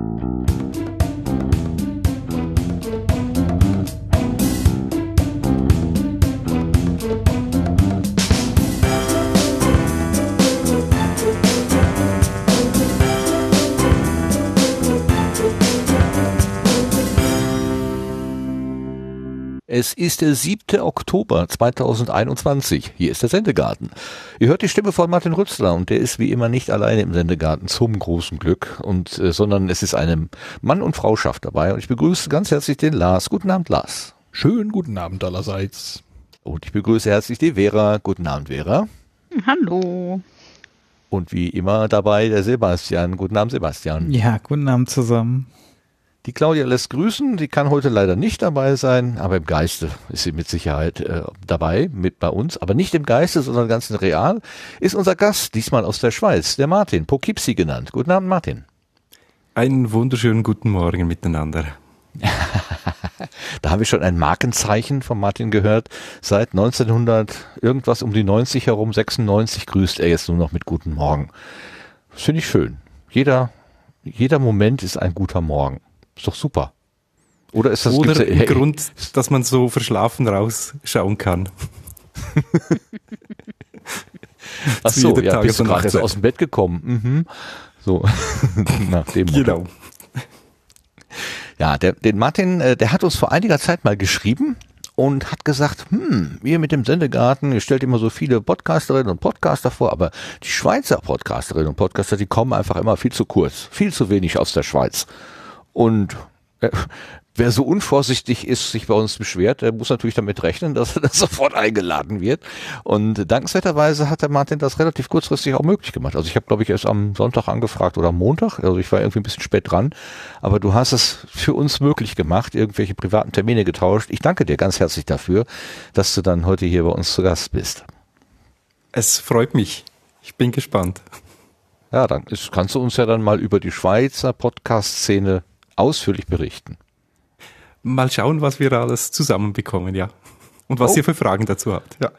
Thank you. Es ist der 7. Oktober 2021. Hier ist der Sendegarten. Ihr hört die Stimme von Martin Rützler und der ist wie immer nicht alleine im Sendegarten zum großen Glück und äh, sondern es ist eine Mann und Frauschaft dabei und ich begrüße ganz herzlich den Lars. Guten Abend, Lars. Schönen guten Abend allerseits. Und ich begrüße herzlich die Vera. Guten Abend, Vera. Hallo. Und wie immer dabei der Sebastian. Guten Abend, Sebastian. Ja, guten Abend zusammen. Die Claudia lässt grüßen, die kann heute leider nicht dabei sein, aber im Geiste ist sie mit Sicherheit äh, dabei, mit bei uns, aber nicht im Geiste, sondern ganz in real, ist unser Gast, diesmal aus der Schweiz, der Martin, Poughkeepsie genannt. Guten Abend, Martin. Einen wunderschönen guten Morgen miteinander. da haben wir schon ein Markenzeichen von Martin gehört. Seit 1900, irgendwas um die 90 herum, 96, grüßt er jetzt nur noch mit Guten Morgen. Das finde ich schön. Jeder, jeder Moment ist ein guter Morgen. Ist doch super. Oder ist das Oder ein hey. Grund, dass man so verschlafen rausschauen kann? Ach so, ja, Tages bist du gerade aus dem Bett gekommen. Mhm. So, nach dem Genau. Ja, der, den Martin, äh, der hat uns vor einiger Zeit mal geschrieben und hat gesagt, hm, ihr mit dem Sendegarten, ihr stellt immer so viele Podcasterinnen und Podcaster vor, aber die Schweizer Podcasterinnen und Podcaster, die kommen einfach immer viel zu kurz, viel zu wenig aus der Schweiz. Und äh, wer so unvorsichtig ist, sich bei uns beschwert, der muss natürlich damit rechnen, dass er dann sofort eingeladen wird. Und dankenswerterweise hat der Martin das relativ kurzfristig auch möglich gemacht. Also ich habe, glaube ich, erst am Sonntag angefragt oder am Montag. Also ich war irgendwie ein bisschen spät dran. Aber du hast es für uns möglich gemacht, irgendwelche privaten Termine getauscht. Ich danke dir ganz herzlich dafür, dass du dann heute hier bei uns zu Gast bist. Es freut mich. Ich bin gespannt. Ja, dann ist, kannst du uns ja dann mal über die Schweizer Podcast-Szene ausführlich berichten. Mal schauen, was wir alles zusammenbekommen, ja. Und was oh. ihr für Fragen dazu habt, ja.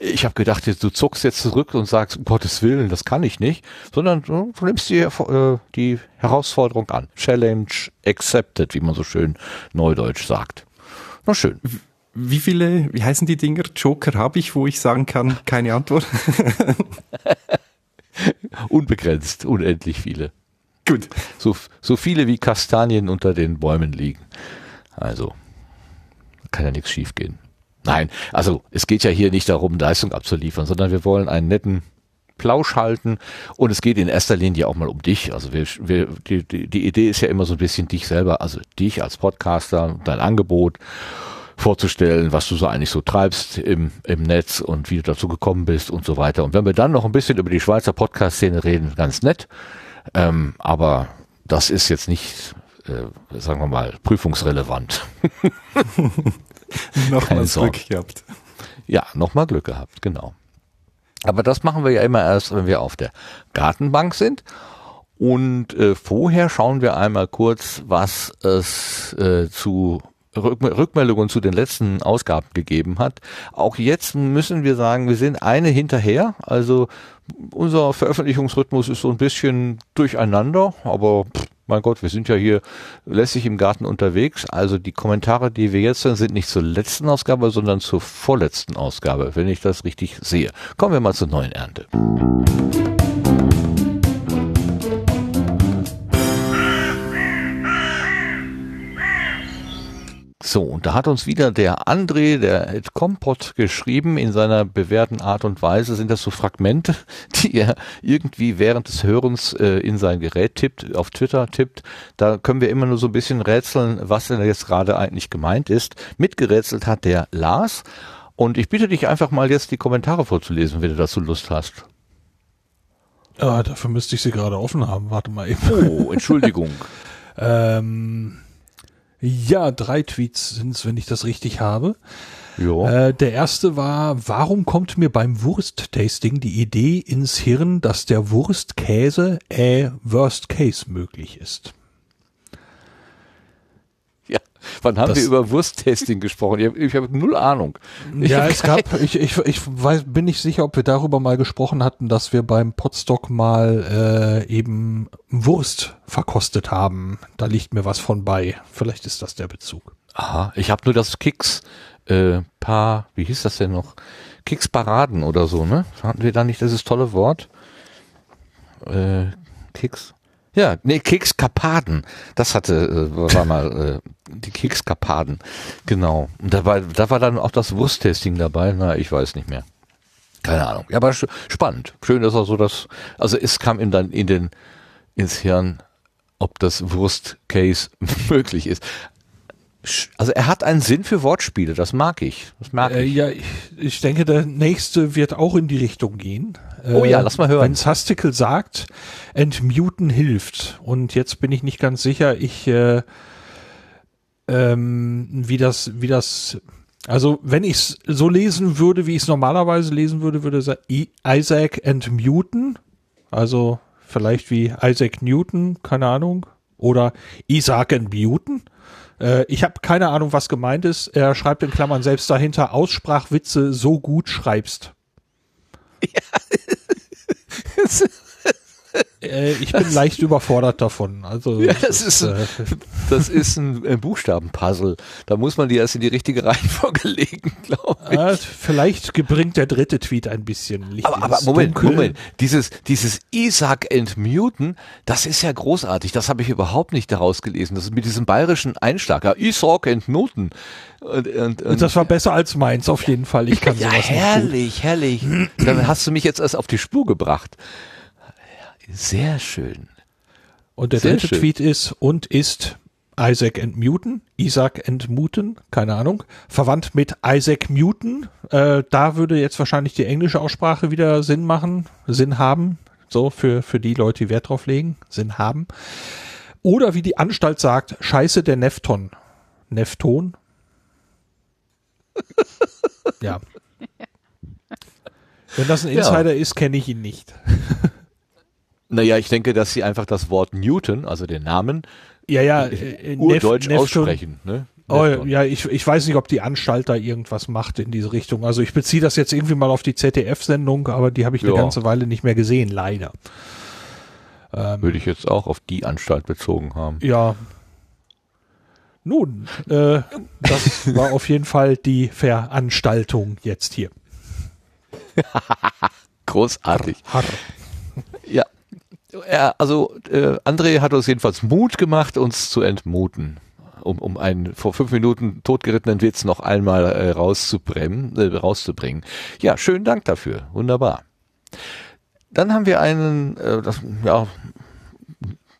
Ich habe gedacht, du zuckst jetzt zurück und sagst, um Gottes Willen, das kann ich nicht, sondern du nimmst die, äh, die Herausforderung an. Challenge accepted, wie man so schön neudeutsch sagt. Na schön. Wie viele, wie heißen die Dinger? Joker habe ich, wo ich sagen kann, keine Antwort? Unbegrenzt, unendlich viele. Gut. So, so viele wie Kastanien unter den Bäumen liegen. Also, kann ja nichts schiefgehen. Nein, also es geht ja hier nicht darum, Leistung abzuliefern, sondern wir wollen einen netten Plausch halten und es geht in erster Linie auch mal um dich. Also wir, wir, die, die, Idee ist ja immer so ein bisschen dich selber, also dich als Podcaster, dein Angebot vorzustellen, was du so eigentlich so treibst im, im Netz und wie du dazu gekommen bist und so weiter. Und wenn wir dann noch ein bisschen über die Schweizer Podcast-Szene reden, ganz nett. Ähm, aber das ist jetzt nicht, äh, sagen wir mal, prüfungsrelevant. nochmal Glück gehabt. Ja, nochmal Glück gehabt, genau. Aber das machen wir ja immer erst, wenn wir auf der Gartenbank sind. Und äh, vorher schauen wir einmal kurz, was es äh, zu Rückmeldungen zu den letzten Ausgaben gegeben hat. Auch jetzt müssen wir sagen, wir sind eine hinterher. Also unser Veröffentlichungsrhythmus ist so ein bisschen durcheinander, aber pff, mein Gott, wir sind ja hier lässig im Garten unterwegs. Also die Kommentare, die wir jetzt hören, sind nicht zur letzten Ausgabe, sondern zur vorletzten Ausgabe, wenn ich das richtig sehe. Kommen wir mal zur neuen Ernte. So, und da hat uns wieder der André, der Kompott, geschrieben in seiner bewährten Art und Weise. Sind das so Fragmente, die er irgendwie während des Hörens äh, in sein Gerät tippt, auf Twitter tippt. Da können wir immer nur so ein bisschen rätseln, was denn jetzt gerade eigentlich gemeint ist. Mitgerätselt hat der Lars. Und ich bitte dich einfach mal jetzt die Kommentare vorzulesen, wenn du dazu Lust hast. Ja, dafür müsste ich sie gerade offen haben. Warte mal eben. Oh, Entschuldigung. ähm, ja, drei Tweets sind es, wenn ich das richtig habe. Äh, der erste war, warum kommt mir beim Wursttasting die Idee ins Hirn, dass der Wurstkäse äh Worst Case möglich ist? Ja, Wann haben das, wir über Wursttesting gesprochen? Ich habe ich hab null Ahnung. Ich ja, es gab, ich, ich, ich weiß, bin nicht sicher, ob wir darüber mal gesprochen hatten, dass wir beim Potstock mal äh, eben Wurst verkostet haben. Da liegt mir was von bei. Vielleicht ist das der Bezug. Aha, ich habe nur das Kicks äh, Paar, wie hieß das denn noch? Kicks Paraden oder so, ne? Hatten wir da nicht dieses tolle Wort? Äh, Kicks? Ja, nee, Kekskapaden. Das hatte, äh, war mal äh, die Kekskapaden. Genau. Und da war, da war dann auch das Wursttesting dabei. Na, ich weiß nicht mehr. Keine Ahnung. Ja, aber spannend. Schön, dass er so das, also es kam ihm dann in den, ins Hirn, ob das Wurstcase möglich ist. Also er hat einen Sinn für Wortspiele, das mag ich. Das mag äh, ich. Ja, ich, ich denke, der nächste wird auch in die Richtung gehen. Oh ja, lass mal hören. Wenn Sastikel sagt, entmuten hilft. Und jetzt bin ich nicht ganz sicher, ich äh, ähm, wie das, wie das, also wenn ich es so lesen würde, wie ich es normalerweise lesen würde, würde es Isaac entmuten. Also vielleicht wie Isaac Newton, keine Ahnung. Oder Isaac entmuten. Äh, ich habe keine Ahnung, was gemeint ist. Er schreibt in Klammern selbst dahinter, Aussprachwitze so gut schreibst. Ja. Äh, ich bin leicht überfordert davon. Also ja, das, ist, äh, das ist ein, ein Buchstabenpuzzle. Da muss man die erst in die richtige Reihenfolge legen, glaube ich. Äh, vielleicht bringt der dritte Tweet ein bisschen Licht Aber, aber Moment, Dunkel. Moment. Dieses, dieses Isaac entmuten, das ist ja großartig. Das habe ich überhaupt nicht daraus gelesen. Das ist mit diesem bayerischen Einschlag. Ja, Isaac entmuten. Und, und, und das war besser als meins auf jeden Fall. Ich kann ja, sowas herrlich, herrlich. Dann hast du mich jetzt erst auf die Spur gebracht. Sehr schön. Und der Sehr dritte schön. Tweet ist und ist Isaac and Newton, Isaac and Newton, keine Ahnung, verwandt mit Isaac Newton. Äh, da würde jetzt wahrscheinlich die englische Aussprache wieder Sinn machen, Sinn haben, so für, für die Leute, die Wert drauf legen, Sinn haben. Oder wie die Anstalt sagt, Scheiße der Nefton. Nefton? ja. Wenn das ein Insider ja. ist, kenne ich ihn nicht. Naja, ich denke, dass sie einfach das Wort Newton, also den Namen, ja, ja, äh, urdeutsch Nef aussprechen. Ne? Oh, ja, ich, ich weiß nicht, ob die Anstalt da irgendwas macht in diese Richtung. Also ich beziehe das jetzt irgendwie mal auf die ZDF-Sendung, aber die habe ich ja. eine ganze Weile nicht mehr gesehen, leider. Ähm, Würde ich jetzt auch auf die Anstalt bezogen haben. Ja. Nun, äh, das war auf jeden Fall die Veranstaltung jetzt hier. Großartig. Harr, harr. Ja, also äh, André hat uns jedenfalls Mut gemacht, uns zu entmuten, um, um einen vor fünf Minuten totgerittenen Witz noch einmal äh, rauszubringen, äh, rauszubringen. Ja, schönen Dank dafür. Wunderbar. Dann haben wir einen, äh, das, ja,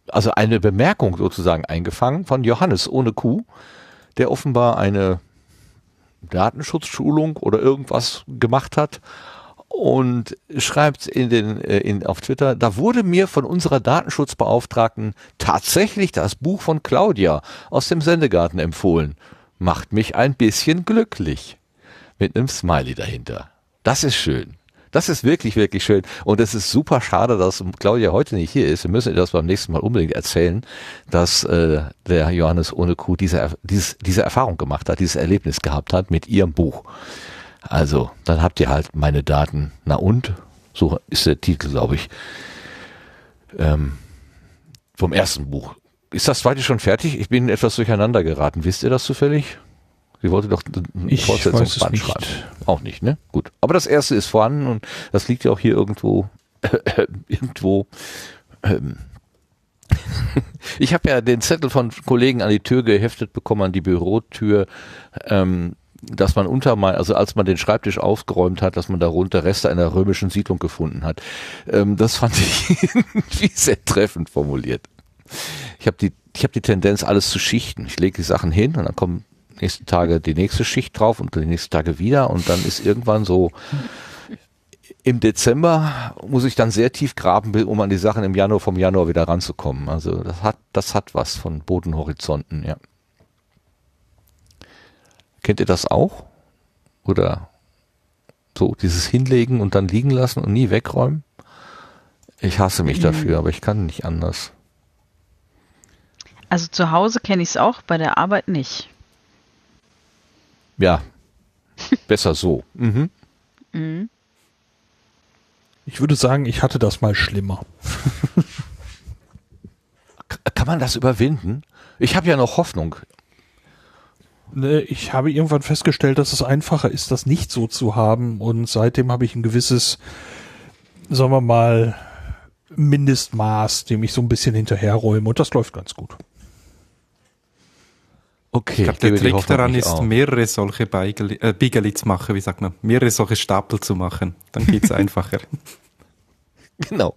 also eine Bemerkung sozusagen eingefangen von Johannes ohne Kuh, der offenbar eine Datenschutzschulung oder irgendwas gemacht hat und schreibt in den, äh, in, auf Twitter, da wurde mir von unserer Datenschutzbeauftragten tatsächlich das Buch von Claudia aus dem Sendegarten empfohlen. Macht mich ein bisschen glücklich. Mit einem Smiley dahinter. Das ist schön. Das ist wirklich, wirklich schön. Und es ist super schade, dass Claudia heute nicht hier ist. Wir müssen ihr das beim nächsten Mal unbedingt erzählen, dass äh, der Johannes ohne Kuh diese, diese, diese Erfahrung gemacht hat, dieses Erlebnis gehabt hat mit ihrem Buch. Also, dann habt ihr halt meine Daten. Na und? So ist der Titel, glaube ich. Ähm, vom ersten Buch. Ist das zweite schon fertig? Ich bin etwas durcheinander geraten. Wisst ihr das zufällig? Sie wollte doch ein Fortsetzungsband schreiben. Auch nicht, ne? Gut. Aber das erste ist vorhanden und das liegt ja auch hier irgendwo, äh, irgendwo. Ähm. ich habe ja den Zettel von Kollegen an die Tür geheftet bekommen, an die Bürotür. Ähm, dass man unter mal, also als man den Schreibtisch aufgeräumt hat, dass man darunter Reste einer römischen Siedlung gefunden hat. Ähm, das fand ich irgendwie sehr treffend formuliert. Ich habe die, ich habe die Tendenz, alles zu schichten. Ich lege die Sachen hin und dann kommen nächsten Tage die nächste Schicht drauf und die nächsten Tage wieder und dann ist irgendwann so im Dezember muss ich dann sehr tief graben, um an die Sachen im Januar vom Januar wieder ranzukommen. Also das hat, das hat was von Bodenhorizonten, ja. Kennt ihr das auch? Oder so dieses Hinlegen und dann liegen lassen und nie wegräumen? Ich hasse mich mhm. dafür, aber ich kann nicht anders. Also zu Hause kenne ich es auch, bei der Arbeit nicht. Ja, besser so. Mhm. Mhm. Ich würde sagen, ich hatte das mal schlimmer. Kann man das überwinden? Ich habe ja noch Hoffnung. Ne, ich habe irgendwann festgestellt, dass es einfacher ist, das nicht so zu haben. Und seitdem habe ich ein gewisses, sagen wir mal, Mindestmaß, dem ich so ein bisschen hinterherräume. Und das läuft ganz gut. Okay, ich glaube, der Trick daran ist, auch. mehrere solche Beigeli, äh, Bigeli zu machen, wie sagt man, mehrere solche Stapel zu machen. Dann geht's einfacher. Genau.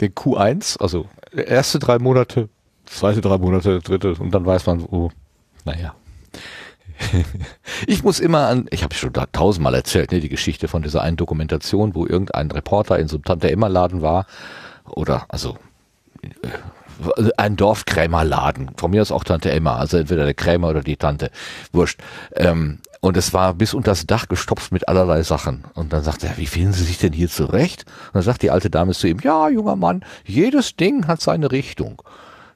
Den Q1, also erste drei Monate, zweite drei Monate, dritte und dann weiß man, oh, naja. Ich muss immer an, ich habe schon da tausendmal erzählt, ne, die Geschichte von dieser einen Dokumentation, wo irgendein Reporter in so einem Tante-Emma-Laden war, oder, also, äh, ein Dorfkrämerladen, von mir aus auch Tante Emma, also entweder der Krämer oder die Tante, wurscht. Ähm, und es war bis unter das Dach gestopft mit allerlei Sachen. Und dann sagt er, wie finden Sie sich denn hier zurecht? Und dann sagt die alte Dame zu ihm, ja, junger Mann, jedes Ding hat seine Richtung.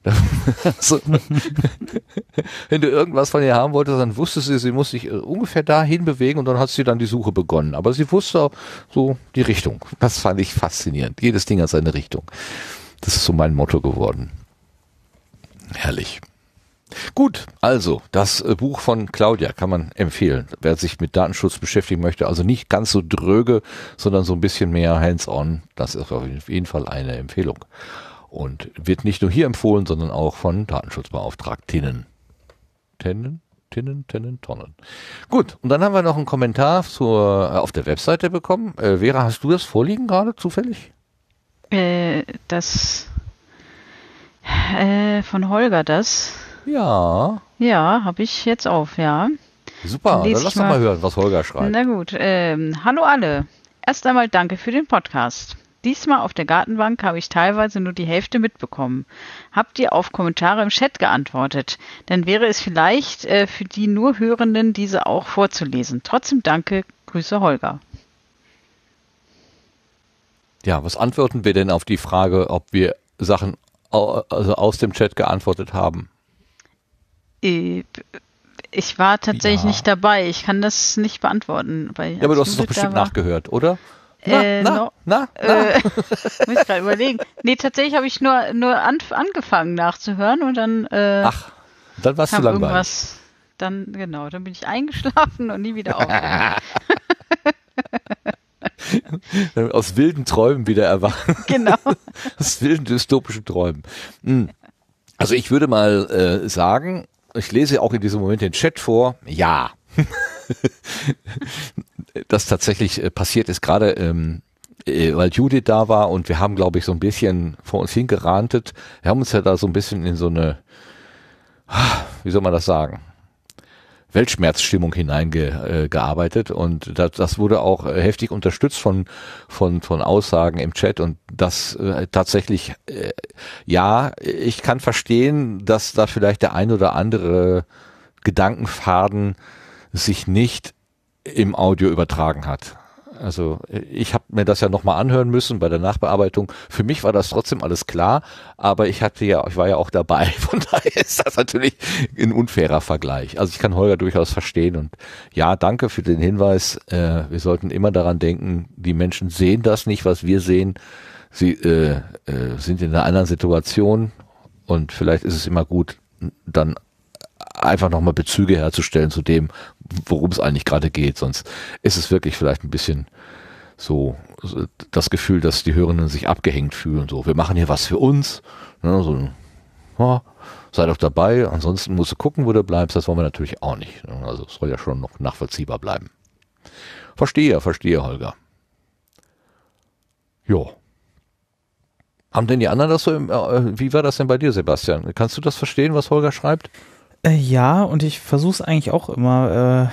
Wenn du irgendwas von ihr haben wolltest, dann wusste sie, sie muss sich äh, ungefähr dahin bewegen und dann hat sie dann die Suche begonnen. Aber sie wusste auch so die Richtung. Das fand ich faszinierend. Jedes Ding hat seine Richtung. Das ist so mein Motto geworden. Herrlich. Gut, also das äh, Buch von Claudia kann man empfehlen. Wer sich mit Datenschutz beschäftigen möchte, also nicht ganz so dröge, sondern so ein bisschen mehr hands-on, das ist auf jeden Fall eine Empfehlung. Und wird nicht nur hier empfohlen, sondern auch von Datenschutzbeauftragtinnen. Tennen? Tinnen, Tinnen, Tonnen. Gut, und dann haben wir noch einen Kommentar zur, äh, auf der Webseite bekommen. Äh, Vera, hast du das vorliegen gerade zufällig? Äh, das äh, von Holger das. Ja. Ja, habe ich jetzt auf, ja. Super, dann, dann lass doch mal hören, was Holger schreibt. Na gut, ähm, hallo alle. Erst einmal danke für den Podcast. Diesmal auf der Gartenbank habe ich teilweise nur die Hälfte mitbekommen. Habt ihr auf Kommentare im Chat geantwortet? Dann wäre es vielleicht äh, für die nur Hörenden, diese auch vorzulesen. Trotzdem danke, Grüße Holger. Ja, was antworten wir denn auf die Frage, ob wir Sachen also aus dem Chat geantwortet haben? Äh, ich war tatsächlich ja. nicht dabei. Ich kann das nicht beantworten. Weil ja, aber du hast es doch bestimmt nachgehört, oder? Na, äh, na, no, na, na. Äh, muss ich gerade überlegen. Nee, tatsächlich habe ich nur, nur an, angefangen nachzuhören und dann. Äh, Ach, dann warst du langweilig. Irgendwas, dann, genau, dann bin ich eingeschlafen und nie wieder aufgewacht. Aus wilden Träumen wieder erwachen. Genau. Aus wilden dystopischen Träumen. Hm. Also ich würde mal äh, sagen, ich lese auch in diesem Moment den Chat vor, ja. Das tatsächlich äh, passiert ist, gerade ähm, äh, weil Judith da war und wir haben, glaube ich, so ein bisschen vor uns hingerantet. Wir haben uns ja da so ein bisschen in so eine, wie soll man das sagen? Weltschmerzstimmung hineingearbeitet äh, und das, das wurde auch äh, heftig unterstützt von von von Aussagen im Chat und das äh, tatsächlich äh, ja ich kann verstehen, dass da vielleicht der ein oder andere Gedankenfaden sich nicht im Audio übertragen hat. Also ich habe mir das ja nochmal anhören müssen bei der Nachbearbeitung. Für mich war das trotzdem alles klar, aber ich hatte ja, ich war ja auch dabei. Von daher ist das natürlich ein unfairer Vergleich. Also ich kann Holger durchaus verstehen und ja, danke für den Hinweis. Äh, wir sollten immer daran denken, die Menschen sehen das nicht, was wir sehen. Sie äh, äh, sind in einer anderen Situation und vielleicht ist es immer gut, dann einfach nochmal Bezüge herzustellen zu dem, worum es eigentlich gerade geht. Sonst ist es wirklich vielleicht ein bisschen so, das Gefühl, dass die Hörenden sich abgehängt fühlen. So, wir machen hier was für uns. Ne, so, ja, sei doch dabei. Ansonsten musst du gucken, wo du bleibst. Das wollen wir natürlich auch nicht. Ne. Also es soll ja schon noch nachvollziehbar bleiben. Verstehe, verstehe, Holger. Jo. Haben denn die anderen das so im, äh, wie war das denn bei dir, Sebastian? Kannst du das verstehen, was Holger schreibt? Äh, ja, und ich versuche es eigentlich auch immer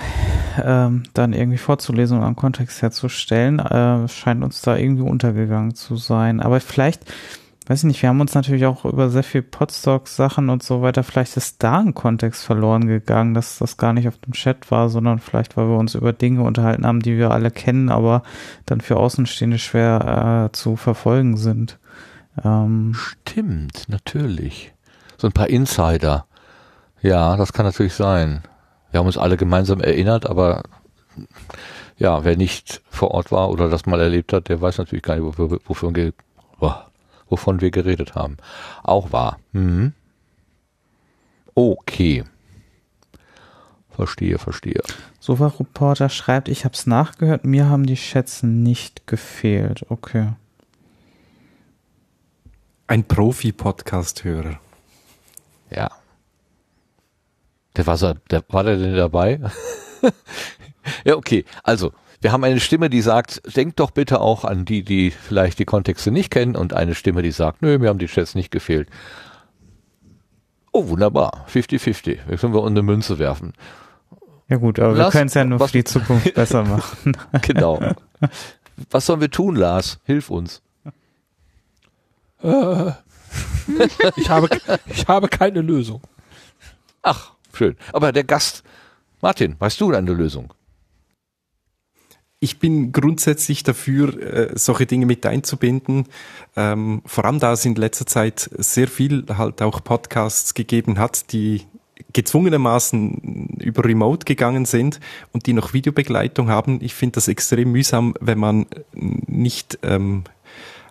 äh, äh, dann irgendwie vorzulesen und am Kontext herzustellen. Äh, scheint uns da irgendwie untergegangen zu sein. Aber vielleicht, weiß ich nicht, wir haben uns natürlich auch über sehr viel Podstock-Sachen und so weiter, vielleicht ist da ein Kontext verloren gegangen, dass das gar nicht auf dem Chat war, sondern vielleicht, weil wir uns über Dinge unterhalten haben, die wir alle kennen, aber dann für Außenstehende schwer äh, zu verfolgen sind. Ähm, Stimmt, natürlich. So ein paar Insider. Ja, das kann natürlich sein. Wir haben uns alle gemeinsam erinnert, aber ja, wer nicht vor Ort war oder das mal erlebt hat, der weiß natürlich gar nicht, wofür, wofür wir, wovon wir geredet haben. Auch wahr. Mhm. Okay. Verstehe, verstehe. Sofa-Reporter schreibt, ich habe es nachgehört, mir haben die Schätze nicht gefehlt. Okay. Ein Profi-Podcast-Hörer. Ja. Der war, so, der, war der denn dabei? ja, okay. Also, wir haben eine Stimme, die sagt, denkt doch bitte auch an die, die vielleicht die Kontexte nicht kennen und eine Stimme, die sagt, nö, mir haben die Chats nicht gefehlt. Oh, wunderbar. 50-50. Jetzt können wir eine Münze werfen. Ja gut, aber Lars, wir können es ja nur was, für die Zukunft besser machen. genau. Was sollen wir tun, Lars? Hilf uns. Äh, ich, habe, ich habe keine Lösung. Ach, schön. Aber der Gast, Martin, weißt du eine Lösung? ich bin grundsätzlich dafür, äh, solche Dinge mit einzubinden. Ähm, vor allem da es in letzter Zeit sehr viel halt auch Podcasts gegeben hat, die gezwungenermaßen über Remote gegangen sind und die noch Videobegleitung haben. Ich finde das extrem mühsam, wenn man nicht ähm,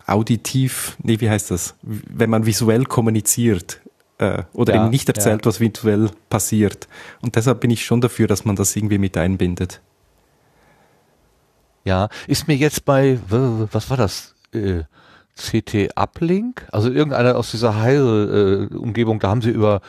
auditiv, nee, wie heißt das, wenn man visuell kommuniziert äh, oder ja, eben nicht erzählt, ja. was visuell passiert. Und deshalb bin ich schon dafür, dass man das irgendwie mit einbindet. Ja, ist mir jetzt bei, was war das? Äh, CT Uplink? Also irgendeiner aus dieser Heil-Umgebung, da haben sie über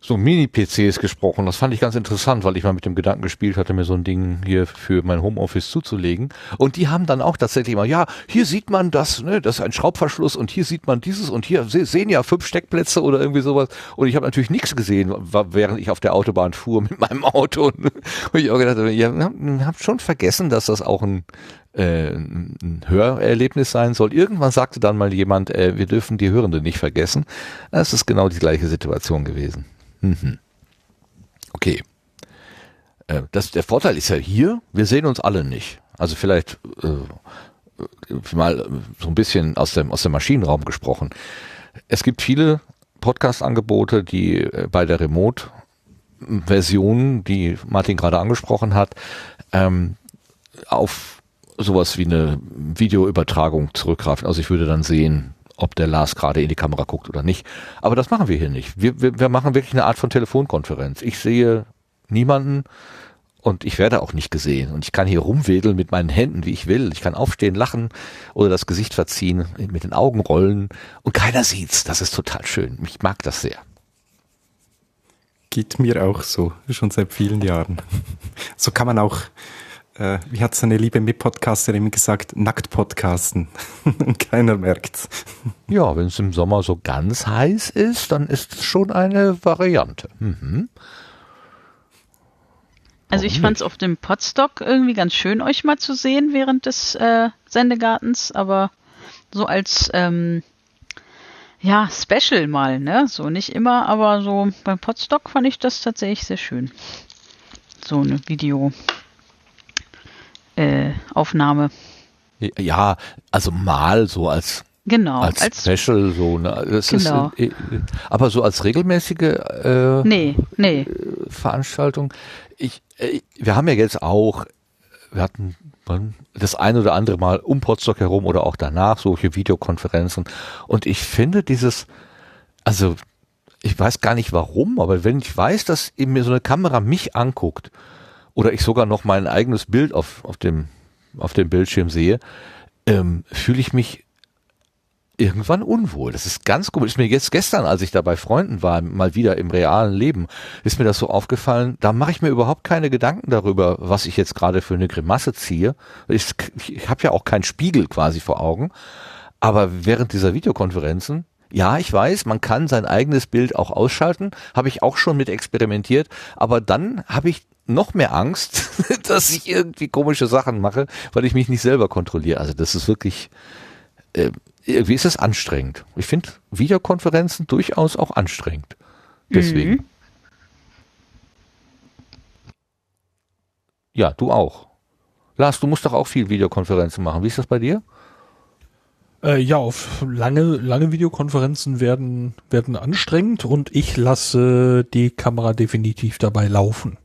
so Mini-PCs gesprochen. Das fand ich ganz interessant, weil ich mal mit dem Gedanken gespielt hatte, mir so ein Ding hier für mein Homeoffice zuzulegen. Und die haben dann auch tatsächlich mal, ja, hier sieht man das, ne, das ist ein Schraubverschluss und hier sieht man dieses und hier sehen ja fünf Steckplätze oder irgendwie sowas. Und ich habe natürlich nichts gesehen, während ich auf der Autobahn fuhr mit meinem Auto. Und ich auch gedacht, ihr habt schon vergessen, dass das auch ein äh, ein Hörerlebnis sein soll. Irgendwann sagte dann mal jemand, äh, wir dürfen die Hörende nicht vergessen. Es ist genau die gleiche Situation gewesen. Mhm. Okay. Äh, das, der Vorteil ist ja hier, wir sehen uns alle nicht. Also vielleicht äh, mal so ein bisschen aus dem, aus dem Maschinenraum gesprochen. Es gibt viele Podcast-Angebote, die äh, bei der Remote-Version, die Martin gerade angesprochen hat, ähm, auf sowas wie eine Videoübertragung zurückgreifen. Also ich würde dann sehen, ob der Lars gerade in die Kamera guckt oder nicht. Aber das machen wir hier nicht. Wir, wir, wir machen wirklich eine Art von Telefonkonferenz. Ich sehe niemanden und ich werde auch nicht gesehen. Und ich kann hier rumwedeln mit meinen Händen, wie ich will. Ich kann aufstehen, lachen oder das Gesicht verziehen, mit den Augen rollen und keiner sieht's. Das ist total schön. Ich mag das sehr. Geht mir auch so, schon seit vielen Jahren. So kann man auch äh, wie hat seine liebe Mitpodcasterin gesagt, nackt podcasten. Keiner merkt's. Ja, wenn es im Sommer so ganz heiß ist, dann ist es schon eine Variante. Mhm. Also ich fand es auf dem Podstock irgendwie ganz schön, euch mal zu sehen während des äh, Sendegartens, aber so als ähm, ja, Special mal, ne? So nicht immer, aber so beim Podstock fand ich das tatsächlich sehr schön. So eine Video äh, Aufnahme. Ja, also mal so als Genau. Als, als Special so, ne? Das genau. Ist, äh, aber so als regelmäßige äh, nee, nee. Veranstaltung. Ich, äh, wir haben ja jetzt auch, wir hatten das ein oder andere Mal um Potsdok herum oder auch danach solche Videokonferenzen. Und ich finde dieses, also ich weiß gar nicht warum, aber wenn ich weiß, dass eben mir so eine Kamera mich anguckt oder ich sogar noch mein eigenes Bild auf, auf, dem, auf dem Bildschirm sehe, ähm, fühle ich mich irgendwann unwohl. Das ist ganz komisch. Ist mir jetzt gestern, als ich da bei Freunden war, mal wieder im realen Leben, ist mir das so aufgefallen. Da mache ich mir überhaupt keine Gedanken darüber, was ich jetzt gerade für eine Grimasse ziehe. Ich, ich habe ja auch keinen Spiegel quasi vor Augen. Aber während dieser Videokonferenzen, ja, ich weiß, man kann sein eigenes Bild auch ausschalten, habe ich auch schon mit experimentiert, aber dann habe ich noch mehr Angst, dass ich irgendwie komische Sachen mache, weil ich mich nicht selber kontrolliere. Also das ist wirklich, äh, irgendwie ist es anstrengend. Ich finde Videokonferenzen durchaus auch anstrengend. Deswegen. Mhm. Ja, du auch. Lars, du musst doch auch viel Videokonferenzen machen. Wie ist das bei dir? Äh, ja, auf lange, lange Videokonferenzen werden, werden anstrengend und ich lasse die Kamera definitiv dabei laufen.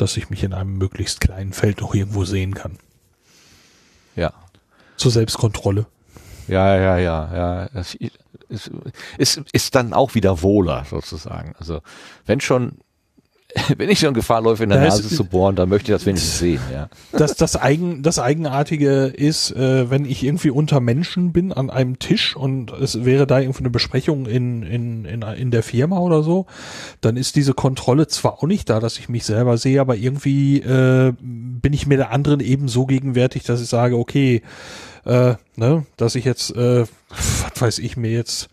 Dass ich mich in einem möglichst kleinen Feld noch irgendwo sehen kann. Ja. Zur Selbstkontrolle. Ja, ja, ja, ja. Es ist, ist, ist dann auch wieder wohler sozusagen. Also wenn schon wenn ich schon Gefahr läufe, in der das Nase zu bohren, dann möchte ich das wenigstens sehen, ja. Das, das, Eigen, das Eigenartige ist, äh, wenn ich irgendwie unter Menschen bin an einem Tisch und es wäre da irgendwie eine Besprechung in, in, in, in der Firma oder so, dann ist diese Kontrolle zwar auch nicht da, dass ich mich selber sehe, aber irgendwie äh, bin ich mir der anderen eben so gegenwärtig, dass ich sage, okay, äh, ne, dass ich jetzt, äh, was weiß ich mir jetzt,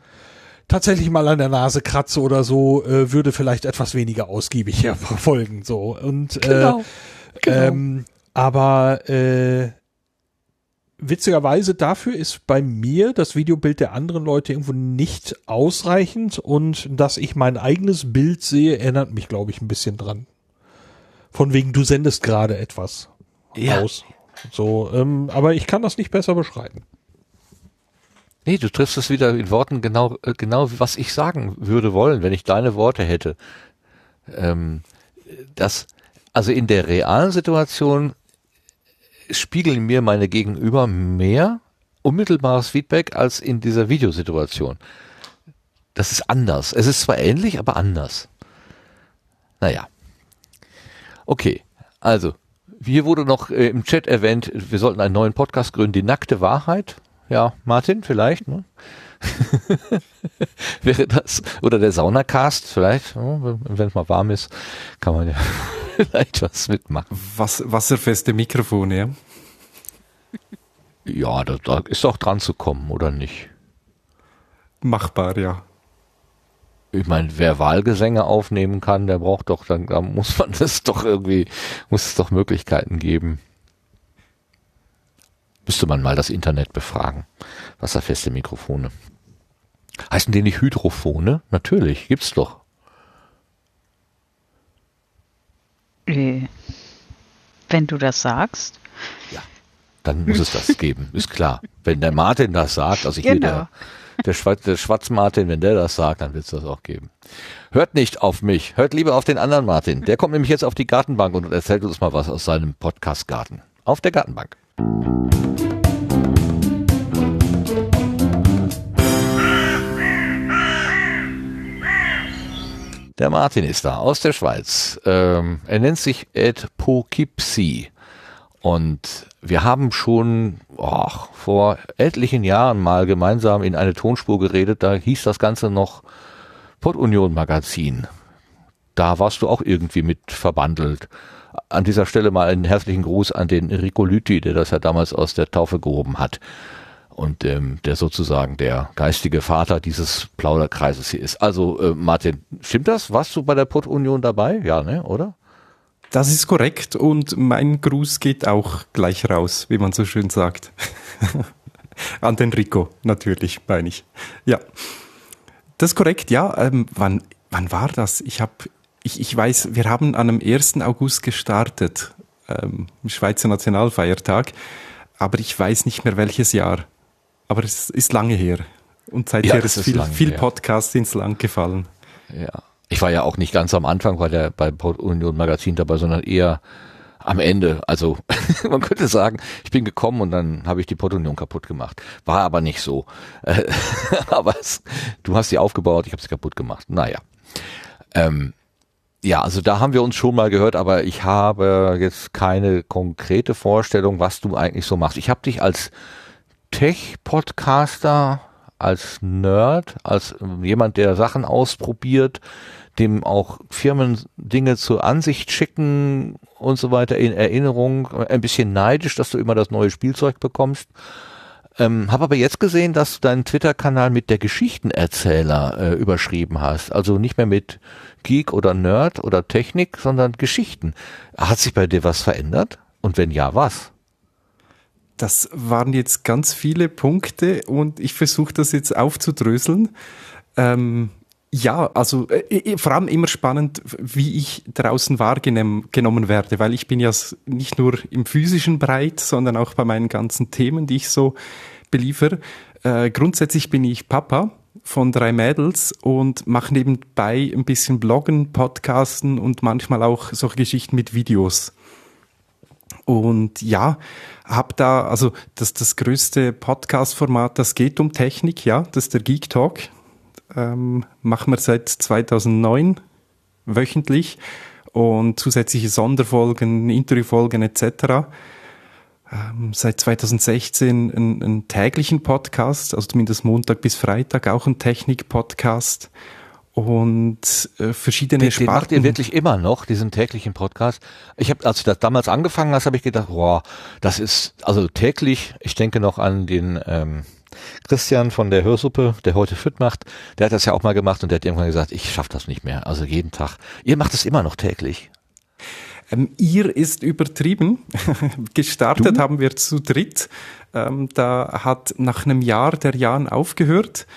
tatsächlich mal an der Nase kratze oder so, äh, würde vielleicht etwas weniger ausgiebig verfolgen. So. Und äh, genau. Genau. Ähm, aber äh, witzigerweise dafür ist bei mir das Videobild der anderen Leute irgendwo nicht ausreichend und dass ich mein eigenes Bild sehe, erinnert mich, glaube ich, ein bisschen dran. Von wegen, du sendest gerade etwas ja. aus. So, ähm, aber ich kann das nicht besser beschreiben. Nee, du triffst es wieder in Worten genau, äh, genau, was ich sagen würde wollen, wenn ich deine Worte hätte. Ähm, das, also in der realen Situation spiegeln mir meine Gegenüber mehr unmittelbares Feedback als in dieser Videosituation. Das ist anders. Es ist zwar ähnlich, aber anders. Naja. Okay, also, hier wurde noch äh, im Chat erwähnt, wir sollten einen neuen Podcast gründen, die nackte Wahrheit. Ja, Martin, vielleicht. Ne? Wäre das, oder der Saunacast, vielleicht, wenn es mal warm ist, kann man ja vielleicht was mitmachen. Was, wasserfeste Mikrofone, ja? Ja, da, da ist doch dran zu kommen, oder nicht? Machbar, ja. Ich meine, wer Wahlgesänge aufnehmen kann, der braucht doch, dann da muss man das doch irgendwie, muss es doch Möglichkeiten geben. Müsste man mal das Internet befragen. Wasserfeste Mikrofone. Heißen die nicht Hydrophone? Natürlich, gibt's doch. Äh, wenn du das sagst. Ja, dann muss es das geben, ist klar. Wenn der Martin das sagt, also hier genau. der, der, Schwarz, der Schwarz-Martin, wenn der das sagt, dann wird es das auch geben. Hört nicht auf mich, hört lieber auf den anderen Martin. Der kommt nämlich jetzt auf die Gartenbank und erzählt uns mal was aus seinem Podcast-Garten. Auf der Gartenbank. Der Martin ist da aus der Schweiz. Ähm, er nennt sich Ed Poughkeepsie. Und wir haben schon oh, vor etlichen Jahren mal gemeinsam in eine Tonspur geredet. Da hieß das Ganze noch Pod-Union Magazin. Da warst du auch irgendwie mit verbandelt. An dieser Stelle mal einen herzlichen Gruß an den Rico Lüthi, der das ja damals aus der Taufe gehoben hat und ähm, der sozusagen der geistige Vater dieses Plauderkreises hier ist. Also äh, Martin, stimmt das? Warst du bei der Pott-Union dabei? Ja, ne, oder? Das ist korrekt und mein Gruß geht auch gleich raus, wie man so schön sagt. An den Rico, natürlich, meine ich. Ja, das ist korrekt, ja. Ähm, wann, wann war das? Ich habe, ich, ich weiß, wir haben an dem 1. August gestartet, ähm, Schweizer Nationalfeiertag, aber ich weiß nicht mehr welches Jahr. Aber es ist lange her. Und seither ja, ist viel, viel Podcast ins Land gefallen. Ja. Ich war ja auch nicht ganz am Anfang bei der bei Union Magazin dabei, sondern eher am Ende. Also man könnte sagen, ich bin gekommen und dann habe ich die Portunion kaputt gemacht. War aber nicht so. aber es, du hast sie aufgebaut, ich habe sie kaputt gemacht. Naja. Ähm, ja, also da haben wir uns schon mal gehört, aber ich habe jetzt keine konkrete Vorstellung, was du eigentlich so machst. Ich habe dich als Tech-Podcaster, als Nerd, als jemand, der Sachen ausprobiert, dem auch Firmen Dinge zur Ansicht schicken und so weiter in Erinnerung. Ein bisschen neidisch, dass du immer das neue Spielzeug bekommst. Ähm, habe aber jetzt gesehen, dass du deinen Twitter-Kanal mit der Geschichtenerzähler äh, überschrieben hast. Also nicht mehr mit Geek oder Nerd oder Technik, sondern Geschichten. Hat sich bei dir was verändert? Und wenn ja, was? Das waren jetzt ganz viele Punkte und ich versuche das jetzt aufzudröseln. Ähm, ja, also äh, vor allem immer spannend, wie ich draußen wahrgenommen werde, weil ich bin ja nicht nur im physischen breit, sondern auch bei meinen ganzen Themen, die ich so beliefer. Äh, grundsätzlich bin ich Papa von drei Mädels und mache nebenbei ein bisschen Bloggen, Podcasten und manchmal auch solche Geschichten mit Videos. Und ja, habe da, also das, das größte Podcast-Format, das geht um Technik, ja, das ist der Geek Talk. Ähm, machen wir seit 2009 wöchentlich und zusätzliche Sonderfolgen, Interviewfolgen etc. Ähm, seit 2016 einen, einen täglichen Podcast, also zumindest Montag bis Freitag auch ein Technik-Podcast und äh, verschiedene den, Sparten. Den macht ihr wirklich immer noch, diesen täglichen Podcast. Ich habe, als du das damals angefangen hast, habe ich gedacht, boah, das ist also täglich. Ich denke noch an den ähm, Christian von der Hörsuppe, der heute fit macht. Der hat das ja auch mal gemacht und der hat irgendwann gesagt, ich schaffe das nicht mehr. Also jeden Tag. Ihr macht es immer noch täglich. Ähm, ihr ist übertrieben. Gestartet du? haben wir zu dritt. Ähm, da hat nach einem Jahr der Jan aufgehört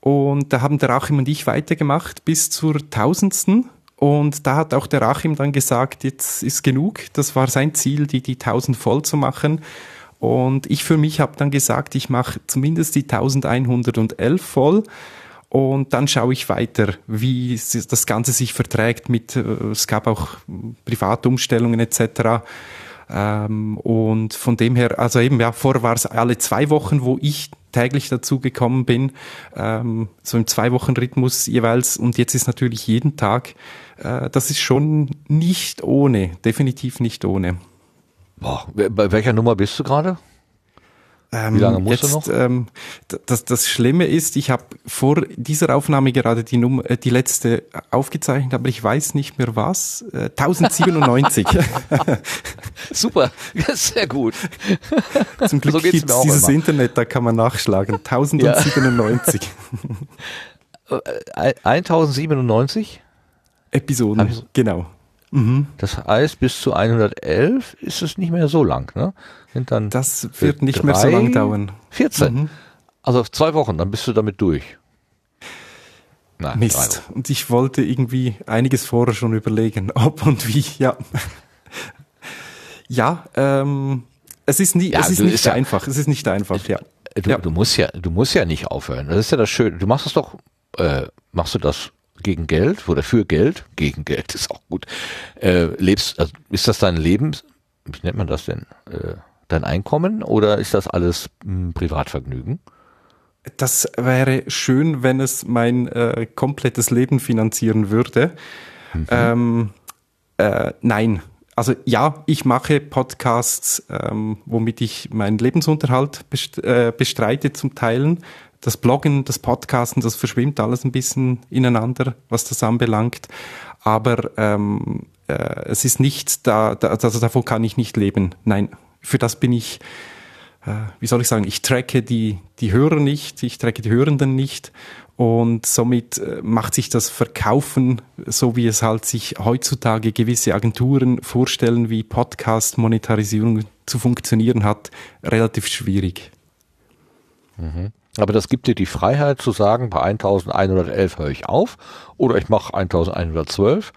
und da haben der Achim und ich weitergemacht bis zur tausendsten. Und da hat auch der Achim dann gesagt, jetzt ist genug. Das war sein Ziel, die, die tausend voll zu machen. Und ich für mich habe dann gesagt, ich mache zumindest die 1111 voll. Und dann schaue ich weiter, wie das Ganze sich verträgt mit, äh, es gab auch Privatumstellungen etc. Ähm, und von dem her, also eben, ja, vorher war es alle zwei Wochen, wo ich täglich dazu gekommen bin, ähm, so im Zwei-Wochen-Rhythmus jeweils. Und jetzt ist natürlich jeden Tag, äh, das ist schon nicht ohne, definitiv nicht ohne. Boah, bei welcher Nummer bist du gerade? Wie lange musst jetzt, du noch? Ähm, das, das Schlimme ist, ich habe vor dieser Aufnahme gerade die, Nummer, äh, die letzte aufgezeichnet, aber ich weiß nicht mehr was. Äh, 1097. Super, sehr gut. Zum Glück so gibt es dieses immer. Internet, da kann man nachschlagen. 1097. Ja. 1097? Episoden, genau. Mhm. Das heißt, bis zu 111 ist es nicht mehr so lang, ne? Sind dann das wird nicht drei, mehr so lang dauern. 14. Mhm. Also zwei Wochen, dann bist du damit durch. Nein, Mist. Und ich wollte irgendwie einiges vorher schon überlegen, ob und wie, ja. ja, ähm, es ist, nie, ja, es ist nicht ist einfach. es ist nicht einfach, ja. Du, ja. du musst ja, du musst ja nicht aufhören. Das ist ja das Schöne. Du machst es doch, äh, machst du das gegen Geld oder für Geld? Gegen Geld ist auch gut. Äh, lebst, also ist das dein Leben? Wie nennt man das denn? Äh, dein Einkommen oder ist das alles ein Privatvergnügen? Das wäre schön, wenn es mein äh, komplettes Leben finanzieren würde. Mhm. Ähm, äh, nein. Also ja, ich mache Podcasts, ähm, womit ich meinen Lebensunterhalt best äh, bestreite zum Teilen. Das Bloggen, das Podcasten, das verschwimmt alles ein bisschen ineinander, was das anbelangt. Aber ähm, äh, es ist nicht da, da, also davon kann ich nicht leben. Nein, für das bin ich, äh, wie soll ich sagen, ich tracke die, die Hörer nicht, ich tracke die Hörenden nicht und somit äh, macht sich das Verkaufen, so wie es halt sich heutzutage gewisse Agenturen vorstellen, wie Podcast-Monetarisierung zu funktionieren hat, relativ schwierig. Mhm. Aber das gibt dir die Freiheit zu sagen, bei 1111 höre ich auf oder ich mache 1112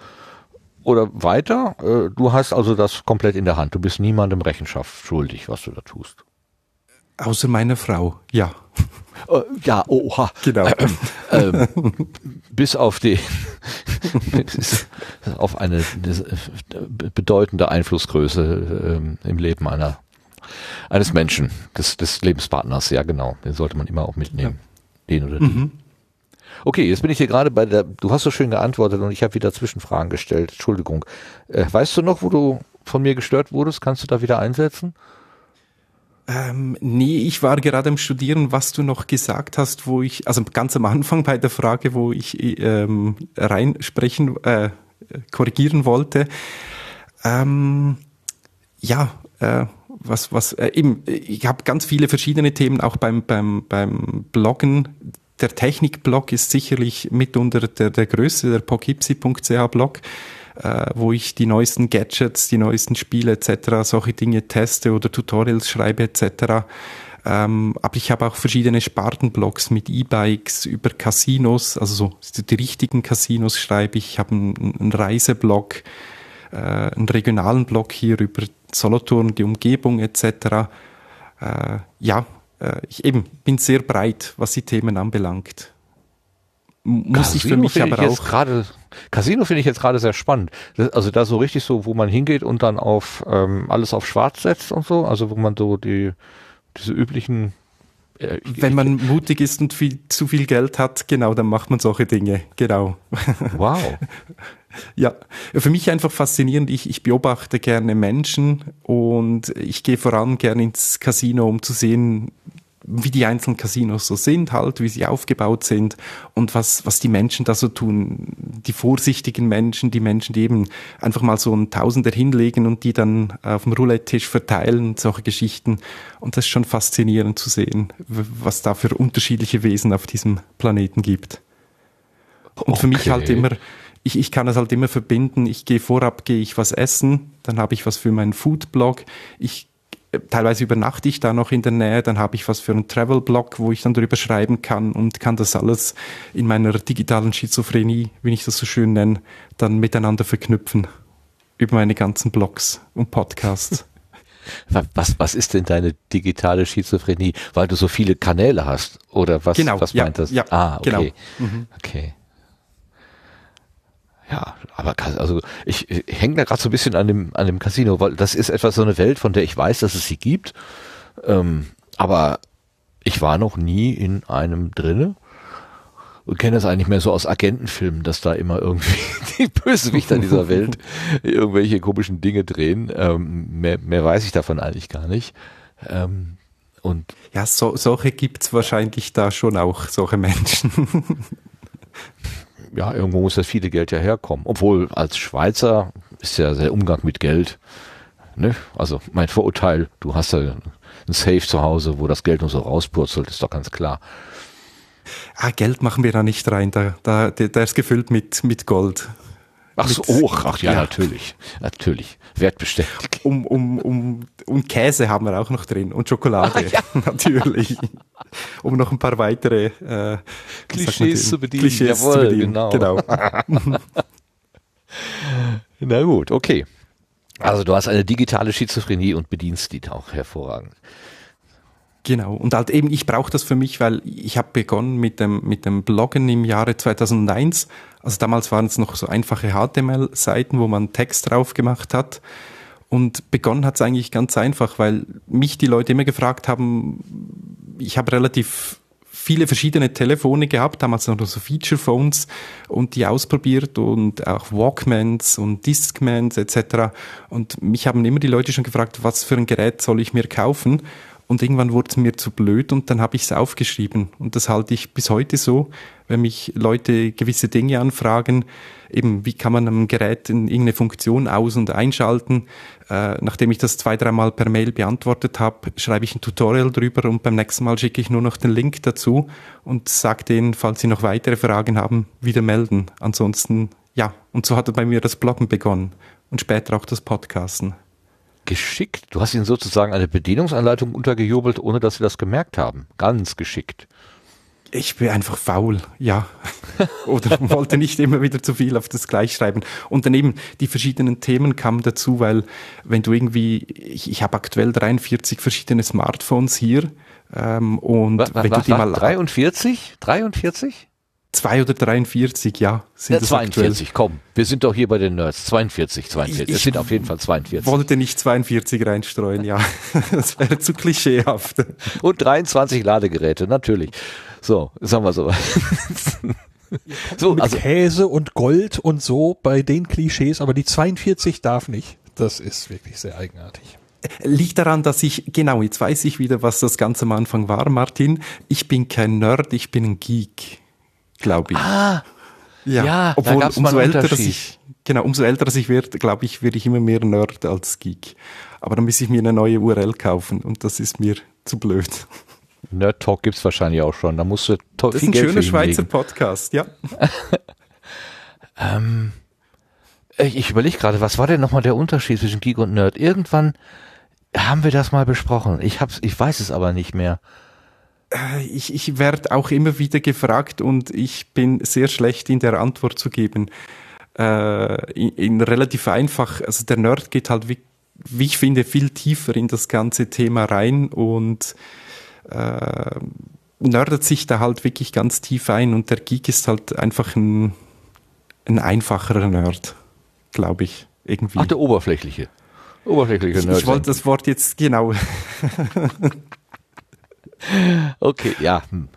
oder weiter. Äh, du hast also das komplett in der Hand. Du bist niemandem Rechenschaft schuldig, was du da tust. Außer meiner Frau, ja. Äh, ja, oha. Genau. Ähm, bis auf die, auf eine bedeutende Einflussgröße ähm, im Leben einer, eines Menschen, des, des Lebenspartners, ja genau. Den sollte man immer auch mitnehmen. Ja. Den oder die. Mhm. Okay, jetzt bin ich hier gerade bei der, du hast so schön geantwortet und ich habe wieder Zwischenfragen gestellt. Entschuldigung. Äh, weißt du noch, wo du von mir gestört wurdest? Kannst du da wieder einsetzen? Ähm, nee, ich war gerade am Studieren, was du noch gesagt hast, wo ich, also ganz am Anfang bei der Frage, wo ich ähm, reinsprechen, äh, korrigieren wollte. Ähm, ja, äh, was, was, äh, eben, ich habe ganz viele verschiedene Themen, auch beim, beim, beim Bloggen, der Technikblog ist sicherlich mitunter der, der größte, der pokipsi.ch-Blog, äh, wo ich die neuesten Gadgets, die neuesten Spiele etc., solche Dinge teste oder Tutorials schreibe etc. Ähm, aber ich habe auch verschiedene Spartenblogs mit E-Bikes über Casinos, also so die richtigen Casinos schreibe ich. Ich habe einen, einen Reiseblog, äh, einen regionalen Blog hier über Solothurn, die Umgebung etc. Äh, ja, äh, ich eben bin sehr breit, was die Themen anbelangt. muss ich für mich aber auch gerade Casino finde ich jetzt gerade sehr spannend. also da so richtig so, wo man hingeht und dann auf ähm, alles auf Schwarz setzt und so, also wo man so die diese üblichen äh, wenn man mutig ist und viel, zu viel Geld hat, genau, dann macht man solche Dinge. Genau. Wow. ja, für mich einfach faszinierend. Ich, ich beobachte gerne Menschen und ich gehe voran gerne ins Casino, um zu sehen, wie die einzelnen Casinos so sind, halt, wie sie aufgebaut sind und was, was die Menschen da so tun. Die vorsichtigen Menschen, die Menschen, die eben einfach mal so ein Tausender hinlegen und die dann auf dem Roulette-Tisch verteilen, solche Geschichten. Und das ist schon faszinierend zu sehen, was da für unterschiedliche Wesen auf diesem Planeten gibt. Und okay. für mich halt immer, ich, ich kann es halt immer verbinden. Ich gehe vorab, gehe ich was essen, dann habe ich was für meinen Foodblog. Ich teilweise übernachte ich da noch in der Nähe, dann habe ich was für einen Travel-Blog, wo ich dann drüber schreiben kann und kann das alles in meiner digitalen Schizophrenie, wie ich das so schön nenne, dann miteinander verknüpfen über meine ganzen Blogs und Podcasts. Was, was ist denn deine digitale Schizophrenie? Weil du so viele Kanäle hast? Oder was, genau, was ja, meint das? Ja, ah, okay. Genau. Mhm. Okay. Ja, aber also ich, ich hänge da gerade so ein bisschen an dem, an dem Casino, weil das ist etwas so eine Welt, von der ich weiß, dass es sie gibt. Ähm, aber ich war noch nie in einem drinne und kenne das eigentlich mehr so aus Agentenfilmen, dass da immer irgendwie die Bösewichter dieser Welt irgendwelche komischen Dinge drehen. Ähm, mehr, mehr weiß ich davon eigentlich gar nicht. Ähm, und ja, so, solche gibt's wahrscheinlich da schon auch, solche Menschen. ja, irgendwo muss das viele Geld ja herkommen. Obwohl als Schweizer ist ja der Umgang mit Geld, ne? Also mein Vorurteil, du hast ja ein Safe zu Hause, wo das Geld nur so rauspurzelt, ist doch ganz klar. Ah, Geld machen wir da nicht rein, da, da, der ist gefüllt mit, mit Gold. Ach so, oh, ach ja, ja, natürlich, natürlich, wertbeständig. Um, um, um, und Käse haben wir auch noch drin und Schokolade, ah, ja. natürlich. Um noch ein paar weitere äh, Klischees zu bedienen. Klischees Jawohl, zu bedienen. genau. genau. Na gut, okay. Also du hast eine digitale Schizophrenie und bedienst die auch hervorragend. Genau. Und halt eben, ich brauche das für mich, weil ich habe begonnen mit dem, mit dem Bloggen im Jahre 2001. Also damals waren es noch so einfache HTML-Seiten, wo man Text drauf gemacht hat. Und begonnen hat es eigentlich ganz einfach, weil mich die Leute immer gefragt haben, ich habe relativ viele verschiedene Telefone gehabt, damals noch so Feature Phones und die ausprobiert und auch Walkmans und Discmans etc. Und mich haben immer die Leute schon gefragt, was für ein Gerät soll ich mir kaufen? Und irgendwann wurde es mir zu blöd und dann habe ich es aufgeschrieben. Und das halte ich bis heute so, wenn mich Leute gewisse Dinge anfragen, eben wie kann man am Gerät in irgendeine Funktion aus- und einschalten. Äh, nachdem ich das zwei, dreimal per Mail beantwortet habe, schreibe ich ein Tutorial drüber und beim nächsten Mal schicke ich nur noch den Link dazu und sage denen, falls sie noch weitere Fragen haben, wieder melden. Ansonsten, ja, und so hat bei mir das Bloggen begonnen und später auch das Podcasten geschickt. Du hast ihnen sozusagen eine Bedienungsanleitung untergejubelt, ohne dass sie das gemerkt haben. Ganz geschickt. Ich bin einfach faul, ja. Oder wollte nicht immer wieder zu viel auf das gleich schreiben. Und daneben die verschiedenen Themen kamen dazu, weil wenn du irgendwie, ich, ich habe aktuell 43 verschiedene Smartphones hier. Ähm, und was, wenn was, du die mal 43? 43? Zwei oder 43, ja. Sind ja, 42, aktuell. komm. Wir sind doch hier bei den Nerds. 42, 42. Es sind auf jeden Fall 42. wollte nicht 42 reinstreuen, ja. das wäre zu klischeehaft. Und 23 Ladegeräte, natürlich. So, sagen wir so. so mit also, Käse und Gold und so bei den Klischees, aber die 42 darf nicht. Das ist wirklich sehr eigenartig. Liegt daran, dass ich, genau, jetzt weiß ich wieder, was das Ganze am Anfang war, Martin. Ich bin kein Nerd, ich bin ein Geek glaube ich. Ah, ja, ja obwohl umso älter dass ich, genau, umso älter dass ich werde, glaube ich, werde ich immer mehr Nerd als Geek. Aber dann muss ich mir eine neue URL kaufen und das ist mir zu blöd. Nerd Talk gibt's wahrscheinlich auch schon. Da musst du Das ist ein Geld schöner Schweizer Podcast, ja. ähm, ich überlege gerade, was war denn nochmal der Unterschied zwischen Geek und Nerd? Irgendwann haben wir das mal besprochen. Ich hab's, ich weiß es aber nicht mehr. Äh, ich, ich werde auch immer wieder gefragt und ich bin sehr schlecht in der Antwort zu geben. Äh, in, in, relativ einfach, also der Nerd geht halt, wie, wie ich finde, viel tiefer in das ganze Thema rein und äh, nördet sich da halt wirklich ganz tief ein und der Geek ist halt einfach ein, ein einfacherer Nerd, glaube ich, irgendwie. Ach, der oberflächliche. Oberflächliche Nerd. Ich, ich wollte das Wort jetzt genau. okay, ja. Hm.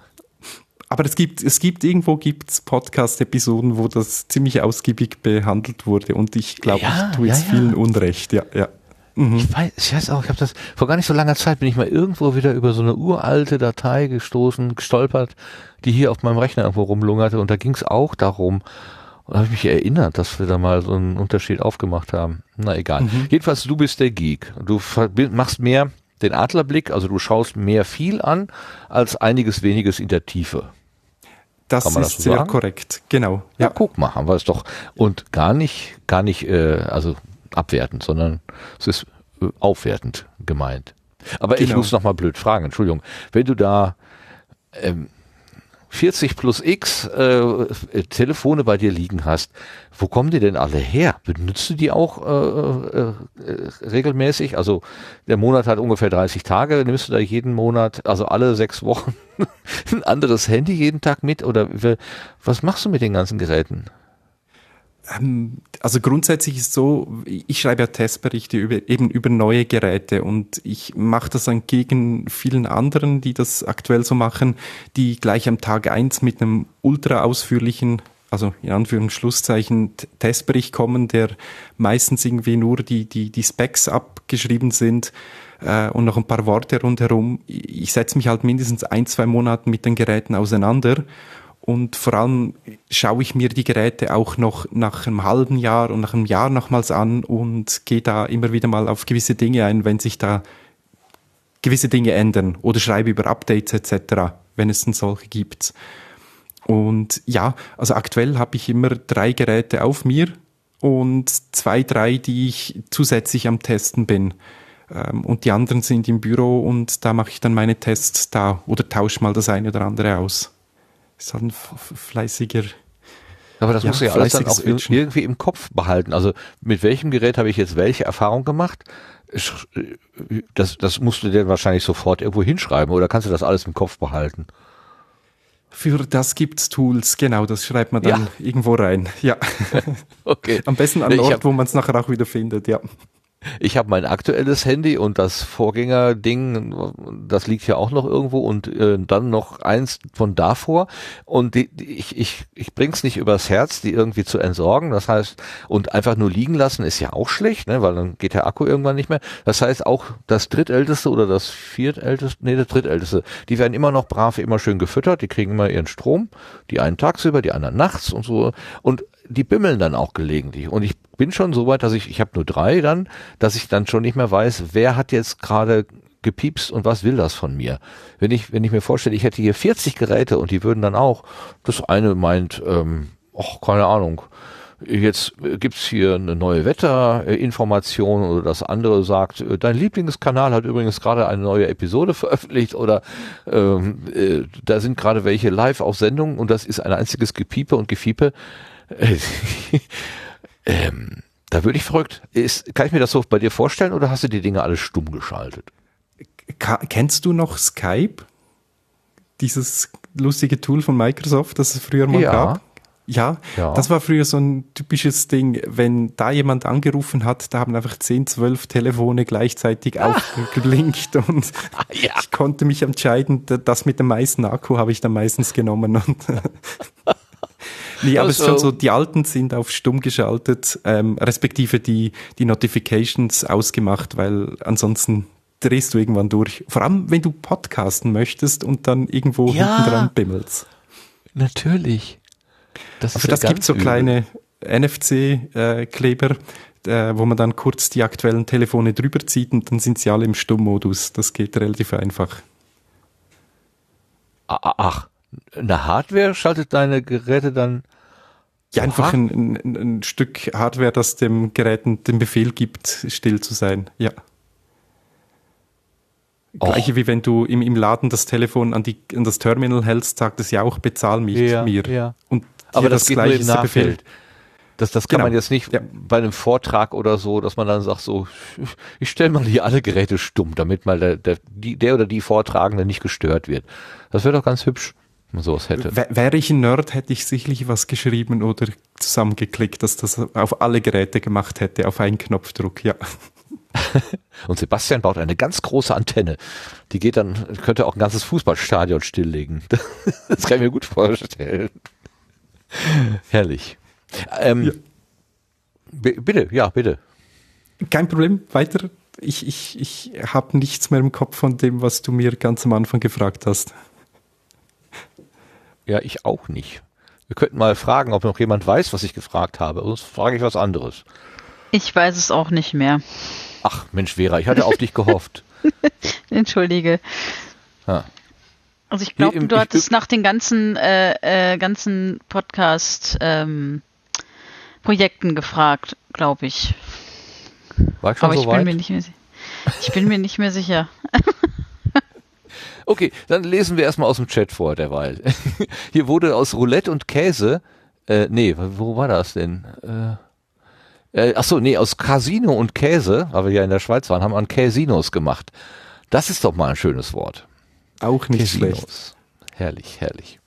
Aber es gibt, es gibt irgendwo gibt's Podcast-Episoden, wo das ziemlich ausgiebig behandelt wurde und ich glaube, ja, ich tue jetzt ja, ja. vielen Unrecht, ja, ja. Mhm. Ich, weiß, ich weiß auch, ich habe das vor gar nicht so langer Zeit bin ich mal irgendwo wieder über so eine uralte Datei gestoßen, gestolpert, die hier auf meinem Rechner irgendwo rumlungerte und da ging es auch darum. Und habe ich mich erinnert, dass wir da mal so einen Unterschied aufgemacht haben. Na egal. Mhm. Jedenfalls, du bist der Geek. Du machst mehr den Adlerblick, also du schaust mehr viel an als einiges weniges in der Tiefe. Das ist das so sehr sagen? korrekt, genau. Ja. ja, guck mal, haben wir es doch. Und gar nicht, gar nicht, äh, also abwertend, sondern es ist äh, aufwertend gemeint. Aber genau. ich muss noch mal blöd fragen, Entschuldigung. Wenn du da ähm, 40 plus X äh, äh, Telefone bei dir liegen hast, wo kommen die denn alle her? Benutzt du die auch äh, äh, äh regelmäßig? Also der Monat hat ungefähr 30 Tage. Nimmst du da jeden Monat, also alle sechs Wochen, ein anderes Handy jeden Tag mit? Oder was machst du mit den ganzen Geräten? Ähm, also grundsätzlich ist so, ich schreibe ja Testberichte über, eben über neue Geräte und ich mache das entgegen vielen anderen, die das aktuell so machen, die gleich am Tag eins mit einem ultra ausführlichen, also in Anführungsschlusszeichen Testbericht kommen, der meistens irgendwie nur die, die, die Specs abgeschrieben sind äh, und noch ein paar Worte rundherum. Ich setze mich halt mindestens ein, zwei Monate mit den Geräten auseinander und vor allem schaue ich mir die Geräte auch noch nach einem halben Jahr und nach einem Jahr nochmals an und gehe da immer wieder mal auf gewisse Dinge ein, wenn sich da gewisse Dinge ändern oder schreibe über Updates etc., wenn es denn solche gibt. Und ja, also aktuell habe ich immer drei Geräte auf mir und zwei, drei, die ich zusätzlich am Testen bin. Ähm, und die anderen sind im Büro und da mache ich dann meine Tests da oder tausche mal das eine oder andere aus ist halt ein fleißiger. Aber das ja, muss ja alles dann auch Switchen. irgendwie im Kopf behalten. Also mit welchem Gerät habe ich jetzt welche Erfahrung gemacht? Das, das musst du dir wahrscheinlich sofort irgendwo hinschreiben oder kannst du das alles im Kopf behalten? Für das gibt's Tools, genau, das schreibt man dann ja. irgendwo rein. Ja. okay. Am besten an Ort, wo man es nachher auch wieder findet, ja. Ich habe mein aktuelles Handy und das Vorgängerding, das liegt ja auch noch irgendwo und äh, dann noch eins von davor und die, die, ich, ich, ich bring's nicht übers Herz, die irgendwie zu entsorgen. Das heißt, und einfach nur liegen lassen ist ja auch schlecht, ne, weil dann geht der Akku irgendwann nicht mehr. Das heißt, auch das drittälteste oder das viertälteste, nee, das drittälteste, die werden immer noch brav, immer schön gefüttert, die kriegen immer ihren Strom, die einen tagsüber, die anderen nachts und so. Und die bimmeln dann auch gelegentlich. Und ich bin schon so weit, dass ich, ich habe nur drei dann, dass ich dann schon nicht mehr weiß, wer hat jetzt gerade gepiepst und was will das von mir? Wenn ich, wenn ich mir vorstelle, ich hätte hier 40 Geräte und die würden dann auch, das eine meint, ähm, ach, keine Ahnung, jetzt gibt's hier eine neue Wetterinformation oder das andere sagt, äh, dein Lieblingskanal hat übrigens gerade eine neue Episode veröffentlicht oder ähm, äh, da sind gerade welche live auf Sendung und das ist ein einziges Gepiepe und Gefiepe. ähm, da würde ich verrückt. Ist, kann ich mir das so bei dir vorstellen oder hast du die Dinge alle stumm geschaltet? kennst du noch Skype? Dieses lustige Tool von Microsoft, das es früher mal ja. gab? Ja, ja, das war früher so ein typisches Ding. Wenn da jemand angerufen hat, da haben einfach 10, 12 Telefone gleichzeitig ah. aufgeblinkt und ja. ich konnte mich entscheiden, das mit dem meisten Akku habe ich dann meistens genommen. Und Nee, aber also, es ist schon so, die alten sind auf stumm geschaltet, ähm, respektive die, die Notifications ausgemacht, weil ansonsten drehst du irgendwann durch. Vor allem, wenn du podcasten möchtest und dann irgendwo ja, hinten dran bimmelst. Natürlich. Das aber das gibt so kleine NFC-Kleber, äh, wo man dann kurz die aktuellen Telefone drüber zieht und dann sind sie alle im Stummmodus. Das geht relativ einfach. Ach, eine Hardware schaltet deine Geräte dann ja, einfach ein, ein, ein, Stück Hardware, das dem Gerät den Befehl gibt, still zu sein. Ja. Och. Gleiche wie wenn du im, im Laden das Telefon an, die, an das Terminal hältst, sagt es ja auch, bezahl mich ja, mir. Ja. Und Aber das, das geht nur im Nachfeld. Das, das kann genau. man jetzt nicht ja. bei einem Vortrag oder so, dass man dann sagt so, ich stelle mal hier alle Geräte stumm, damit mal der, der, die, der oder die Vortragende nicht gestört wird. Das wäre doch ganz hübsch, man sowas hätte. Wäre ich ein Nerd, hätte ich sicherlich was geschrieben oder zusammengeklickt, dass das auf alle Geräte gemacht hätte, auf einen Knopfdruck, ja. Und Sebastian baut eine ganz große Antenne. Die geht dann, könnte auch ein ganzes Fußballstadion stilllegen. Das kann ich mir gut vorstellen. Herrlich. Ähm, ja. Bitte, ja, bitte. Kein Problem, weiter. Ich, ich, ich habe nichts mehr im Kopf von dem, was du mir ganz am Anfang gefragt hast. Ja, ich auch nicht. Wir könnten mal fragen, ob noch jemand weiß, was ich gefragt habe. Sonst frage ich was anderes. Ich weiß es auch nicht mehr. Ach, Mensch, Vera, ich hatte auf dich gehofft. Entschuldige. Ja. Also ich glaube, du hattest nach den ganzen, äh, äh, ganzen Podcast ähm, Projekten gefragt, glaube ich. War ich schon Aber so ich, weit? bin mir nicht mehr, ich bin mir nicht mehr sicher. okay, dann lesen wir erstmal aus dem Chat vor, derweil. Hier wurde aus Roulette und Käse, äh, nee, wo war das denn? Äh, äh, ach so, nee, aus Casino und Käse, weil wir ja in der Schweiz waren, haben wir an Casinos gemacht. Das ist doch mal ein schönes Wort. Auch nicht Casinos. schlecht. Herrlich, herrlich.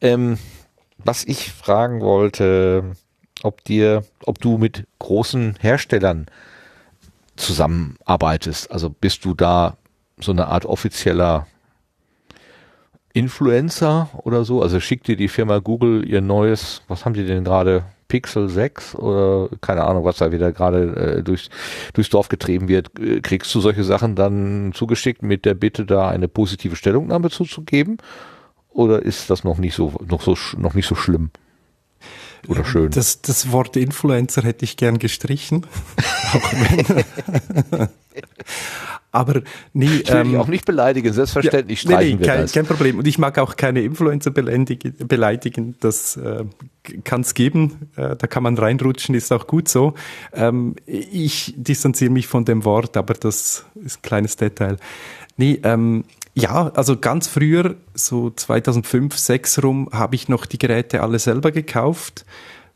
Ähm, was ich fragen wollte, ob dir, ob du mit großen Herstellern zusammenarbeitest. Also bist du da so eine Art offizieller Influencer oder so? Also schickt dir die Firma Google ihr neues, was haben die denn gerade? Pixel 6 oder keine Ahnung, was da wieder gerade äh, durch, durchs Dorf getrieben wird, äh, kriegst du solche Sachen dann zugeschickt mit der Bitte, da eine positive Stellungnahme zuzugeben? Oder ist das noch nicht so, noch so, noch nicht so schlimm? Oder schön? Das, das Wort Influencer hätte ich gern gestrichen. Aber nee, ich will ähm, dich auch nicht beleidigen, selbstverständlich ja, streichen nee, nee, kein, kein, Problem. Und ich mag auch keine Influencer beleidigen, das äh, kann es geben, äh, da kann man reinrutschen, ist auch gut so. Ähm, ich distanziere mich von dem Wort, aber das ist ein kleines Detail. Nee, ähm, ja, also ganz früher, so 2005, 2006 rum, habe ich noch die Geräte alle selber gekauft.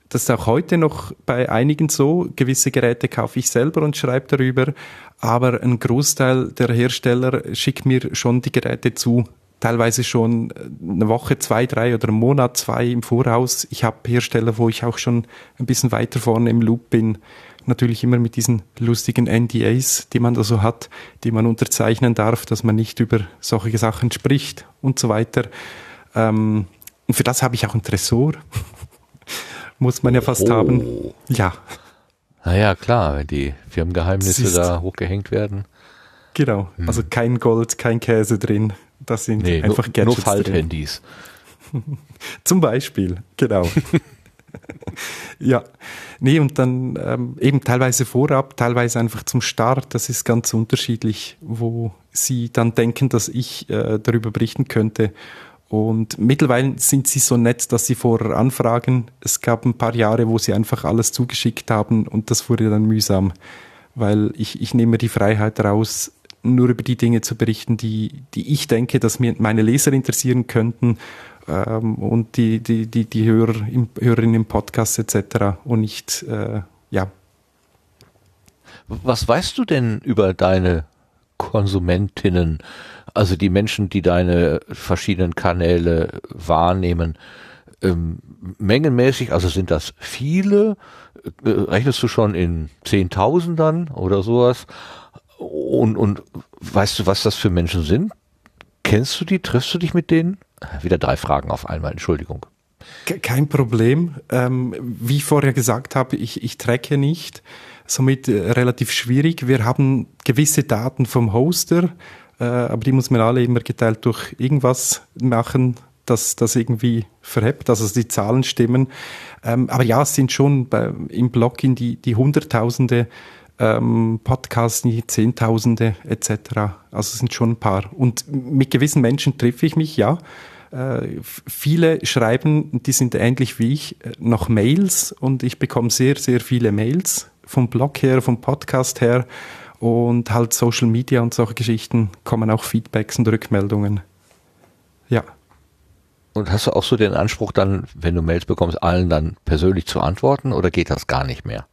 Das ist auch heute noch bei einigen so. Gewisse Geräte kaufe ich selber und schreibe darüber. Aber ein Großteil der Hersteller schickt mir schon die Geräte zu. Teilweise schon eine Woche, zwei, drei oder einen Monat, zwei im Voraus. Ich habe Hersteller, wo ich auch schon ein bisschen weiter vorne im Loop bin. Natürlich immer mit diesen lustigen NDAs, die man da so hat, die man unterzeichnen darf, dass man nicht über solche Sachen spricht und so weiter. Ähm, und für das habe ich auch ein Tresor muss man ja fast oh. haben. Ja. Naja, klar, wenn die Firmengeheimnisse da hochgehängt werden. Genau, hm. also kein Gold, kein Käse drin. Das sind nee, einfach nur, Gadgets nur Falthandys. Zum Beispiel, genau. ja, nee, und dann ähm, eben teilweise vorab, teilweise einfach zum Start. Das ist ganz unterschiedlich, wo sie dann denken, dass ich äh, darüber berichten könnte. Und mittlerweile sind sie so nett, dass sie vorher anfragen. Es gab ein paar Jahre, wo sie einfach alles zugeschickt haben und das wurde dann mühsam, weil ich, ich nehme die Freiheit raus, nur über die Dinge zu berichten, die, die ich denke, dass mir meine Leser interessieren könnten ähm, und die, die, die, die Hörer im, Hörerinnen im Podcast etc. und nicht, äh, ja. Was weißt du denn über deine Konsumentinnen? Also die Menschen, die deine verschiedenen Kanäle wahrnehmen, ähm, mengenmäßig, also sind das viele? Äh, rechnest du schon in Zehntausendern oder sowas? Und, und weißt du, was das für Menschen sind? Kennst du die? Triffst du dich mit denen? Wieder drei Fragen auf einmal, Entschuldigung. Kein Problem. Ähm, wie ich vorher gesagt habe, ich, ich tracke nicht. Somit äh, relativ schwierig. Wir haben gewisse Daten vom Hoster, äh, aber die muss man alle immer geteilt durch irgendwas machen, dass das irgendwie verhebt, dass also die Zahlen stimmen. Ähm, aber ja, es sind schon bei, im Blog in die, die Hunderttausende ähm, Podcasts, die Zehntausende etc. Also es sind schon ein paar. Und mit gewissen Menschen treffe ich mich, ja. Äh, viele schreiben, die sind ähnlich wie ich, äh, noch Mails und ich bekomme sehr, sehr viele Mails vom Blog her, vom Podcast her und halt Social Media und solche Geschichten kommen auch Feedbacks und Rückmeldungen. Ja. Und hast du auch so den Anspruch dann, wenn du Mails bekommst, allen dann persönlich zu antworten oder geht das gar nicht mehr?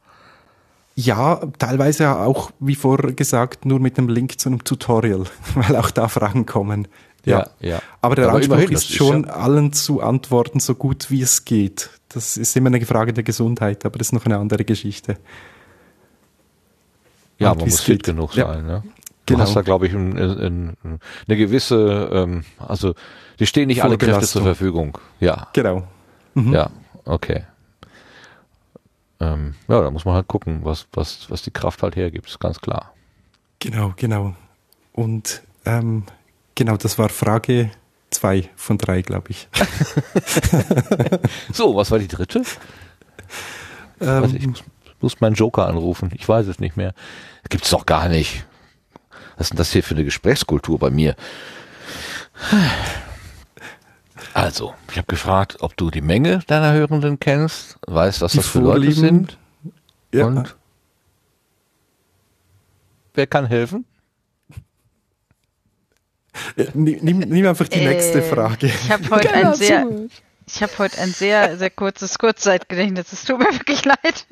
Ja, teilweise auch, wie vorher gesagt, nur mit dem Link zu einem Tutorial, weil auch da Fragen kommen. Ja, ja. ja. Aber der Aber Anspruch immerhin, ist schon, ja allen zu antworten, so gut wie es geht. Das ist immer eine Frage der Gesundheit, aber das ist noch eine andere Geschichte. Ja, man muss fit genug sein. Ne? Du genau. hast da, glaube ich, ein, ein, eine gewisse, ähm, also die stehen nicht alle Kräfte zur Verfügung. Ja. Genau. Mhm. Ja, okay. Ähm, ja, da muss man halt gucken, was, was, was die Kraft halt hergibt, ist ganz klar. Genau, genau. Und ähm, genau, das war Frage zwei von drei, glaube ich. so, was war die dritte? Ähm, ich muss, muss meinen Joker anrufen. Ich weiß es nicht mehr. Gibt's doch gar nicht. Was ist denn das hier für eine Gesprächskultur bei mir? Also, ich habe gefragt, ob du die Menge deiner Hörenden kennst, weißt, was die das für. Leute sind. Ja. Und wer kann helfen? Nimm, nimm einfach die äh, nächste Frage. Ich habe heute ein sehr, ich habe heute ein sehr, sehr kurzes Kurzzeitgedächtnis. Es tut mir wirklich leid.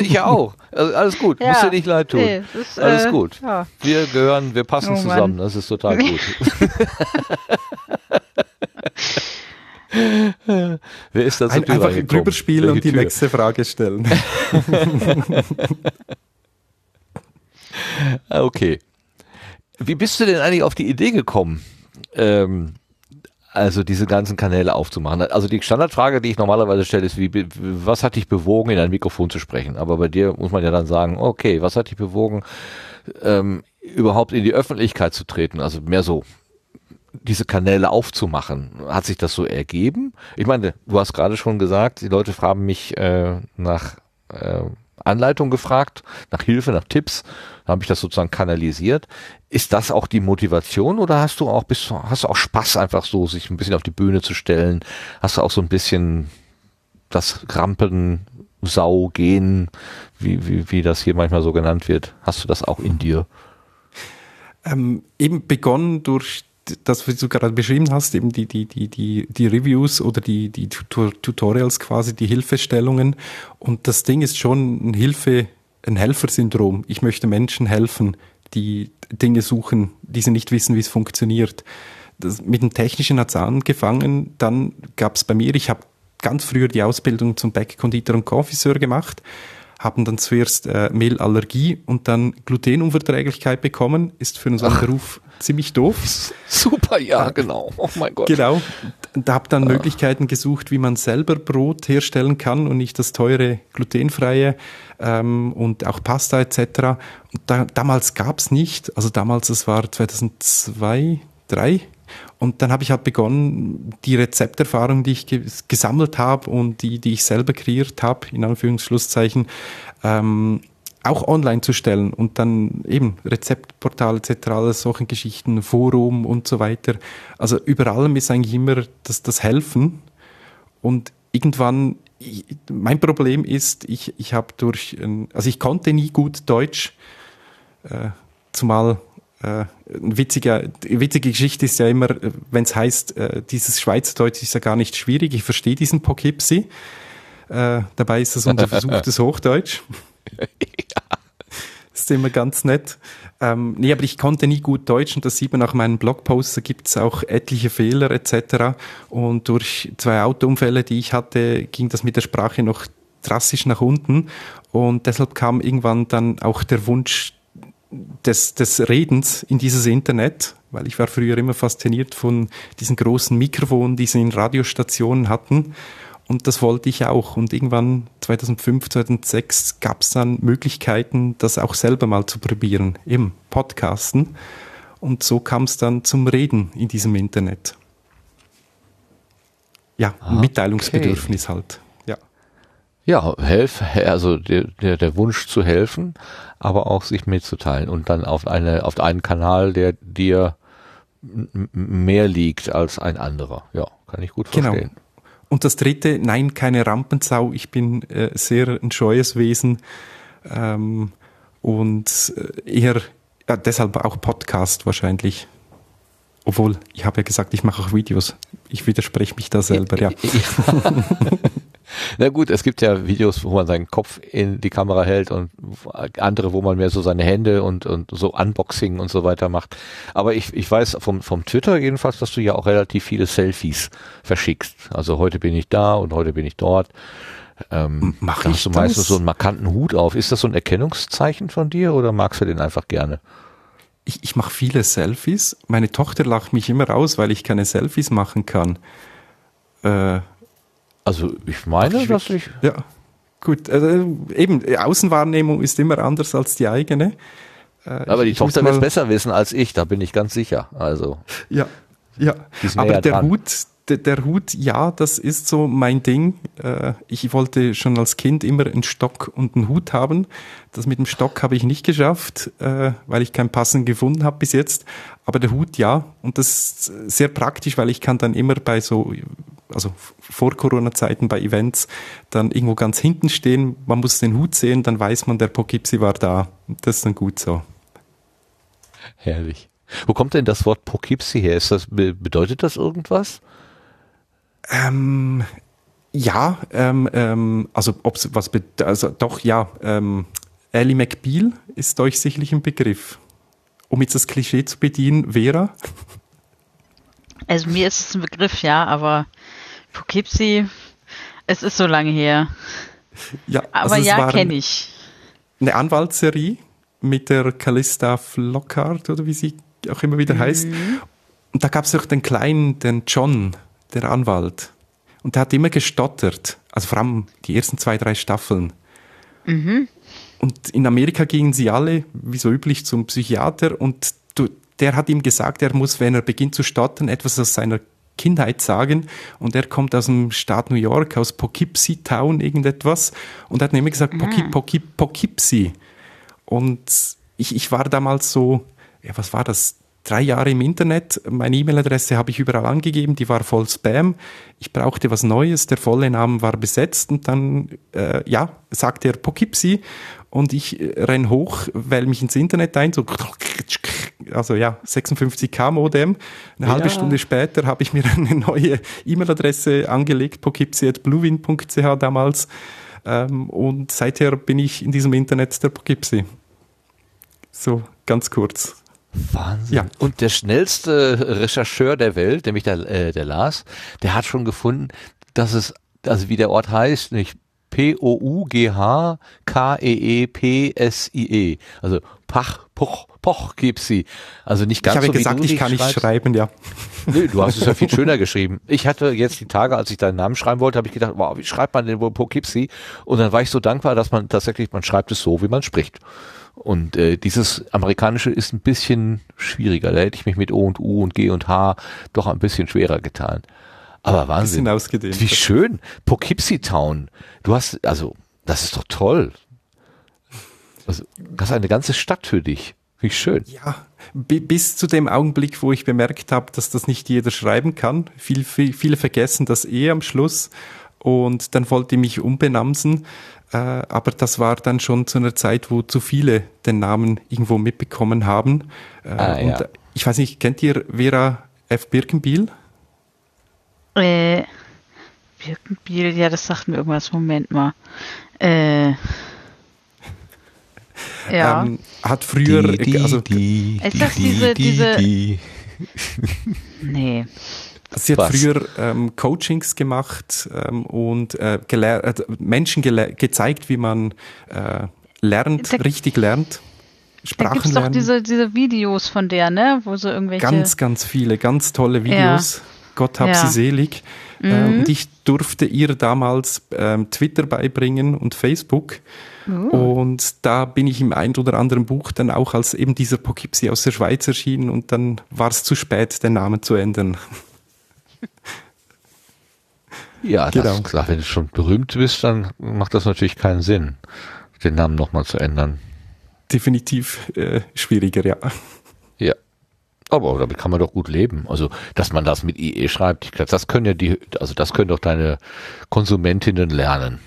ich auch. Also alles gut. Ja, Muss dir nicht leid tun. Nee, ist, alles äh, gut. Ja. Wir gehören, wir passen oh, zusammen. Das ist total gut. Wer ist das? Ein, einfach drüber spielen und die Tür? nächste Frage stellen. okay. Wie bist du denn eigentlich auf die Idee gekommen, ähm, also diese ganzen Kanäle aufzumachen? Also die Standardfrage, die ich normalerweise stelle, ist, wie, was hat dich bewogen, in ein Mikrofon zu sprechen? Aber bei dir muss man ja dann sagen, okay, was hat dich bewogen, ähm, überhaupt in die Öffentlichkeit zu treten? Also mehr so diese Kanäle aufzumachen. Hat sich das so ergeben? Ich meine, du hast gerade schon gesagt, die Leute haben mich äh, nach äh, Anleitung gefragt, nach Hilfe, nach Tipps. Da habe ich das sozusagen kanalisiert. Ist das auch die Motivation oder hast du auch bist, hast du auch Spaß einfach so, sich ein bisschen auf die Bühne zu stellen? Hast du auch so ein bisschen das Rampen, Sau, Gehen, wie, wie, wie das hier manchmal so genannt wird? Hast du das auch in dir? Ähm, eben begonnen durch das, was du gerade beschrieben hast, eben die, die, die, die, die Reviews oder die, die Tutorials quasi, die Hilfestellungen. Und das Ding ist schon ein Hilfe, ein Helfersyndrom. Ich möchte Menschen helfen, die Dinge suchen, die sie nicht wissen, wie es funktioniert. Das, mit dem Technischen hat es angefangen, dann gab es bei mir, ich habe ganz früher die Ausbildung zum Backkonditor und Confiseur gemacht haben dann zuerst äh, Mehlallergie und dann Glutenunverträglichkeit bekommen. Ist für unseren Ach. Beruf ziemlich doof. Super, ja, genau. Oh mein Gott. Genau. Da habe dann ah. Möglichkeiten gesucht, wie man selber Brot herstellen kann und nicht das teure glutenfreie ähm, und auch Pasta etc. Und da, damals gab's nicht, also damals, das war 2002, 2003, und dann habe ich halt begonnen, die Rezepterfahrung, die ich ge gesammelt habe und die, die ich selber kreiert habe, in Anführungsschlusszeichen, ähm, auch online zu stellen und dann eben Rezeptportal etc., alles solche Geschichten, Forum und so weiter. Also über allem ist eigentlich immer das, das Helfen und irgendwann, mein Problem ist, ich, ich habe durch, also ich konnte nie gut Deutsch, äh, zumal äh, witzige, witzige Geschichte ist ja immer, wenn es heißt, äh, dieses Schweizerdeutsch ist ja gar nicht schwierig, ich verstehe diesen Poughkeepsie. Äh, dabei ist das unser versuchtes Hochdeutsch. ja. Das ist immer ganz nett. Ähm, nee, aber ich konnte nie gut Deutsch und das sieht man auch in meinen Blogposts, da gibt es auch etliche Fehler etc. Und durch zwei Autounfälle, die ich hatte, ging das mit der Sprache noch drastisch nach unten und deshalb kam irgendwann dann auch der Wunsch, des, des Redens in dieses Internet, weil ich war früher immer fasziniert von diesen großen Mikrofonen, die sie in Radiostationen hatten. Und das wollte ich auch. Und irgendwann 2005, 2006 gab es dann Möglichkeiten, das auch selber mal zu probieren im Podcasten. Und so kam es dann zum Reden in diesem Internet. Ja, okay. Mitteilungsbedürfnis halt. Ja, helf, also der, der, der Wunsch zu helfen, aber auch sich mitzuteilen und dann auf eine, auf einen Kanal, der dir mehr liegt als ein anderer. Ja, kann ich gut genau. verstehen. Genau. Und das dritte, nein, keine Rampensau. Ich bin äh, sehr ein scheues Wesen ähm, und äh, eher ja, deshalb auch Podcast wahrscheinlich. Obwohl, ich habe ja gesagt, ich mache auch Videos. Ich widerspreche mich da selber, ja. Na gut, es gibt ja Videos, wo man seinen Kopf in die Kamera hält und andere, wo man mehr so seine Hände und, und so Unboxing und so weiter macht. Aber ich, ich weiß vom, vom Twitter jedenfalls, dass du ja auch relativ viele Selfies verschickst. Also heute bin ich da und heute bin ich dort. Ähm, Mach da ich hast du meistens so einen markanten Hut auf. Ist das so ein Erkennungszeichen von dir oder magst du den einfach gerne? Ich, ich mache viele Selfies. Meine Tochter lacht mich immer aus, weil ich keine Selfies machen kann. Äh, also ich meine, ich, dass ich. Ja, gut. Also eben, Außenwahrnehmung ist immer anders als die eigene. Äh, Aber die Tochter wird es besser wissen als ich, da bin ich ganz sicher. Also. Ja, ja. Aber der dran. Hut, der, der, Hut, ja, das ist so mein Ding. Äh, ich wollte schon als Kind immer einen Stock und einen Hut haben. Das mit dem Stock habe ich nicht geschafft, äh, weil ich keinen passenden gefunden habe bis jetzt. Aber der Hut, ja. Und das ist sehr praktisch, weil ich kann dann immer bei so also vor Corona-Zeiten bei Events, dann irgendwo ganz hinten stehen. Man muss den Hut sehen, dann weiß man, der Poughkeepsie war da. Das ist dann gut so. Herrlich. Wo kommt denn das Wort Poughkeepsie her? Ist das, bedeutet das irgendwas? Ähm, ja, ähm, ähm, also ob was also doch ja, ähm, Ellie McBeal ist euch sicherlich ein Begriff. Um jetzt das Klischee zu bedienen, Vera? Also mir ist es ein Begriff, ja, aber Poughkeepsie, es ist so lange her. Ja, also aber ja, kenne ich. Eine Anwaltsserie mit der Callista Flockhart oder wie sie auch immer wieder mhm. heißt. Und da gab es auch den kleinen, den John, der Anwalt. Und der hat immer gestottert. Also vor allem die ersten zwei, drei Staffeln. Mhm. Und in Amerika gingen sie alle, wie so üblich, zum Psychiater und der hat ihm gesagt, er muss, wenn er beginnt zu stottern, etwas aus seiner Kindheit sagen. Und er kommt aus dem Staat New York, aus Poughkeepsie Town, irgendetwas. Und er hat nämlich gesagt, mhm. Poughkeepsie. Und ich, ich war damals so, ja, was war das? Drei Jahre im Internet. Meine E-Mail-Adresse habe ich überall angegeben, die war voll Spam. Ich brauchte was Neues, der volle Name war besetzt und dann, äh, ja, sagte er Poughkeepsie und ich äh, renn hoch, wähle mich ins Internet ein, so also ja, 56k Modem. Eine ja. halbe Stunde später habe ich mir eine neue E-Mail-Adresse angelegt, pokipsi.bluewin.ch damals. Ähm, und seither bin ich in diesem Internet der Pokipsi. So, ganz kurz. Wahnsinn. Ja. Und der schnellste Rechercheur der Welt, nämlich der, äh, der Lars, der hat schon gefunden, dass es, also wie der Ort heißt, nicht P-O-U-G-H-K-E-E-P-S-I-E. -E. Also Pach, Puch, Poch sie. Also nicht ganz ich so habe gesagt, ich kann nicht schreiben, ja. Nö, du hast es ja viel schöner geschrieben. Ich hatte jetzt die Tage, als ich deinen Namen schreiben wollte, habe ich gedacht, wow, wie schreibt man denn wohl Poughkeepsie? Und dann war ich so dankbar, dass man tatsächlich, man schreibt es so, wie man spricht. Und äh, dieses amerikanische ist ein bisschen schwieriger. Da hätte ich mich mit O und U und G und H doch ein bisschen schwerer getan. Aber Wahnsinn. Wie schön. Poughkeepsie Town. Du hast, also, das ist doch toll. Also, das ist eine ganze Stadt für dich. Wie schön. Ja, bis zu dem Augenblick, wo ich bemerkt habe, dass das nicht jeder schreiben kann. Viel, viel, viele vergessen das eh am Schluss. Und dann wollte ich mich umbenamsen. Äh, aber das war dann schon zu einer Zeit, wo zu viele den Namen irgendwo mitbekommen haben. Äh, ah, und ja. ich weiß nicht, kennt ihr Vera F. Birkenbiel? Äh, Birkenbiel, ja, das sagt mir irgendwas. Moment mal. Äh, ja. Ähm, hat früher, die, die, also die, ist das diese, diese? nee. Sie hat Was? früher ähm, Coachings gemacht ähm, und äh, äh, Menschen gezeigt, wie man äh, lernt, da, richtig lernt. Sprachen da gibt's lernen. doch diese, diese Videos von der, ne? Wo so irgendwelche. Ganz, ganz viele, ganz tolle Videos. Ja. Gott hab ja. sie selig. Mhm. Ähm, und ich durfte ihr damals ähm, Twitter beibringen und Facebook. Mhm. Und da bin ich im ein oder anderen Buch dann auch als eben dieser Poughkeepsie aus der Schweiz erschienen und dann war es zu spät, den Namen zu ändern. Ja, genau. das. Wenn du schon berühmt bist, dann macht das natürlich keinen Sinn, den Namen nochmal zu ändern. Definitiv äh, schwieriger. Ja. Aber damit kann man doch gut leben. Also, dass man das mit IE schreibt, ich glaube, das können ja die, also das können doch deine Konsumentinnen lernen,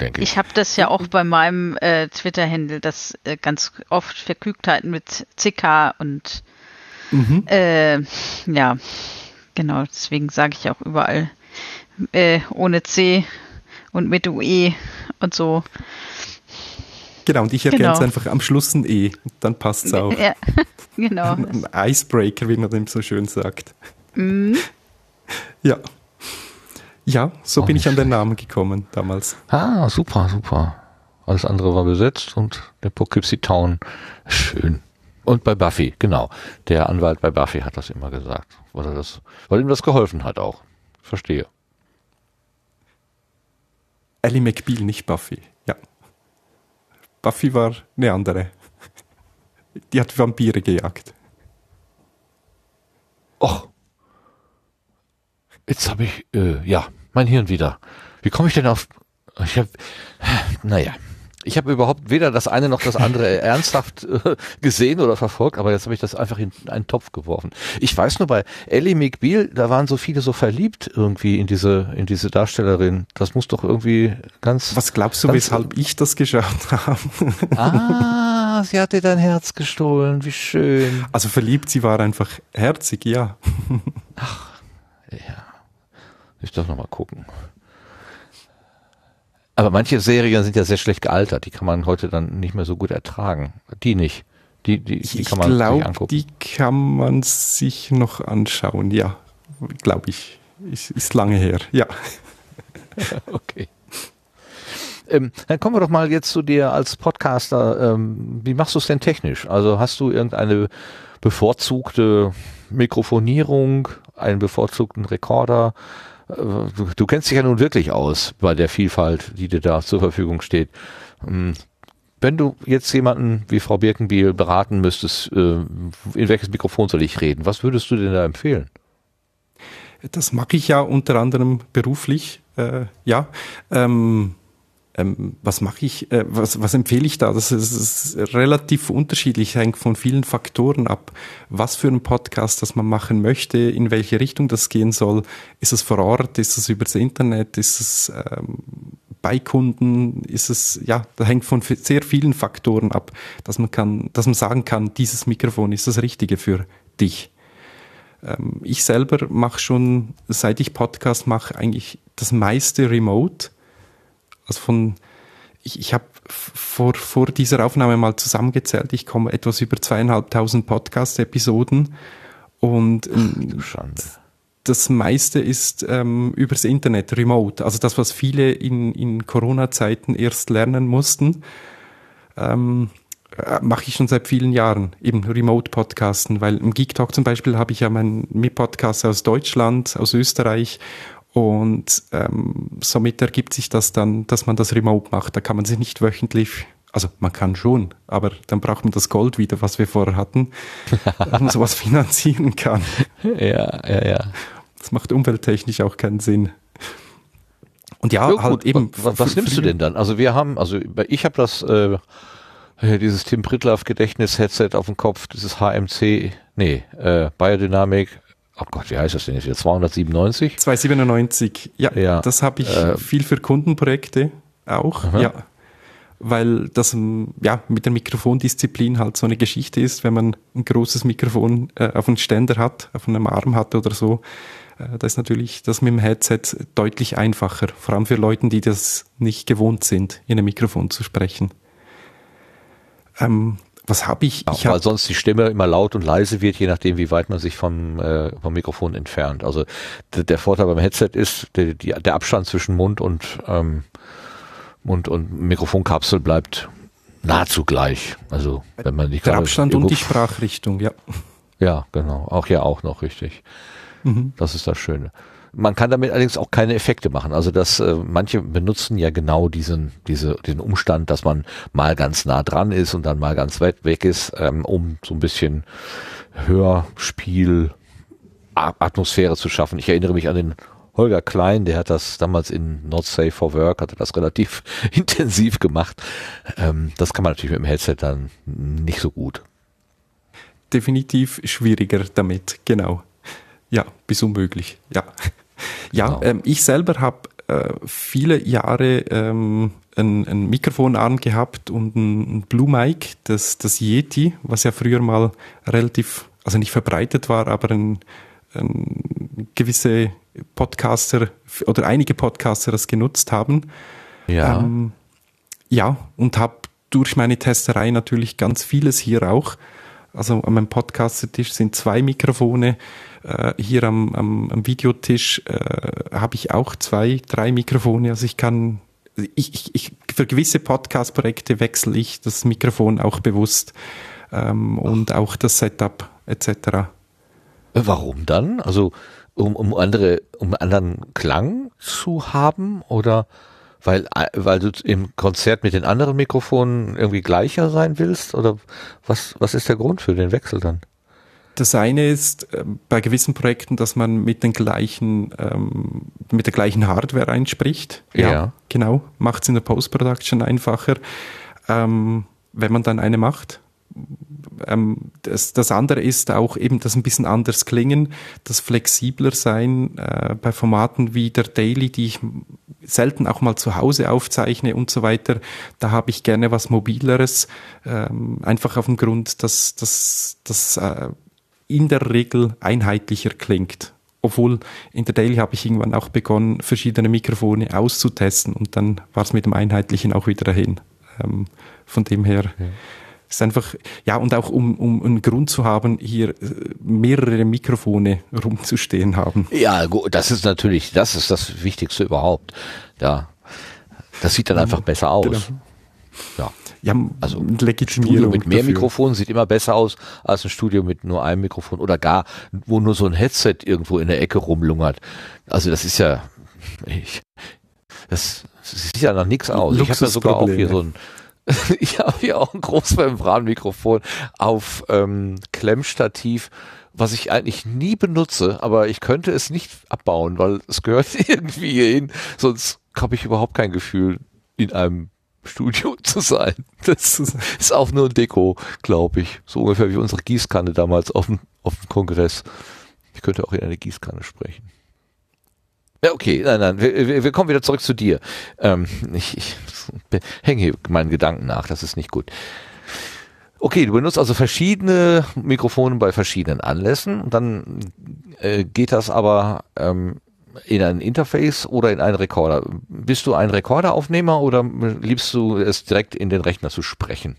denke ich. Ich habe das ja auch bei meinem äh, Twitter-Handle, das äh, ganz oft Verkügtheiten mit CK und Mhm. Äh, ja, genau, deswegen sage ich auch überall äh, ohne C und mit UE und so. Genau, und ich ergänze genau. einfach am Schluss ein E, dann passt es auch. Ja, genau. Ein Icebreaker, wie man dem so schön sagt. Mhm. Ja. Ja, so oh, bin ich an den Namen gekommen damals. Ah, super, super. Alles andere war besetzt und der Poughkeepsie Town. Schön. Und bei Buffy, genau. Der Anwalt bei Buffy hat das immer gesagt. Weil, das, weil ihm das geholfen hat auch. Verstehe. Ellie McBeal, nicht Buffy. Buffy war eine andere. Die hat Vampire gejagt. Och. Jetzt habe ich, äh, ja, mein Hirn wieder. Wie komme ich denn auf. Ich habe. Naja. Ich habe überhaupt weder das eine noch das andere ernsthaft äh, gesehen oder verfolgt, aber jetzt habe ich das einfach in einen Topf geworfen. Ich weiß nur bei Ellie McBeal, da waren so viele so verliebt irgendwie in diese in diese Darstellerin. Das muss doch irgendwie ganz. Was glaubst du, weshalb ich das geschaut habe? ah, sie hat dir dein Herz gestohlen. Wie schön. Also verliebt, sie war einfach herzig, ja. Ach, ja. Ich darf noch mal gucken. Aber manche Serien sind ja sehr schlecht gealtert. Die kann man heute dann nicht mehr so gut ertragen. Die nicht. Die, die, die kann man glaub, sich angucken. Die kann man sich noch anschauen, ja. Glaube ich. Ist, ist lange her, ja. okay. Ähm, dann kommen wir doch mal jetzt zu dir als Podcaster. Ähm, wie machst du es denn technisch? Also hast du irgendeine bevorzugte Mikrofonierung, einen bevorzugten Rekorder? Du, du kennst dich ja nun wirklich aus bei der Vielfalt, die dir da zur Verfügung steht. Hm, wenn du jetzt jemanden wie Frau Birkenbiel beraten müsstest, äh, in welches Mikrofon soll ich reden, was würdest du denn da empfehlen? Das mache ich ja unter anderem beruflich, äh, ja. Ähm, ähm, was mache ich, äh, was, was empfehle ich da? Das ist, ist, relativ unterschiedlich, hängt von vielen Faktoren ab. Was für ein Podcast, das man machen möchte, in welche Richtung das gehen soll. Ist es vor Ort, ist es übers Internet, ist es ähm, bei Kunden, ist es, ja, da hängt von sehr vielen Faktoren ab, dass man kann, dass man sagen kann, dieses Mikrofon ist das Richtige für dich. Ähm, ich selber mache schon, seit ich Podcast mache, eigentlich das meiste remote also von, ich, ich habe vor, vor dieser Aufnahme mal zusammengezählt, ich komme etwas über zweieinhalbtausend Podcast-Episoden und Ach, das meiste ist ähm, übers Internet, remote. Also das, was viele in, in Corona-Zeiten erst lernen mussten, ähm, äh, mache ich schon seit vielen Jahren, eben Remote-Podcasten, weil im Geek Talk zum Beispiel habe ich ja meinen Mit-Podcast aus Deutschland, aus Österreich und ähm, somit ergibt sich das dann, dass man das remote macht. Da kann man sich nicht wöchentlich, also man kann schon, aber dann braucht man das Gold wieder, was wir vorher hatten, dass man sowas finanzieren kann. Ja, ja, ja. Das macht umwelttechnisch auch keinen Sinn. Und ja, ja halt eben. Was, was nimmst du denn dann? Also wir haben, also ich habe das, äh, dieses Tim Pritlaff Gedächtnis-Headset auf dem Kopf, dieses HMC, nee, äh, Biodynamic oh Gott, wie heißt das denn jetzt? 297? 297, ja. ja. Das habe ich äh, viel für Kundenprojekte auch, aha. ja. Weil das ja mit der Mikrofondisziplin halt so eine Geschichte ist, wenn man ein großes Mikrofon äh, auf einem Ständer hat, auf einem Arm hat oder so, äh, da ist natürlich das mit dem Headset deutlich einfacher, vor allem für Leute, die das nicht gewohnt sind, in einem Mikrofon zu sprechen. Ähm, was habe ich? ich hab, weil sonst die Stimme immer laut und leise wird, je nachdem, wie weit man sich vom, äh, vom Mikrofon entfernt. Also der Vorteil beim Headset ist, der, die, der Abstand zwischen Mund und, ähm, Mund und Mikrofonkapsel bleibt nahezu gleich. Also wenn man nicht der Abstand und die Sprachrichtung, ja. Ja, genau. Auch ja auch noch richtig. Mhm. Das ist das Schöne. Man kann damit allerdings auch keine Effekte machen. Also dass äh, manche benutzen ja genau diesen, diese, diesen Umstand, dass man mal ganz nah dran ist und dann mal ganz weit weg ist, ähm, um so ein bisschen Hörspiel Atmosphäre zu schaffen. Ich erinnere mich an den Holger Klein, der hat das damals in Not Safe for Work, hatte das relativ intensiv gemacht. Ähm, das kann man natürlich mit dem Headset dann nicht so gut. Definitiv schwieriger damit, genau. Ja, bis unmöglich, ja. Ja, genau. ähm, ich selber habe äh, viele Jahre ähm, ein, ein Mikrofonarm gehabt und ein, ein Blue Mic, das, das Yeti, was ja früher mal relativ also nicht verbreitet war, aber ein, ein gewisse Podcaster oder einige Podcaster das genutzt haben. Ja. Ähm, ja, und habe durch meine Testerei natürlich ganz vieles hier auch. Also an meinem Podcaster-Tisch sind zwei Mikrofone. Äh, hier am, am, am Videotisch äh, habe ich auch zwei, drei Mikrofone. Also ich kann, ich, ich, ich für gewisse Podcast-Projekte wechsle ich das Mikrofon auch bewusst ähm, und auch das Setup etc. Warum dann? Also um, um andere, um anderen Klang zu haben oder weil, weil du im Konzert mit den anderen Mikrofonen irgendwie gleicher sein willst? Oder was, was ist der Grund für den Wechsel dann? Das eine ist äh, bei gewissen Projekten, dass man mit den gleichen, ähm, mit der gleichen Hardware einspricht. Ja, ja. genau. Macht es in der Post-Production einfacher, ähm, wenn man dann eine macht. Ähm, das, das andere ist auch eben das ein bisschen anders klingen, das flexibler sein äh, bei Formaten wie der Daily, die ich selten auch mal zu Hause aufzeichne und so weiter. Da habe ich gerne was Mobileres, ähm, einfach auf dem Grund, dass das äh, in der Regel einheitlicher klingt. Obwohl in der Daily habe ich irgendwann auch begonnen, verschiedene Mikrofone auszutesten und dann war es mit dem Einheitlichen auch wieder dahin. Ähm, von dem her. Ja ist einfach, ja, und auch um, um einen Grund zu haben, hier äh, mehrere Mikrofone rumzustehen haben. Ja, gut, das ist natürlich, das ist das Wichtigste überhaupt. Ja. Das sieht dann einfach besser aus. Genau. Ja. Ja, also ein Studio mit mehr dafür. Mikrofonen sieht immer besser aus als ein Studio mit nur einem Mikrofon oder gar, wo nur so ein Headset irgendwo in der Ecke rumlungert. Also das ist ja, ich, das, das sieht ja nach nichts aus. Ich habe ja sogar auch hier so ein, ich habe hier auch ein Großmembranmikrofon auf ähm, Klemmstativ, was ich eigentlich nie benutze, aber ich könnte es nicht abbauen, weil es gehört irgendwie hierhin, sonst habe ich überhaupt kein Gefühl, in einem Studio zu sein. Das ist auch nur ein Deko, glaube ich. So ungefähr wie unsere Gießkanne damals auf dem, auf dem Kongress. Ich könnte auch in eine Gießkanne sprechen. Ja, okay, nein, nein, wir, wir kommen wieder zurück zu dir. Ähm, ich, ich hänge hier meinen Gedanken nach, das ist nicht gut. Okay, du benutzt also verschiedene Mikrofone bei verschiedenen Anlässen und dann äh, geht das aber ähm, in ein Interface oder in einen Rekorder. Bist du ein Rekorderaufnehmer oder liebst du es direkt in den Rechner zu sprechen?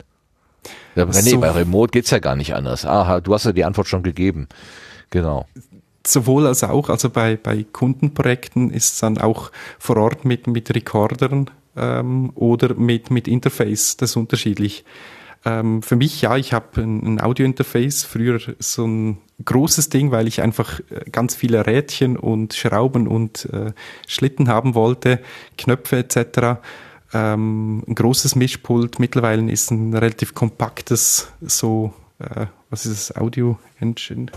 Ja, nee, so. bei Remote geht's ja gar nicht anders. Aha, du hast ja die Antwort schon gegeben. Genau sowohl als auch, also bei, bei Kundenprojekten ist es dann auch vor Ort mit, mit Recordern ähm, oder mit, mit Interface, das ist unterschiedlich. Ähm, für mich, ja, ich habe ein, ein Audio-Interface, früher so ein großes Ding, weil ich einfach äh, ganz viele Rädchen und Schrauben und äh, Schlitten haben wollte, Knöpfe etc. Ähm, ein großes Mischpult, mittlerweile ist ein relativ kompaktes, so, äh, was ist das, Audio-Engine?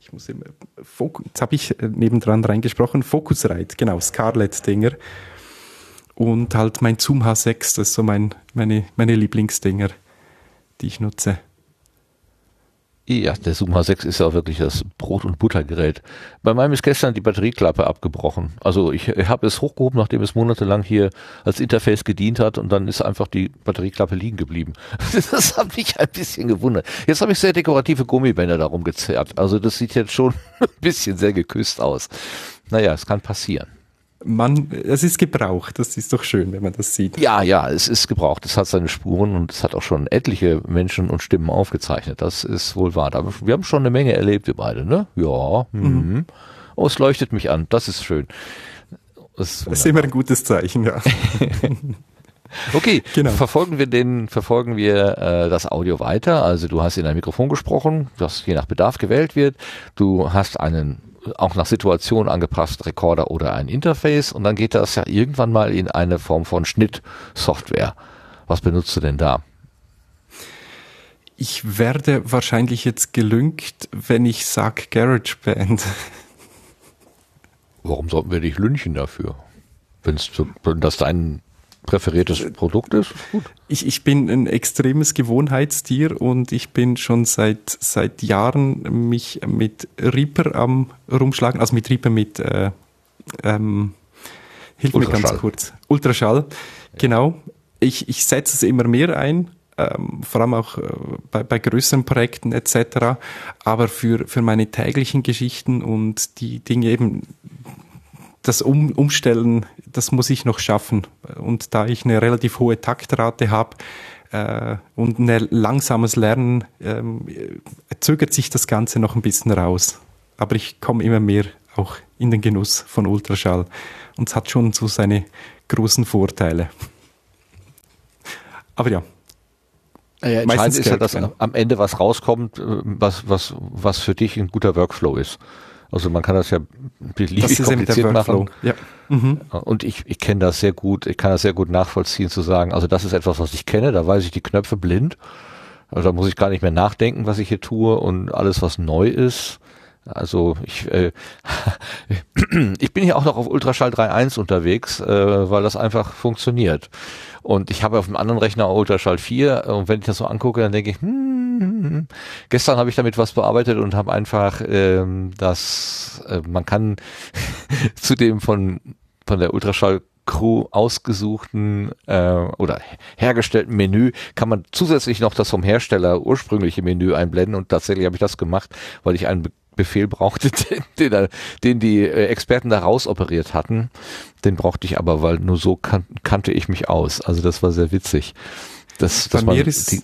ich muss immer, jetzt habe ich äh, nebendran reingesprochen, Focusrite, genau, Scarlett-Dinger. Und halt mein Zoom H6, das ist so mein, meine, meine Lieblingsdinger, die ich nutze. Ja, der Zoom H6 ist ja wirklich das Brot- und Buttergerät. Bei meinem ist gestern die Batterieklappe abgebrochen. Also ich, ich habe es hochgehoben, nachdem es monatelang hier als Interface gedient hat und dann ist einfach die Batterieklappe liegen geblieben. Das hat mich ein bisschen gewundert. Jetzt habe ich sehr dekorative Gummibänder darum gezerrt. Also das sieht jetzt schon ein bisschen sehr geküsst aus. Naja, es kann passieren man, es ist gebraucht. Das ist doch schön, wenn man das sieht. Ja, ja, es ist gebraucht. Es hat seine Spuren und es hat auch schon etliche Menschen und Stimmen aufgezeichnet. Das ist wohl wahr. Wir haben schon eine Menge erlebt, wir beide, ne? Ja. Mhm. mhm. Oh, es leuchtet mich an. Das ist schön. Das ist, das ist immer ein gutes Zeichen, ja. Okay, genau. verfolgen wir den, verfolgen wir äh, das Audio weiter. Also du hast in ein Mikrofon gesprochen, das je nach Bedarf gewählt wird. Du hast einen auch nach Situation angepasst Rekorder oder ein Interface und dann geht das ja irgendwann mal in eine Form von Schnittsoftware. Was benutzt du denn da? Ich werde wahrscheinlich jetzt gelüngt, wenn ich sage GarageBand. Warum sollten wir dich lünchen dafür? Wenn's, wenn das dein präferiertes Produkt ist, gut. Ich, ich bin ein extremes Gewohnheitstier und ich bin schon seit, seit Jahren mich mit Reaper am rumschlagen, also mit Reaper mit, äh, ähm, hilf mir ganz kurz, Ultraschall, ja. genau. Ich, ich setze es immer mehr ein, ähm, vor allem auch äh, bei, bei größeren Projekten etc. Aber für, für meine täglichen Geschichten und die Dinge eben, das um, Umstellen, das muss ich noch schaffen. Und da ich eine relativ hohe Taktrate habe äh, und ein langsames Lernen, ähm, zögert sich das Ganze noch ein bisschen raus. Aber ich komme immer mehr auch in den Genuss von Ultraschall. Und es hat schon so seine großen Vorteile. Aber ja, ja, entscheidend ist ja, dass am Ende was rauskommt, äh, was, was, was für dich ein guter Workflow ist. Also man kann das ja beliebig kompliziert machen. Ja. Mhm. Und ich, ich kenne das sehr gut, ich kann das sehr gut nachvollziehen zu sagen, also das ist etwas, was ich kenne, da weiß ich die Knöpfe blind. Also da muss ich gar nicht mehr nachdenken, was ich hier tue und alles, was neu ist, also ich, äh, ich bin hier auch noch auf Ultraschall 3.1 unterwegs, äh, weil das einfach funktioniert. Und ich habe auf einem anderen Rechner Ultraschall 4 und wenn ich das so angucke, dann denke ich, hm. Gestern habe ich damit was bearbeitet und habe einfach, ähm, dass äh, man kann zu dem von, von der Ultraschall Crew ausgesuchten äh, oder hergestellten Menü kann man zusätzlich noch das vom Hersteller ursprüngliche Menü einblenden und tatsächlich habe ich das gemacht, weil ich einen Befehl brauchte, den, den, den die äh, Experten da rausoperiert hatten. Den brauchte ich aber, weil nur so kan kannte ich mich aus. Also das war sehr witzig. Das, dass man die,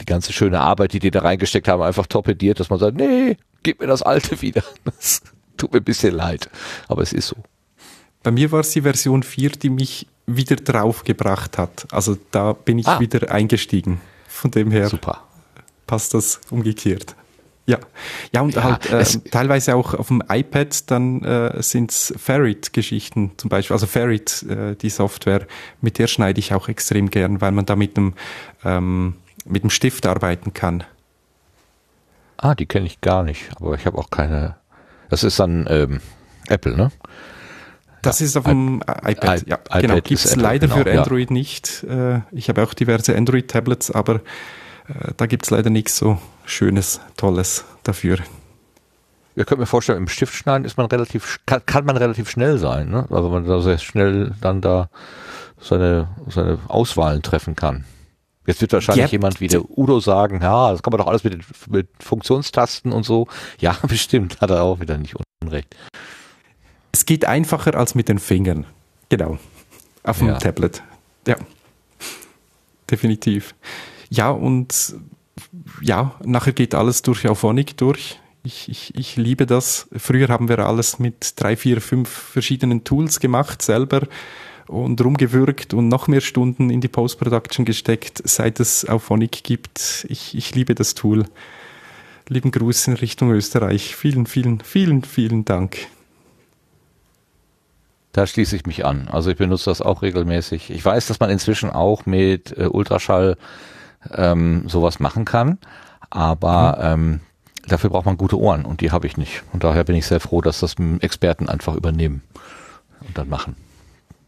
die ganze schöne Arbeit, die die da reingesteckt haben, einfach torpediert, dass man sagt, nee, gib mir das alte wieder. Das tut mir ein bisschen leid. Aber es ist so. Bei mir war es die Version 4, die mich wieder draufgebracht hat. Also da bin ich ah. wieder eingestiegen. Von dem her Super. passt das umgekehrt. Ja, ja und ja, halt äh, teilweise auch auf dem iPad dann äh, sind Ferret-Geschichten zum Beispiel, also Ferret, äh, die Software, mit der schneide ich auch extrem gern, weil man da mit dem, ähm, mit dem Stift arbeiten kann. Ah, die kenne ich gar nicht, aber ich habe auch keine. Das ist dann ähm, Apple, ne? Das ja, ist auf dem I iPad, I ja, iPad genau. Gibt es leider genau, für Android ja. nicht. Äh, ich habe auch diverse Android-Tablets, aber äh, da gibt es leider nichts so Schönes, Tolles dafür. Ihr könnt mir vorstellen, im Stift schneiden ist man relativ, kann, kann man relativ schnell sein, ne? weil man da sehr schnell dann da seine, seine Auswahlen treffen kann. Jetzt wird wahrscheinlich yep. jemand wie der Udo sagen, ja, das kann man doch alles mit, den, mit Funktionstasten und so. Ja, bestimmt, hat er auch wieder nicht unrecht. Es geht einfacher als mit den Fingern. Genau. Auf dem ja. Tablet. Ja. Definitiv. Ja, und ja, nachher geht alles durch Auphonic durch. Ich, ich, ich liebe das. Früher haben wir alles mit drei, vier, fünf verschiedenen Tools gemacht, selber und rumgewürgt und noch mehr Stunden in die Post-Production gesteckt, seit es Auphonic gibt. Ich, ich liebe das Tool. Lieben Gruß in Richtung Österreich. Vielen, vielen, vielen, vielen Dank. Da schließe ich mich an. Also ich benutze das auch regelmäßig. Ich weiß, dass man inzwischen auch mit äh, Ultraschall ähm, sowas machen kann. Aber mhm. ähm, dafür braucht man gute Ohren und die habe ich nicht. Und daher bin ich sehr froh, dass das Experten einfach übernehmen und dann machen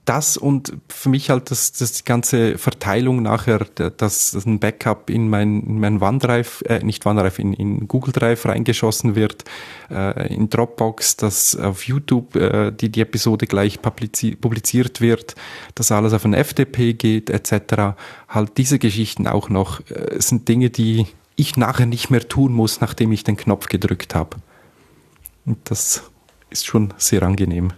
das und für mich halt das, das die ganze Verteilung nachher, dass, dass ein Backup in mein, in mein OneDrive, äh, nicht OneDrive, in, in Google Drive reingeschossen wird, äh, in Dropbox, dass auf YouTube äh, die, die Episode gleich publiziert wird, dass alles auf ein FTP geht, etc. Halt diese Geschichten auch noch, äh, sind Dinge, die ich nachher nicht mehr tun muss, nachdem ich den Knopf gedrückt habe. Und das ist schon sehr angenehm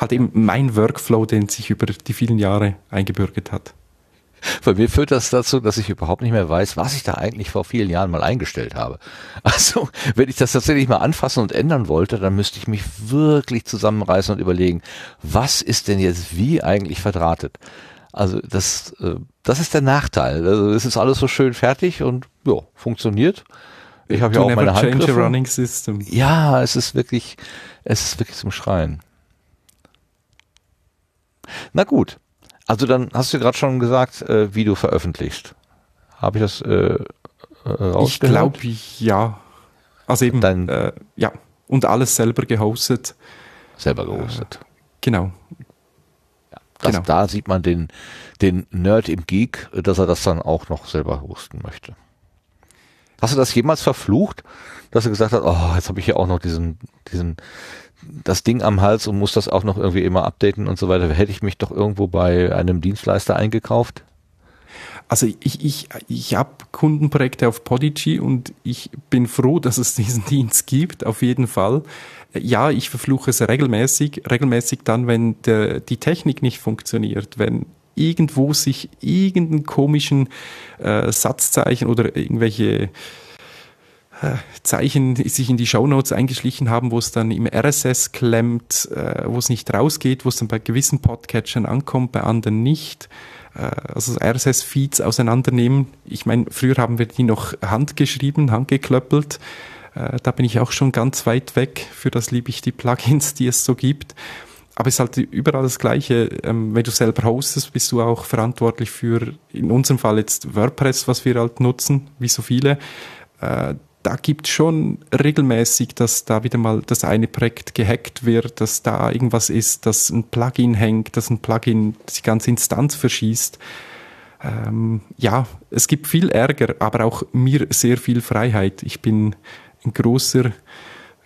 halt eben mein Workflow, den sich über die vielen Jahre eingebürgert hat. Bei mir führt das dazu, dass ich überhaupt nicht mehr weiß, was ich da eigentlich vor vielen Jahren mal eingestellt habe. Also, wenn ich das tatsächlich mal anfassen und ändern wollte, dann müsste ich mich wirklich zusammenreißen und überlegen, was ist denn jetzt wie eigentlich verdrahtet? Also, das, äh, das ist der Nachteil. Also, es ist alles so schön fertig und ja, funktioniert. Ich habe ja auch meine Handgriffe. Ja, es ist wirklich, es ist wirklich zum Schreien. Na gut. Also dann hast du gerade schon gesagt, äh, wie du veröffentlichst. Habe ich das äh, äh Ich glaube, ja. Also eben, Dein, äh, ja. Und alles selber gehostet. Selber gehostet. Äh, genau. Das, genau. Da sieht man den, den Nerd im Geek, dass er das dann auch noch selber hosten möchte. Hast du das jemals verflucht, dass du gesagt hast, oh, jetzt habe ich hier auch noch diesen, diesen das Ding am Hals und muss das auch noch irgendwie immer updaten und so weiter. Hätte ich mich doch irgendwo bei einem Dienstleister eingekauft? Also ich, ich, ich habe Kundenprojekte auf Podigy und ich bin froh, dass es diesen Dienst gibt, auf jeden Fall. Ja, ich verfluche es regelmäßig, regelmäßig dann, wenn der, die Technik nicht funktioniert, wenn irgendwo sich irgendeinen komischen äh, Satzzeichen oder irgendwelche Zeichen sich in die Shownotes eingeschlichen haben, wo es dann im RSS klemmt, äh, wo es nicht rausgeht, wo es dann bei gewissen Podcatchern ankommt, bei anderen nicht. Äh, also RSS-Feeds auseinandernehmen. Ich meine, früher haben wir die noch handgeschrieben, handgeklöppelt. Äh, da bin ich auch schon ganz weit weg. Für das liebe ich die Plugins, die es so gibt. Aber es ist halt überall das Gleiche. Ähm, wenn du selber hostest, bist du auch verantwortlich für, in unserem Fall jetzt WordPress, was wir halt nutzen, wie so viele. Da gibt schon regelmäßig, dass da wieder mal das eine Projekt gehackt wird, dass da irgendwas ist, dass ein Plugin hängt, dass ein Plugin die ganze Instanz verschießt. Ähm, ja, es gibt viel Ärger, aber auch mir sehr viel Freiheit. Ich bin ein großer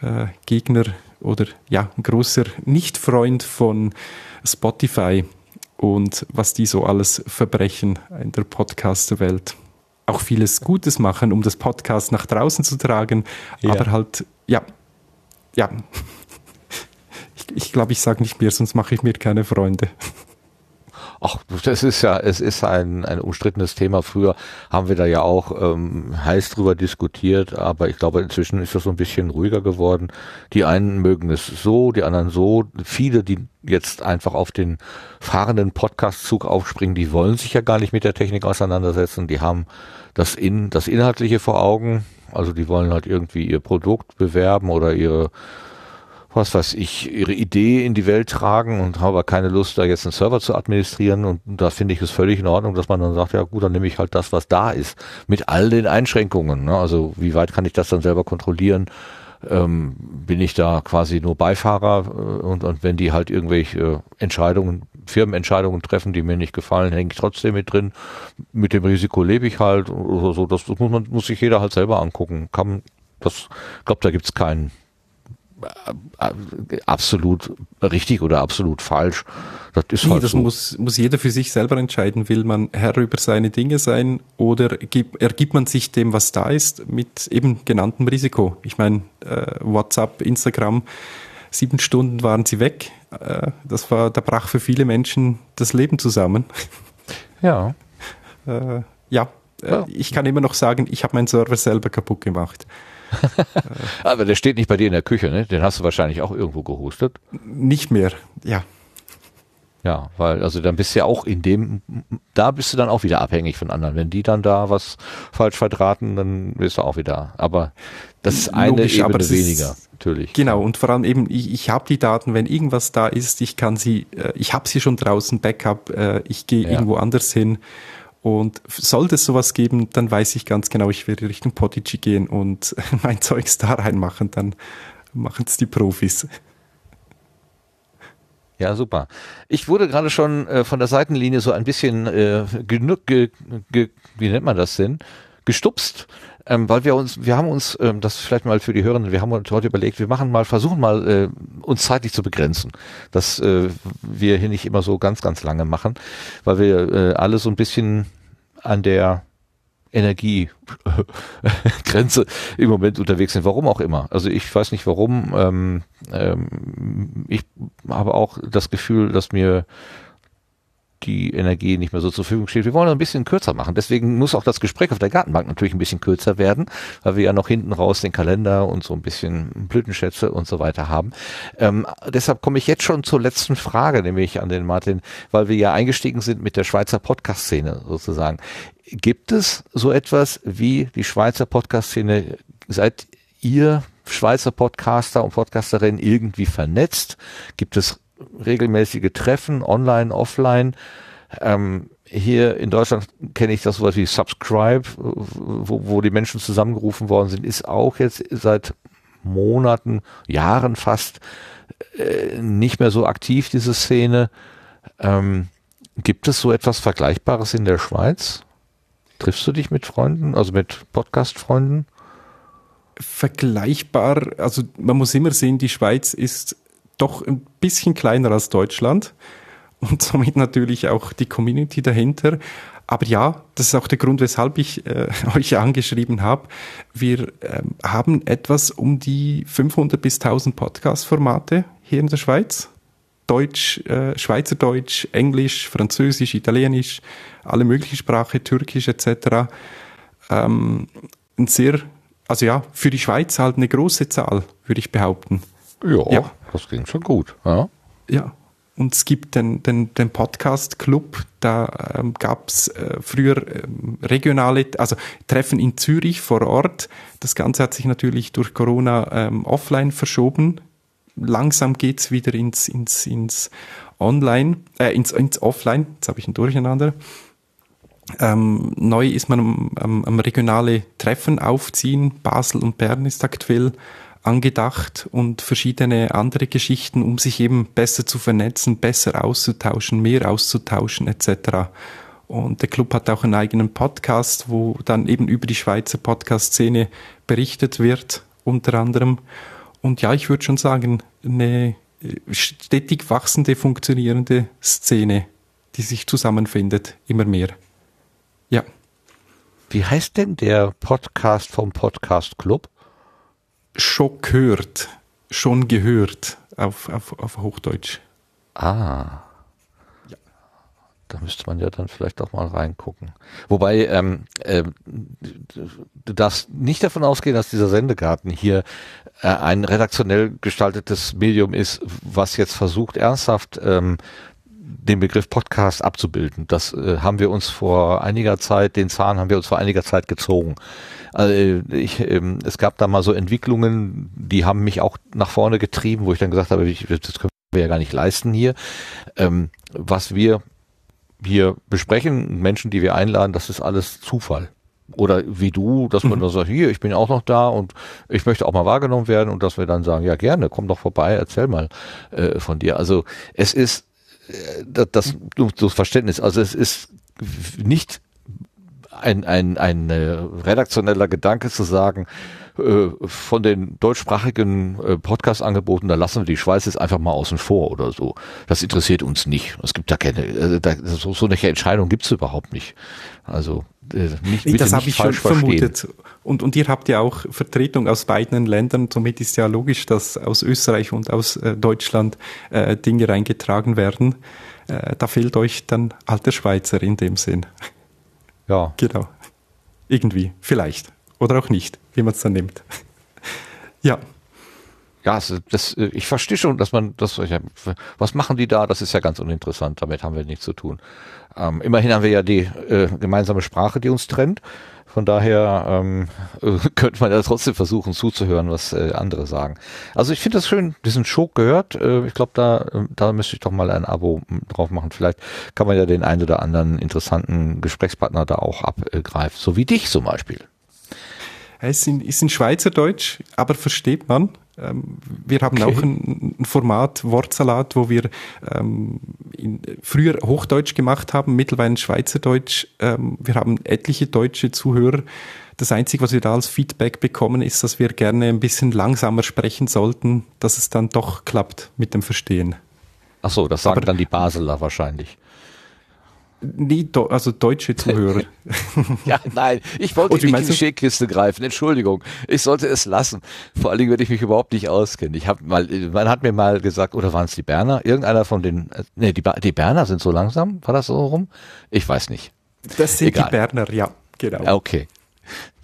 äh, Gegner oder ja, ein großer Nicht-Freund von Spotify und was die so alles verbrechen in der Podcast-Welt auch vieles Gutes machen, um das Podcast nach draußen zu tragen. Ja. Aber halt, ja, ja. Ich glaube, ich, glaub, ich sage nicht mehr, sonst mache ich mir keine Freunde. Ach, das ist ja, es ist ein, ein umstrittenes Thema. Früher haben wir da ja auch ähm, heiß drüber diskutiert, aber ich glaube, inzwischen ist das so ein bisschen ruhiger geworden. Die einen mögen es so, die anderen so. Viele, die jetzt einfach auf den fahrenden Podcast-Zug aufspringen, die wollen sich ja gar nicht mit der Technik auseinandersetzen. Die haben das, in, das Inhaltliche vor Augen. Also die wollen halt irgendwie ihr Produkt bewerben oder ihre was weiß ich, ihre Idee in die Welt tragen und habe keine Lust, da jetzt einen Server zu administrieren. Und da finde ich es völlig in Ordnung, dass man dann sagt, ja gut, dann nehme ich halt das, was da ist, mit all den Einschränkungen. Ne? Also wie weit kann ich das dann selber kontrollieren? Ähm, bin ich da quasi nur Beifahrer äh, und, und wenn die halt irgendwelche äh, Entscheidungen, Firmenentscheidungen treffen, die mir nicht gefallen, hänge ich trotzdem mit drin. Mit dem Risiko lebe ich halt oder so. Das, das muss man muss sich jeder halt selber angucken. Kann das, glaube da gibt's keinen absolut richtig oder absolut falsch. Das ist halt das so. muss, muss jeder für sich selber entscheiden. Will man Herr über seine Dinge sein oder gibt, ergibt man sich dem, was da ist, mit eben genanntem Risiko? Ich meine, äh, WhatsApp, Instagram, sieben Stunden waren sie weg. Äh, das war, da brach für viele Menschen das Leben zusammen. Ja. äh, ja, ja. ich kann immer noch sagen, ich habe meinen Server selber kaputt gemacht. Aber der steht nicht bei dir in der Küche, ne? Den hast du wahrscheinlich auch irgendwo gehostet. Nicht mehr, ja. Ja, weil, also dann bist du ja auch in dem, da bist du dann auch wieder abhängig von anderen. Wenn die dann da was falsch verdrahten, dann bist du auch wieder. Aber das ist eine Logisch, Ebene aber weniger, ist, natürlich. Genau, und vor allem eben, ich, ich habe die Daten, wenn irgendwas da ist, ich kann sie, äh, ich habe sie schon draußen, Backup, äh, ich gehe ja. irgendwo anders hin und sollte es sowas geben, dann weiß ich ganz genau, ich werde Richtung Podigy gehen und mein Zeugs da reinmachen, dann machen es die Profis. Ja, super. Ich wurde gerade schon äh, von der Seitenlinie so ein bisschen äh, ge, ge, wie nennt man das denn, gestupst, ähm, weil wir uns, wir haben uns, ähm, das vielleicht mal für die Hörenden, wir haben uns heute überlegt, wir machen mal, versuchen mal, äh, uns zeitlich zu begrenzen, dass äh, wir hier nicht immer so ganz, ganz lange machen, weil wir äh, alle so ein bisschen an der Energiegrenze im Moment unterwegs sind. Warum auch immer. Also ich weiß nicht warum. Ähm, ähm, ich habe auch das Gefühl, dass mir die Energie nicht mehr so zur Verfügung steht. Wir wollen ein bisschen kürzer machen. Deswegen muss auch das Gespräch auf der Gartenbank natürlich ein bisschen kürzer werden, weil wir ja noch hinten raus den Kalender und so ein bisschen Blütenschätze und so weiter haben. Ähm, deshalb komme ich jetzt schon zur letzten Frage, nämlich an den Martin, weil wir ja eingestiegen sind mit der Schweizer Podcast-Szene sozusagen. Gibt es so etwas wie die Schweizer Podcast-Szene? Seid ihr Schweizer Podcaster und Podcasterinnen irgendwie vernetzt? Gibt es regelmäßige Treffen, online, offline. Ähm, hier in Deutschland kenne ich das sowas wie Subscribe, wo, wo die Menschen zusammengerufen worden sind, ist auch jetzt seit Monaten, Jahren fast äh, nicht mehr so aktiv, diese Szene. Ähm, gibt es so etwas Vergleichbares in der Schweiz? Triffst du dich mit Freunden, also mit Podcast-Freunden? Vergleichbar, also man muss immer sehen, die Schweiz ist doch ein bisschen kleiner als Deutschland. und somit natürlich auch die Community dahinter. Aber ja, das ist auch der Grund, weshalb ich äh, euch angeschrieben habe. Wir ähm, haben etwas um die 500 bis 1000 Podcast-Formate hier in der Schweiz. Deutsch, äh, Schweizerdeutsch, Englisch, Französisch, Italienisch, alle möglichen Sprachen, Türkisch etc. Ähm, ein sehr, also ja, für die Schweiz halt eine große Zahl, würde ich behaupten. Ja, ja. Das klingt schon gut. Ja. ja. Und es gibt den, den, den Podcast-Club, da ähm, gab es äh, früher ähm, regionale, also Treffen in Zürich vor Ort. Das Ganze hat sich natürlich durch Corona ähm, offline verschoben. Langsam geht's wieder ins, ins, ins Online, äh, ins, ins Offline. Jetzt habe ich ein Durcheinander. Ähm, neu ist man am, am, am regionale Treffen aufziehen. Basel und Bern ist aktuell angedacht und verschiedene andere Geschichten, um sich eben besser zu vernetzen, besser auszutauschen, mehr auszutauschen etc. Und der Club hat auch einen eigenen Podcast, wo dann eben über die Schweizer Podcast-Szene berichtet wird, unter anderem. Und ja, ich würde schon sagen, eine stetig wachsende, funktionierende Szene, die sich zusammenfindet, immer mehr. Ja. Wie heißt denn der Podcast vom Podcast Club? Schon gehört, schon gehört auf, auf, auf Hochdeutsch. Ah. Ja. Da müsste man ja dann vielleicht auch mal reingucken. Wobei, ähm, äh, du darfst nicht davon ausgehen, dass dieser Sendegarten hier äh, ein redaktionell gestaltetes Medium ist, was jetzt versucht, ernsthaft ähm, den Begriff Podcast abzubilden. Das äh, haben wir uns vor einiger Zeit, den Zahn haben wir uns vor einiger Zeit gezogen. Also ich, ähm, es gab da mal so Entwicklungen, die haben mich auch nach vorne getrieben, wo ich dann gesagt habe, ich, das können wir ja gar nicht leisten hier. Ähm, was wir hier besprechen, Menschen, die wir einladen, das ist alles Zufall. Oder wie du, dass man mhm. dann sagt, hier, ich bin auch noch da und ich möchte auch mal wahrgenommen werden und dass wir dann sagen, ja gerne, komm doch vorbei, erzähl mal äh, von dir. Also es ist äh, das, das, das Verständnis, also es ist nicht ein, ein, ein äh, redaktioneller Gedanke zu sagen, äh, von den deutschsprachigen äh, Podcast-Angeboten, da lassen wir die Schweiz jetzt einfach mal außen vor oder so. Das interessiert uns nicht. Es gibt da keine, da, so, so eine Entscheidung gibt's überhaupt nicht. Also nicht, bitte das habe ich schon verstehen. vermutet. Und, und ihr habt ja auch Vertretung aus beiden Ländern. Somit ist ja logisch, dass aus Österreich und aus äh, Deutschland äh, Dinge reingetragen werden. Äh, da fehlt euch dann alter Schweizer in dem Sinn. Ja. Genau. Irgendwie. Vielleicht. Oder auch nicht, wie man es dann nimmt. ja. Ja, das, ich verstehe schon, dass man das, was machen die da? Das ist ja ganz uninteressant. Damit haben wir nichts zu tun. Ähm, immerhin haben wir ja die äh, gemeinsame Sprache, die uns trennt. Von daher ähm, äh, könnte man ja trotzdem versuchen zuzuhören, was äh, andere sagen. Also ich finde das schön, diesen Show gehört. Äh, ich glaube, da, äh, da müsste ich doch mal ein Abo drauf machen. Vielleicht kann man ja den einen oder anderen interessanten Gesprächspartner da auch abgreifen, so wie dich zum Beispiel. Es ist in, ist in Schweizerdeutsch, aber versteht man. Ähm, wir haben okay. auch ein, ein, Format Wortsalat, wo wir ähm, in, früher Hochdeutsch gemacht haben, mittlerweile Schweizerdeutsch. Ähm, wir haben etliche deutsche Zuhörer. Das Einzige, was wir da als Feedback bekommen, ist, dass wir gerne ein bisschen langsamer sprechen sollten, dass es dann doch klappt mit dem Verstehen. Ach so, das sagen Aber, dann die Basler wahrscheinlich. Nee, also deutsche Zuhörer. ja, nein, ich wollte in die Schickkiste greifen. Entschuldigung, ich sollte es lassen. Vor allen Dingen, wenn ich mich überhaupt nicht auskenne. Ich habe mal, man hat mir mal gesagt, oder waren es die Berner? Irgendeiner von den, nee, die, die Berner sind so langsam. War das so rum? Ich weiß nicht. Das sind Egal. die Berner, ja, genau. Okay.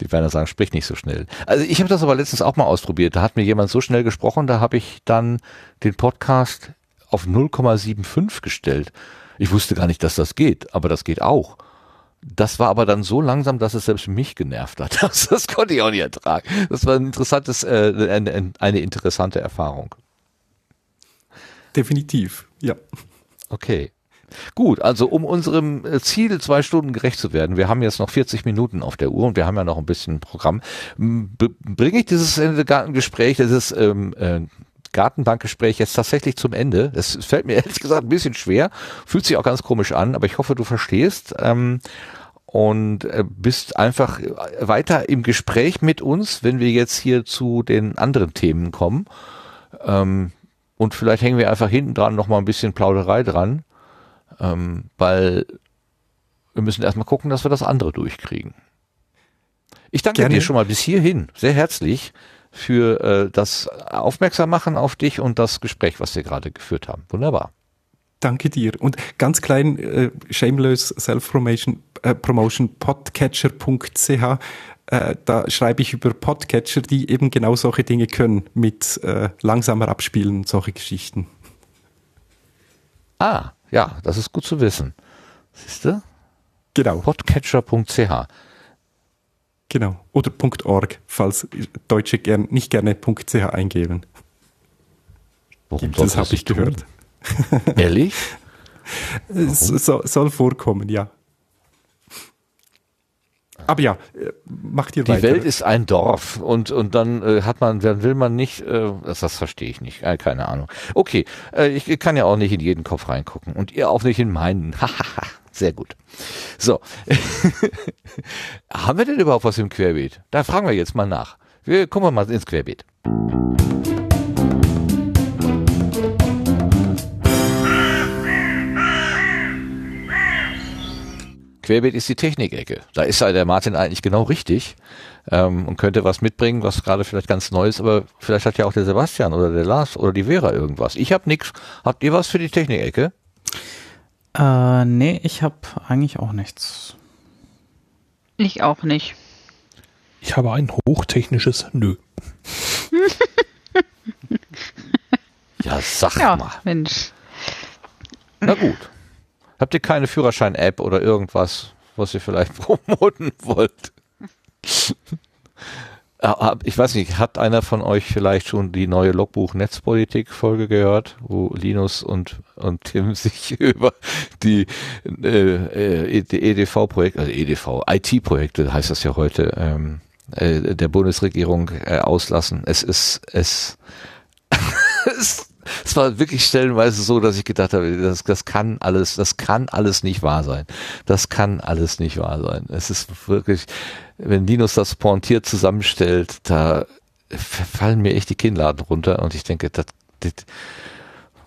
Die Berner sagen, sprich nicht so schnell. Also ich habe das aber letztens auch mal ausprobiert. Da hat mir jemand so schnell gesprochen, da habe ich dann den Podcast auf 0,75 gestellt. Ich wusste gar nicht, dass das geht, aber das geht auch. Das war aber dann so langsam, dass es selbst mich genervt hat. Das, das konnte ich auch nicht ertragen. Das war ein interessantes, äh, eine, eine interessante Erfahrung. Definitiv, ja. Okay. Gut, also um unserem äh, Ziel zwei Stunden gerecht zu werden, wir haben jetzt noch 40 Minuten auf der Uhr und wir haben ja noch ein bisschen Programm, bringe ich dieses Gespräch, dieses ähm, äh, Gartenbankgespräch jetzt tatsächlich zum Ende. Es fällt mir ehrlich gesagt ein bisschen schwer, fühlt sich auch ganz komisch an, aber ich hoffe, du verstehst. Ähm, und äh, bist einfach weiter im Gespräch mit uns, wenn wir jetzt hier zu den anderen Themen kommen. Ähm, und vielleicht hängen wir einfach hinten dran noch mal ein bisschen Plauderei dran. ähm, weil wir müssen erstmal gucken, dass wir das andere durchkriegen. Ich danke Gerne. dir schon mal bis hierhin sehr herzlich für äh, das Aufmerksammachen auf dich und das Gespräch, was wir gerade geführt haben. Wunderbar. Danke dir. Und ganz klein, äh, shameless Self-Promotion, äh, Promotion, podcatcher.ch, äh, da schreibe ich über Podcatcher, die eben genau solche Dinge können, mit äh, langsamer abspielen, solche Geschichten. Ah, ja, das ist gut zu wissen. Siehst du? Genau. Podcatcher.ch. Genau. Oder .org, falls Deutsche gern, nicht gerne .ch eingeben. Warum das habe ich gehört. Ehrlich? Es soll, soll vorkommen, ja. Aber ja, äh, macht ihr Die weiter. Die Welt ist ein Dorf und und dann äh, hat man, dann will man nicht, äh, das, das verstehe ich nicht, äh, keine Ahnung. Okay, äh, ich kann ja auch nicht in jeden Kopf reingucken und ihr auch nicht in meinen. Sehr gut. So. Haben wir denn überhaupt was im Querbeet? Da fragen wir jetzt mal nach. Wir gucken mal ins Querbeet. Querbeet ist die Technikecke. Da ist der Martin eigentlich genau richtig ähm, und könnte was mitbringen, was gerade vielleicht ganz neu ist, aber vielleicht hat ja auch der Sebastian oder der Lars oder die Vera irgendwas. Ich habe nichts. Habt ihr was für die Technikecke? Äh, nee, ich habe eigentlich auch nichts. Ich auch nicht. Ich habe ein hochtechnisches Nö. ja, sag ja, mal. Mensch. Na gut. Habt ihr keine Führerschein-App oder irgendwas, was ihr vielleicht promoten wollt? Ah, ich weiß nicht, hat einer von euch vielleicht schon die neue Logbuch-Netzpolitik-Folge gehört, wo Linus und, und Tim sich über die, äh, äh EDV-Projekte, also EDV, IT-Projekte heißt das ja heute, ähm, äh, der Bundesregierung äh, auslassen. Es ist, es, es es war wirklich stellenweise so, dass ich gedacht habe, das, das kann alles, das kann alles nicht wahr sein. Das kann alles nicht wahr sein. Es ist wirklich, wenn Linus das pointiert zusammenstellt, da fallen mir echt die Kinnladen runter und ich denke, das, das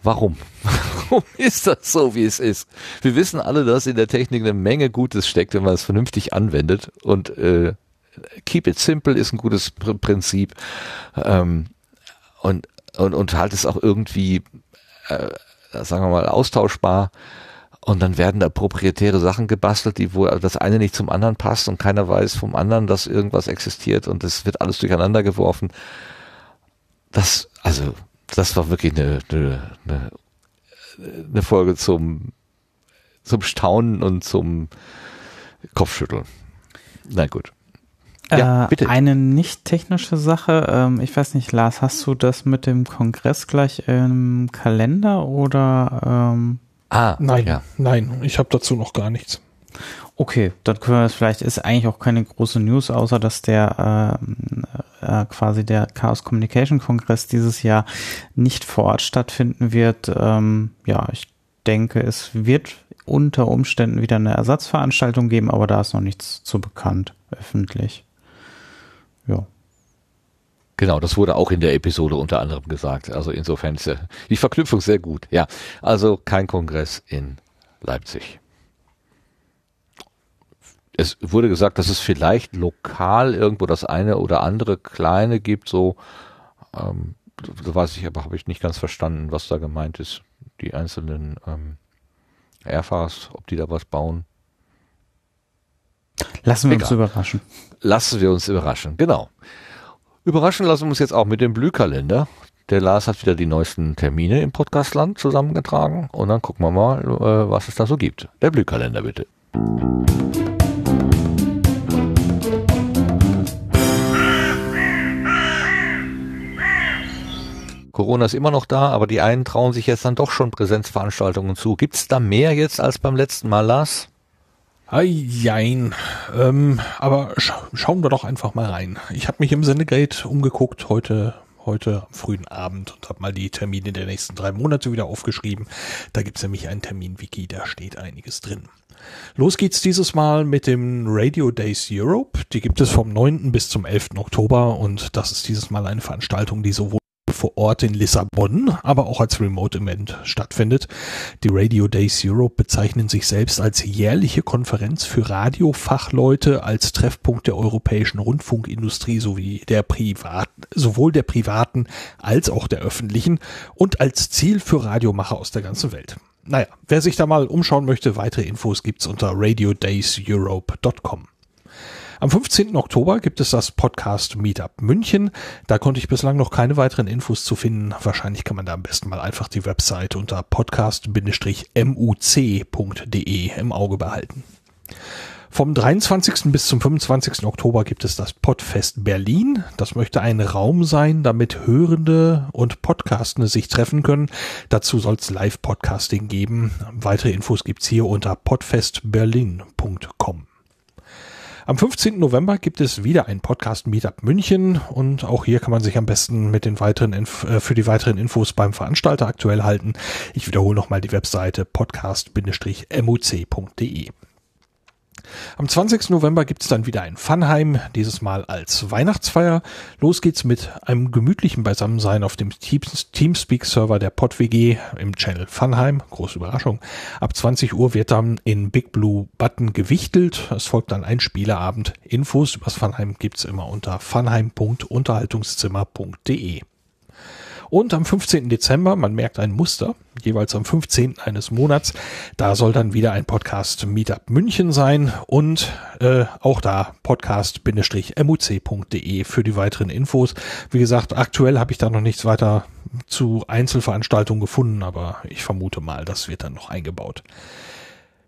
Warum? Warum ist das so, wie es ist? Wir wissen alle, dass in der Technik eine Menge Gutes steckt, wenn man es vernünftig anwendet. Und äh, Keep it simple ist ein gutes Prinzip. Ähm, und und, und halt es auch irgendwie, äh, sagen wir mal, austauschbar. Und dann werden da proprietäre Sachen gebastelt, die wo das eine nicht zum anderen passt und keiner weiß vom anderen, dass irgendwas existiert und es wird alles durcheinander geworfen. Das, also, das war wirklich eine, eine, eine, eine Folge zum, zum Staunen und zum Kopfschütteln. Na gut. Ja, äh, bitte. Eine nicht technische Sache, ähm, ich weiß nicht, Lars, hast du das mit dem Kongress gleich im Kalender oder? Ah, nein, ja. nein, ich habe dazu noch gar nichts. Okay, dann können wir das vielleicht, ist eigentlich auch keine große News, außer dass der äh, äh, quasi der Chaos Communication Kongress dieses Jahr nicht vor Ort stattfinden wird. Ähm, ja, ich denke, es wird unter Umständen wieder eine Ersatzveranstaltung geben, aber da ist noch nichts zu bekannt, öffentlich. Ja. Genau, das wurde auch in der Episode unter anderem gesagt. Also insofern ist die Verknüpfung sehr gut. Ja, also kein Kongress in Leipzig. Es wurde gesagt, dass es vielleicht lokal irgendwo das eine oder andere kleine gibt, so, ähm, da weiß ich aber, habe ich nicht ganz verstanden, was da gemeint ist. Die einzelnen ähm, Airfars, ob die da was bauen. Lassen wir Egal. uns überraschen. Lassen wir uns überraschen, genau. Überraschen lassen wir uns jetzt auch mit dem Blühkalender. Der Lars hat wieder die neuesten Termine im Podcastland zusammengetragen und dann gucken wir mal, äh, was es da so gibt. Der Blühkalender bitte. Corona ist immer noch da, aber die einen trauen sich jetzt dann doch schon Präsenzveranstaltungen zu. Gibt es da mehr jetzt als beim letzten Mal, Lars? Jein. Ähm, aber scha schauen wir doch einfach mal rein. Ich habe mich im Sendegate umgeguckt heute heute am frühen Abend und habe mal die Termine der nächsten drei Monate wieder aufgeschrieben. Da gibt's nämlich ein Termin-Wiki, da steht einiges drin. Los geht's dieses Mal mit dem Radio Days Europe. Die gibt es vom 9. bis zum 11. Oktober und das ist dieses Mal eine Veranstaltung, die sowohl vor Ort in Lissabon, aber auch als Remote-Event stattfindet. Die Radio Days Europe bezeichnen sich selbst als jährliche Konferenz für Radiofachleute, als Treffpunkt der europäischen Rundfunkindustrie sowie der privaten, sowohl der privaten als auch der öffentlichen und als Ziel für Radiomacher aus der ganzen Welt. Naja, wer sich da mal umschauen möchte, weitere Infos gibt's unter radiodayseurope.com. Am 15. Oktober gibt es das Podcast Meetup München. Da konnte ich bislang noch keine weiteren Infos zu finden. Wahrscheinlich kann man da am besten mal einfach die Website unter podcast-muc.de im Auge behalten. Vom 23. bis zum 25. Oktober gibt es das Podfest Berlin. Das möchte ein Raum sein, damit Hörende und Podcastende sich treffen können. Dazu soll es Live-Podcasting geben. Weitere Infos gibt's hier unter podfestberlin.com. Am 15. November gibt es wieder ein Podcast Meetup München und auch hier kann man sich am besten mit den weiteren Inf äh, für die weiteren Infos beim Veranstalter aktuell halten. Ich wiederhole nochmal die Webseite podcast-muc.de. Am 20. November gibt es dann wieder ein Funheim, dieses Mal als Weihnachtsfeier. Los geht's mit einem gemütlichen Beisammensein auf dem Teamspeak-Server der PodWG im Channel Funheim. Große Überraschung. Ab 20 Uhr wird dann in Big Blue Button gewichtelt. Es folgt dann ein Spieleabend. Infos übers Funheim gibt's immer unter funheim.unterhaltungszimmer.de. Und am 15. Dezember, man merkt ein Muster, jeweils am 15. eines Monats, da soll dann wieder ein Podcast Meetup München sein und äh, auch da podcast-muc.de für die weiteren Infos. Wie gesagt, aktuell habe ich da noch nichts weiter zu Einzelveranstaltungen gefunden, aber ich vermute mal, das wird dann noch eingebaut.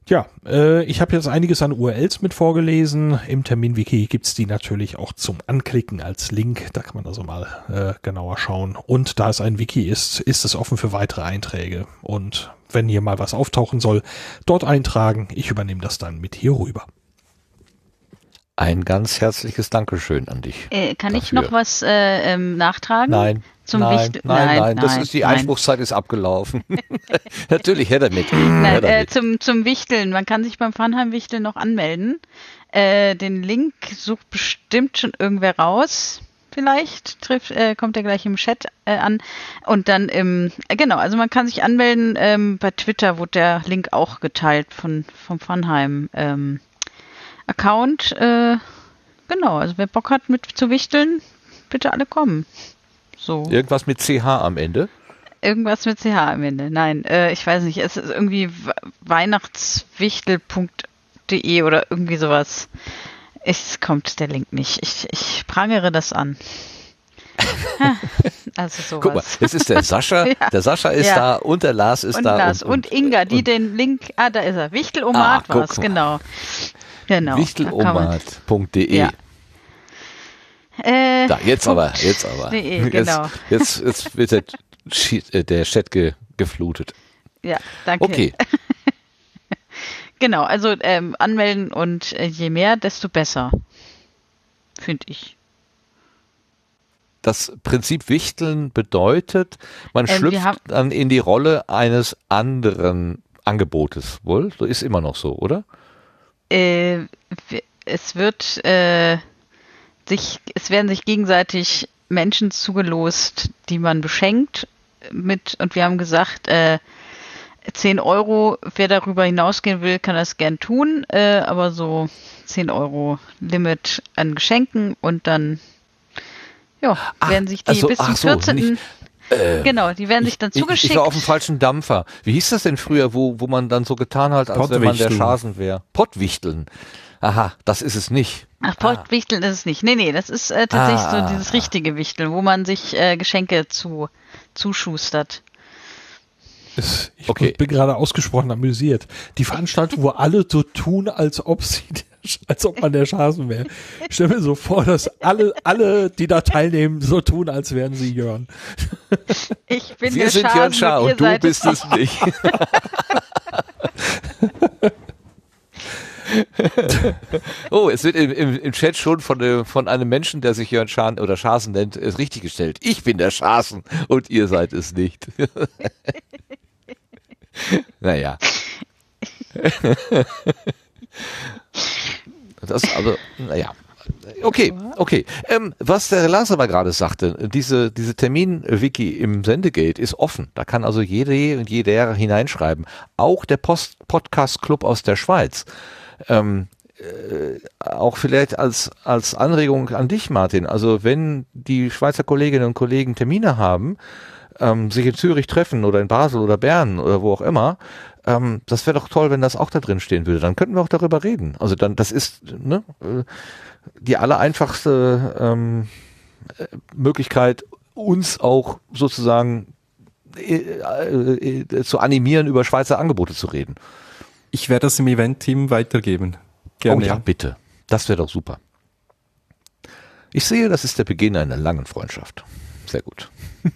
Ja, äh, ich habe jetzt einiges an URLs mit vorgelesen. Im Terminwiki gibt's die natürlich auch zum Anklicken als Link. Da kann man also mal äh, genauer schauen. Und da es ein Wiki ist, ist es offen für weitere Einträge. Und wenn hier mal was auftauchen soll, dort eintragen. Ich übernehme das dann mit hier rüber. Ein ganz herzliches Dankeschön an dich. Äh, kann dafür. ich noch was äh, ähm, nachtragen? Nein. Zum nein, Wicht nein, nein, nein, das ist die Einspruchszeit ist abgelaufen. Natürlich her damit. Nein, her damit. Äh, zum, zum Wichteln. Man kann sich beim Funheim-Wichteln noch anmelden. Äh, den Link sucht bestimmt schon irgendwer raus. Vielleicht trifft, äh, kommt er gleich im Chat äh, an. Und dann im, äh, genau, also man kann sich anmelden. Ähm, bei Twitter wurde der Link auch geteilt von, vom Funheim. Ähm, Account. Äh, genau, also wer Bock hat mit zu wichteln, bitte alle kommen. So. Irgendwas mit CH am Ende? Irgendwas mit CH am Ende. Nein, äh, ich weiß nicht. Es ist irgendwie weihnachtswichtel.de oder irgendwie sowas. Es kommt der Link nicht. Ich, ich prangere das an. also sowas. Guck mal, es ist der Sascha. ja. Der Sascha ist ja. da und der Lars ist und da. Lars und, und, Inga, die und, den Link. Ah, da ist er. Wichtelomat ah, war es, genau. Genau. Wichtelomat.de. Ja. Äh, da, jetzt aber, jetzt aber. Nee, genau. Jetzt, jetzt, wird der, äh, der Chat ge, geflutet. Ja, danke. Okay. genau, also ähm, anmelden und äh, je mehr, desto besser. Finde ich. Das Prinzip Wichteln bedeutet, man ähm, schlüpft dann in die Rolle eines anderen Angebotes, wohl? So ist immer noch so, oder? Äh, es wird äh, sich, es werden sich gegenseitig Menschen zugelost, die man beschenkt mit, und wir haben gesagt, äh, 10 Euro, wer darüber hinausgehen will, kann das gern tun, äh, aber so 10 Euro Limit an Geschenken und dann ja, ach, werden sich die also, bis zum 14. So, nicht, äh, genau, die werden sich dann zugeschickt. Ich, ich war auf dem falschen Dampfer. Wie hieß das denn früher, wo, wo man dann so getan hat, als wenn man der Schasen wäre? Pottwichteln. Aha, das ist es nicht. Ach, Pottwichteln ah. ist es nicht. Nee, nee, das ist äh, tatsächlich ah. so dieses richtige Wichteln, wo man sich äh, Geschenke zu, zuschustert. Ich okay. bin gerade ausgesprochen amüsiert. Die Veranstaltung, wo alle so tun, als ob sie, als ob man der Schasen wäre. Ich stell mir so vor, dass alle, alle, die da teilnehmen, so tun, als wären sie Jörn. Ich bin Wir der sind Schasen Jörn Schaar und, und du bist es nicht. oh, es wird im, im, im, Chat schon von, äh, von einem Menschen, der sich Jörn Schaden oder Schasen nennt, ist richtig gestellt. Ich bin der Schasen und ihr seid es nicht. naja. das also, naja. Okay, okay. Ähm, was der Lars aber gerade sagte, diese, diese Termin-Wiki im Sendegate ist offen. Da kann also jede und jeder hineinschreiben. Auch der Post Podcast Club aus der Schweiz. Ähm, äh, auch vielleicht als, als Anregung an dich, Martin. Also wenn die Schweizer Kolleginnen und Kollegen Termine haben, ähm, sich in Zürich treffen oder in Basel oder Bern oder wo auch immer, ähm, das wäre doch toll, wenn das auch da drin stehen würde. Dann könnten wir auch darüber reden. Also dann, das ist ne, äh, die allereinfachste ähm, äh, Möglichkeit, uns auch sozusagen äh, äh, zu animieren, über Schweizer Angebote zu reden. Ich werde das im Event-Team weitergeben. Gerne. Oh ja, bitte. Das wäre doch super. Ich sehe, das ist der Beginn einer langen Freundschaft. Sehr gut.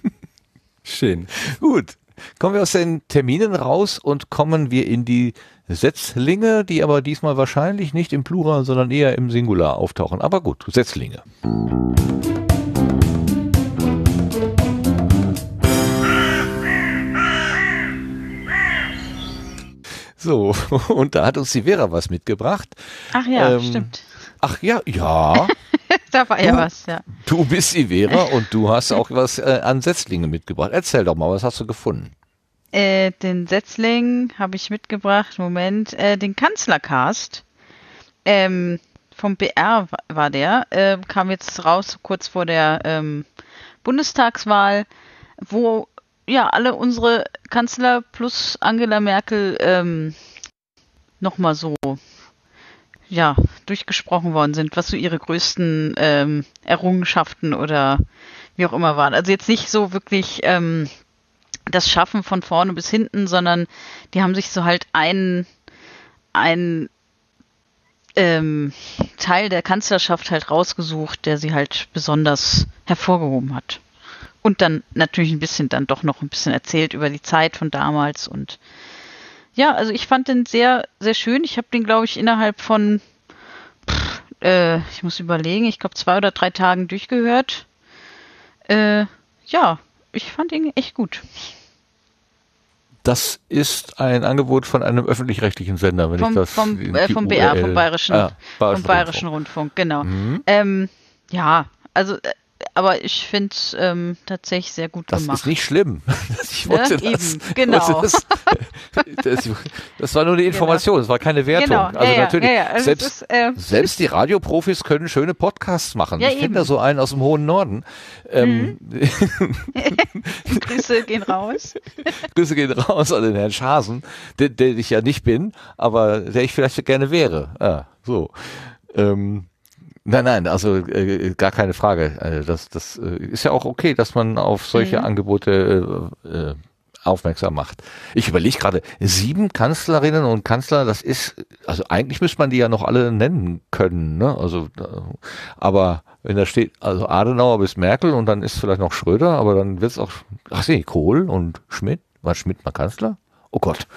Schön. Gut. Kommen wir aus den Terminen raus und kommen wir in die Setzlinge, die aber diesmal wahrscheinlich nicht im Plural, sondern eher im Singular auftauchen. Aber gut, Setzlinge. So, und da hat uns die Vera was mitgebracht. Ach ja, ähm, stimmt. Ach ja, ja. da war ja was, ja. Du bist die Vera und du hast auch was äh, an Setzlingen mitgebracht. Erzähl doch mal, was hast du gefunden? Äh, den Setzling habe ich mitgebracht, Moment, äh, den Kanzlercast. Ähm, vom BR war der, äh, kam jetzt raus kurz vor der ähm, Bundestagswahl, wo ja alle unsere Kanzler plus Angela Merkel ähm, nochmal so ja durchgesprochen worden sind, was so ihre größten ähm, Errungenschaften oder wie auch immer waren. Also jetzt nicht so wirklich ähm, das Schaffen von vorne bis hinten, sondern die haben sich so halt einen, einen ähm, Teil der Kanzlerschaft halt rausgesucht, der sie halt besonders hervorgehoben hat. Und dann natürlich ein bisschen dann doch noch ein bisschen erzählt über die Zeit von damals und ja, also ich fand den sehr, sehr schön. Ich habe den, glaube ich, innerhalb von, pff, äh, ich muss überlegen, ich glaube zwei oder drei Tagen durchgehört. Äh, ja, ich fand ihn echt gut. Das ist ein Angebot von einem öffentlich-rechtlichen Sender, wenn vom, ich das vom, äh, vom BR, vom Bayerischen, ah, Bayerischen, vom Bayerischen Rundfunk. Rundfunk genau. Mhm. Ähm, ja, also äh, aber ich finde es ähm, tatsächlich sehr gut das gemacht. Das ist nicht schlimm. Ich wollte ja, das, eben, genau. Das, das, das, war nur eine Information, genau. das war keine Wertung. Genau. Also ja, natürlich, ja, also selbst, ist, äh, selbst die Radioprofis können schöne Podcasts machen. ich kenne da so einen aus dem hohen Norden. Ähm, mhm. Grüße gehen raus. Grüße gehen raus an den Herrn Schasen, der, der ich ja nicht bin, aber der ich vielleicht gerne wäre. Ah, so. Ähm, Nein, nein, also äh, gar keine Frage. Also das, das äh, ist ja auch okay, dass man auf solche mhm. Angebote äh, äh, aufmerksam macht. Ich überlege gerade, sieben Kanzlerinnen und Kanzler, das ist, also eigentlich müsste man die ja noch alle nennen können, ne? Also, äh, aber wenn da steht, also Adenauer bis Merkel und dann ist vielleicht noch Schröder, aber dann wird es auch, ach nee, Kohl und Schmidt, war Schmidt mal Kanzler? Oh Gott.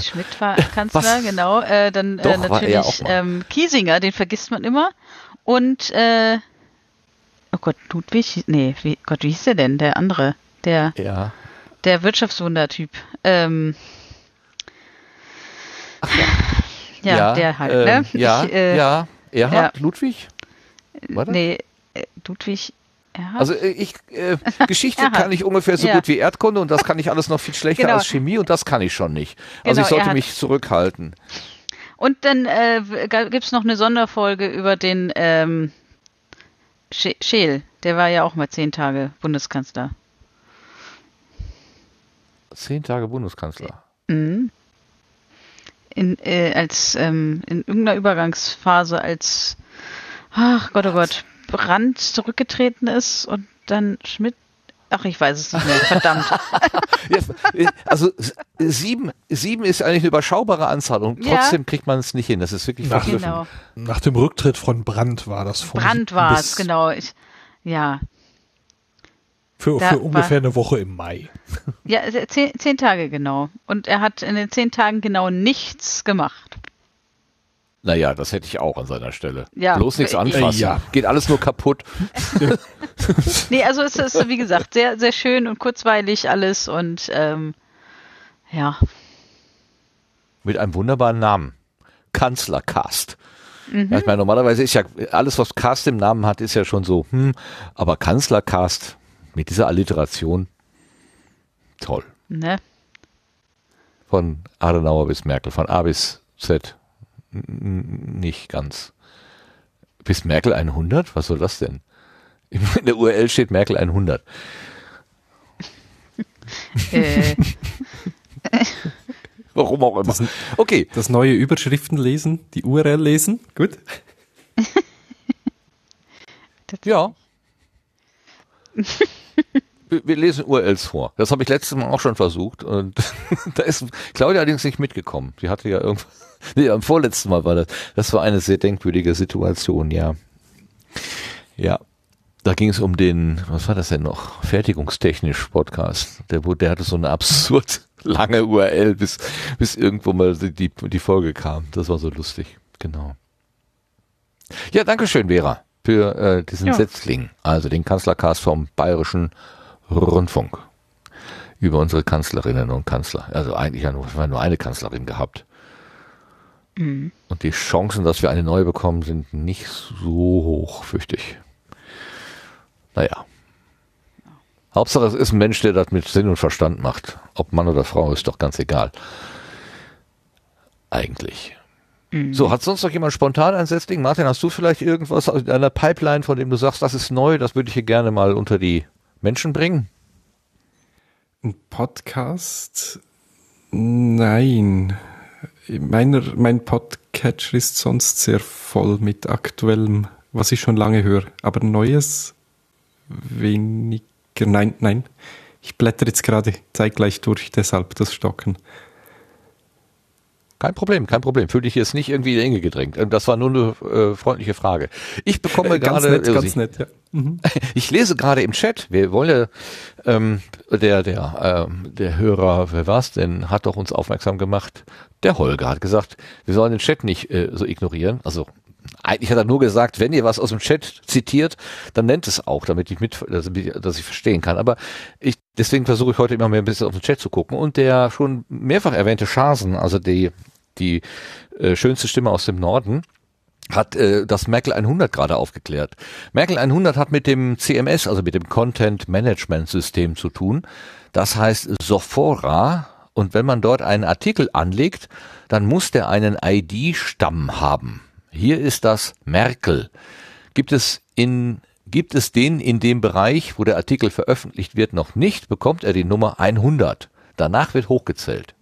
Schmidt war Kanzler, Was? genau. Äh, dann äh, Doch, natürlich ähm, Kiesinger, den vergisst man immer. Und, äh, oh Gott, Ludwig, nee, wie, Gott, wie hieß der denn? Der andere, der, ja. der Wirtschaftswundertyp. Ähm, Ach ja. Ja, ja der halt, äh, ne? Ja, ich, äh, ja, Erhard, ja. Ludwig? Warte. Nee, äh, Ludwig, Erhard? Also äh, ich äh, Geschichte kann ich ungefähr so ja. gut wie Erdkunde und das kann ich alles noch viel schlechter genau. als Chemie und das kann ich schon nicht. Also genau, ich sollte mich zurückhalten. Und dann äh, gibt es noch eine Sonderfolge über den ähm, Scheel. Der war ja auch mal zehn Tage Bundeskanzler. Zehn Tage Bundeskanzler. Mhm. In, äh, als ähm, in irgendeiner Übergangsphase, als ach Gott, oh Gott, Brand zurückgetreten ist und dann Schmidt Ach, ich weiß es nicht mehr. Verdammt. also sieben, sieben ist eigentlich eine überschaubare Anzahl und trotzdem ja. kriegt man es nicht hin. Das ist wirklich nach, genau. nach dem Rücktritt von Brandt war das von Brandt war es, genau. Ich, ja. Für, für ungefähr eine Woche im Mai. Ja, zehn, zehn Tage genau. Und er hat in den zehn Tagen genau nichts gemacht. Naja, das hätte ich auch an seiner Stelle. Ja. Bloß nichts anfassen. Ja. Geht alles nur kaputt. nee, also es ist, wie gesagt, sehr, sehr schön und kurzweilig alles und ähm, ja. Mit einem wunderbaren Namen. Kanzlercast. Mhm. Ich meine, normalerweise ist ja alles, was Cast im Namen hat, ist ja schon so, hm, aber Kanzlercast mit dieser Alliteration, toll. Ne? Von Adenauer bis Merkel, von A bis Z, nicht ganz. Bis Merkel 100? Was soll das denn? In der URL steht Merkel 100. Äh. Warum auch immer. Das, okay. Das neue Überschriften lesen, die URL lesen. Gut. ja. wir, wir, lesen URLs vor. Das habe ich letztes Mal auch schon versucht. Und da ist Claudia allerdings nicht mitgekommen. Sie hatte ja irgendwas. Nee, am vorletzten Mal war das. Das war eine sehr denkwürdige Situation, ja. Ja. Da ging es um den, was war das denn noch? Fertigungstechnisch Podcast. Der, der hatte so eine absurd lange URL, bis, bis irgendwo mal die, die Folge kam. Das war so lustig. Genau. Ja, danke schön, Vera, für äh, diesen ja. Setzling. Also den Kanzlercast vom Bayerischen Rundfunk. Über unsere Kanzlerinnen und Kanzler. Also eigentlich nur, wir nur eine Kanzlerin gehabt. Mhm. Und die Chancen, dass wir eine neue bekommen, sind nicht so hoch, fürchte ich. Naja. Hauptsache, es ist ein Mensch, der das mit Sinn und Verstand macht. Ob Mann oder Frau, ist doch ganz egal. Eigentlich. Mhm. So, hat sonst noch jemand spontan ein Setzling? Martin, hast du vielleicht irgendwas in einer Pipeline, von dem du sagst, das ist neu, das würde ich hier gerne mal unter die Menschen bringen? Ein Podcast? Nein. Meiner, mein Podcatcher ist sonst sehr voll mit aktuellem, was ich schon lange höre. Aber Neues weniger. Nein, nein. Ich blätter jetzt gerade zeitgleich durch, deshalb das Stocken. Kein Problem, kein Problem. Fühl dich jetzt nicht irgendwie in die Enge gedrängt. Ähm, das war nur eine äh, freundliche Frage. Ich bekomme äh, gerade, nett, ganz nett, ja. Mhm. ich lese gerade im Chat. Wir wollen ähm, der der ähm, der Hörer, wer war's denn, hat doch uns aufmerksam gemacht. Der Holger hat gesagt, wir sollen den Chat nicht äh, so ignorieren. Also eigentlich hat er nur gesagt, wenn ihr was aus dem Chat zitiert, dann nennt es auch, damit ich mit, dass ich verstehen kann. Aber ich, deswegen versuche ich heute immer mehr ein bisschen auf den Chat zu gucken. Und der schon mehrfach erwähnte Schasen, also die, die äh, schönste Stimme aus dem Norden, hat äh, das Merkel 100 gerade aufgeklärt. Merkel 100 hat mit dem CMS, also mit dem Content Management System zu tun. Das heißt Sophora. Und wenn man dort einen Artikel anlegt, dann muss der einen ID-Stamm haben. Hier ist das Merkel. Gibt es in Gibt es den in dem Bereich, wo der Artikel veröffentlicht wird, noch nicht, bekommt er die Nummer 100. Danach wird hochgezählt.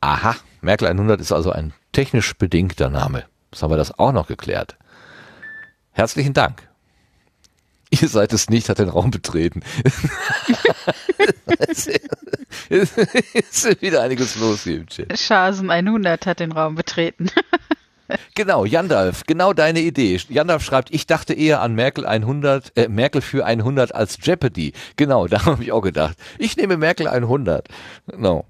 Aha, Merkel 100 ist also ein technisch bedingter Name. Das haben wir das auch noch geklärt. Herzlichen Dank. Ihr seid es nicht, hat den Raum betreten. es ist wieder einiges los hier im Chat. Schasen 100 hat den Raum betreten. Genau, Jandalf, genau deine Idee. Jandalf schreibt, ich dachte eher an Merkel 100, äh, Merkel für 100 als Jeopardy. Genau, da habe ich auch gedacht. Ich nehme Merkel 100. Genau.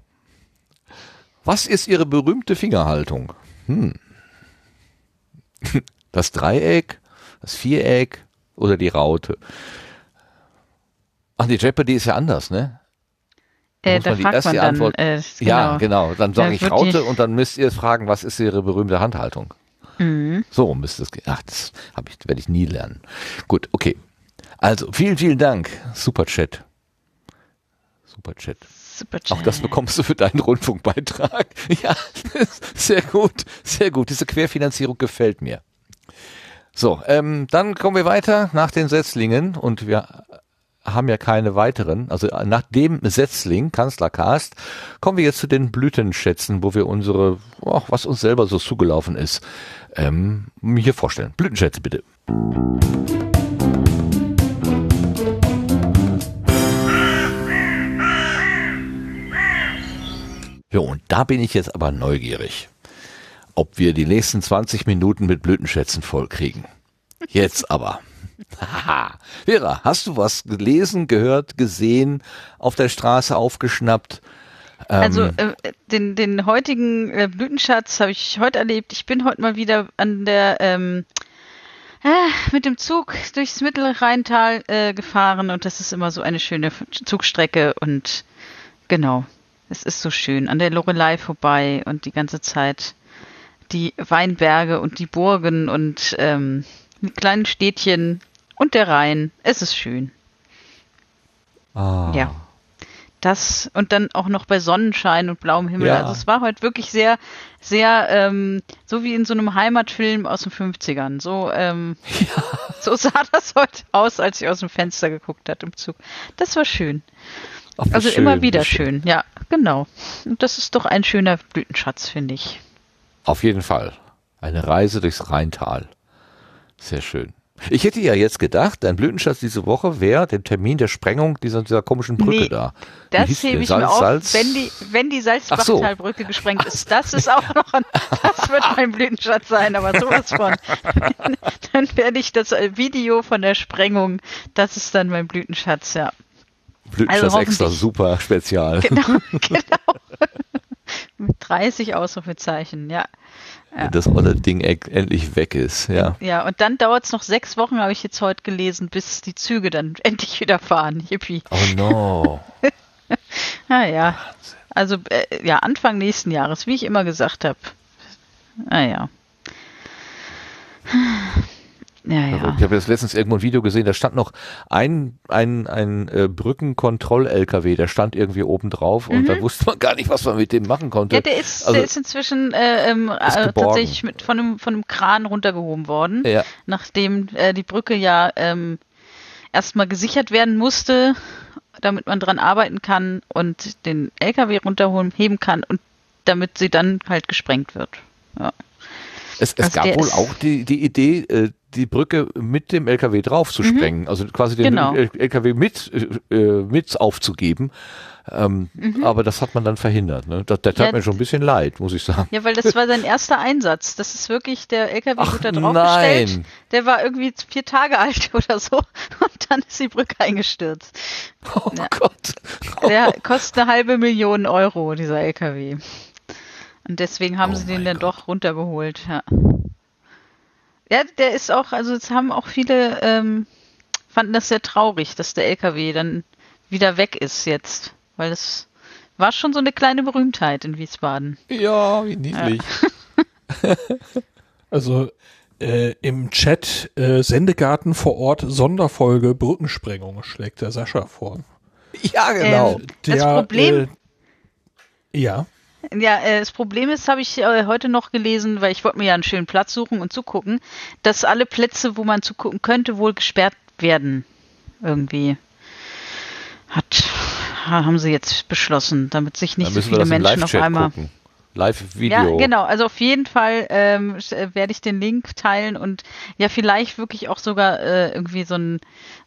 Was ist Ihre berühmte Fingerhaltung? Hm. Das Dreieck, das Viereck oder die Raute? Ach, die Jeopardy ist ja anders, ne? Äh, da fragt erst man dann, Antwort, äh, genau. Ja, genau. Dann sage ich Raute und dann müsst ihr fragen, was ist Ihre berühmte Handhaltung? Mhm. So müsste es gehen. Ach, das ich, werde ich nie lernen. Gut, okay. Also, vielen, vielen Dank. Super Chat. Super Chat. Super Chat. Auch das bekommst du für deinen Rundfunkbeitrag. Ja, sehr gut, sehr gut. Diese Querfinanzierung gefällt mir. So, ähm, dann kommen wir weiter nach den Setzlingen und wir haben ja keine weiteren. Also nach dem Setzling, Kanzlercast, kommen wir jetzt zu den Blütenschätzen, wo wir unsere, oh, was uns selber so zugelaufen ist, ähm, hier vorstellen. Blütenschätze bitte. Ja, und da bin ich jetzt aber neugierig, ob wir die nächsten 20 Minuten mit Blütenschätzen vollkriegen. Jetzt aber. Vera, hast du was gelesen, gehört, gesehen, auf der Straße aufgeschnappt? Also ähm, äh, den, den heutigen äh, Blütenschatz habe ich heute erlebt. Ich bin heute mal wieder an der ähm, äh, mit dem Zug durchs Mittelrheintal äh, gefahren und das ist immer so eine schöne Zugstrecke und genau, es ist so schön an der Lorelei vorbei und die ganze Zeit die Weinberge und die Burgen und ähm, die kleinen Städtchen und der Rhein. Es ist schön. Ah. Ja. Das und dann auch noch bei Sonnenschein und blauem Himmel. Ja. Also es war heute wirklich sehr, sehr, ähm, so wie in so einem Heimatfilm aus den 50ern. So, ähm, ja. so sah das heute aus, als ich aus dem Fenster geguckt hat im Zug. Das war schön. Ach, also schön, immer wieder schön. Ja, genau. Und das ist doch ein schöner Blütenschatz, finde ich. Auf jeden Fall. Eine Reise durchs Rheintal. Sehr schön. Ich hätte ja jetzt gedacht, dein Blütenschatz diese Woche wäre der Termin der Sprengung dieser, dieser komischen Brücke nee, da. Das hebe ich Salz, mir auf, Salz? wenn die, wenn die Salzbachtalbrücke so. gesprengt ist. Das ist auch noch ein, das wird mein Blütenschatz sein, aber sowas von. dann werde ich das Video von der Sprengung, das ist dann mein Blütenschatz, ja. Blütenschatz also extra super spezial. Genau, genau. Mit 30 Ausrufezeichen, ja. Ja. das olle Ding endlich weg ist, ja. Ja, und dann dauert es noch sechs Wochen, habe ich jetzt heute gelesen, bis die Züge dann endlich wieder fahren. Yippie. Oh no. naja. Also, äh, ja, Anfang nächsten Jahres, wie ich immer gesagt habe. Naja. Ja, ja. Ich habe jetzt letztens irgendwo ein Video gesehen, da stand noch ein, ein, ein äh, Brückenkontroll-LKW, der stand irgendwie oben drauf mhm. und da mhm. wusste man gar nicht, was man mit dem machen konnte. Ja, der ist, also, der ist inzwischen äh, ähm, äh, tatsächlich mit, von, einem, von einem Kran runtergehoben worden, ja. nachdem äh, die Brücke ja ähm, erstmal gesichert werden musste, damit man dran arbeiten kann und den LKW runterholen, heben kann und damit sie dann halt gesprengt wird. Ja. Es, es also gab wohl auch die, die Idee, äh, die Brücke mit dem LKW drauf zu mhm. sprengen, also quasi den genau. LKW mit, äh, mit aufzugeben. Ähm, mhm. Aber das hat man dann verhindert. Ne? Das, das ja, tat mir schon ein bisschen leid, muss ich sagen. Ja, weil das war sein erster Einsatz. Das ist wirklich, der LKW Ach, wird da draufgestellt. Nein. Der war irgendwie vier Tage alt oder so und dann ist die Brücke eingestürzt. Oh ja. Gott. Oh. Der kostet eine halbe Million Euro, dieser LKW. Und deswegen haben oh sie den dann Gott. doch runtergeholt. Ja. Ja, der ist auch, also es haben auch viele, ähm, fanden das sehr traurig, dass der LKW dann wieder weg ist jetzt. Weil das war schon so eine kleine Berühmtheit in Wiesbaden. Ja, wie niedlich. Ja. also äh, im Chat äh, Sendegarten vor Ort Sonderfolge Brückensprengung schlägt der Sascha vor. Ja, genau. Ähm, der, das Problem. Äh, ja. Ja, äh, das Problem ist, habe ich äh, heute noch gelesen, weil ich wollte mir ja einen schönen Platz suchen und zugucken, dass alle Plätze, wo man zugucken könnte, wohl gesperrt werden. Irgendwie. Hat, haben sie jetzt beschlossen, damit sich nicht so viele Menschen auf einmal. Live-Video. Ja, genau. Also auf jeden Fall ähm, werde ich den Link teilen und ja, vielleicht wirklich auch sogar äh, irgendwie so, ein,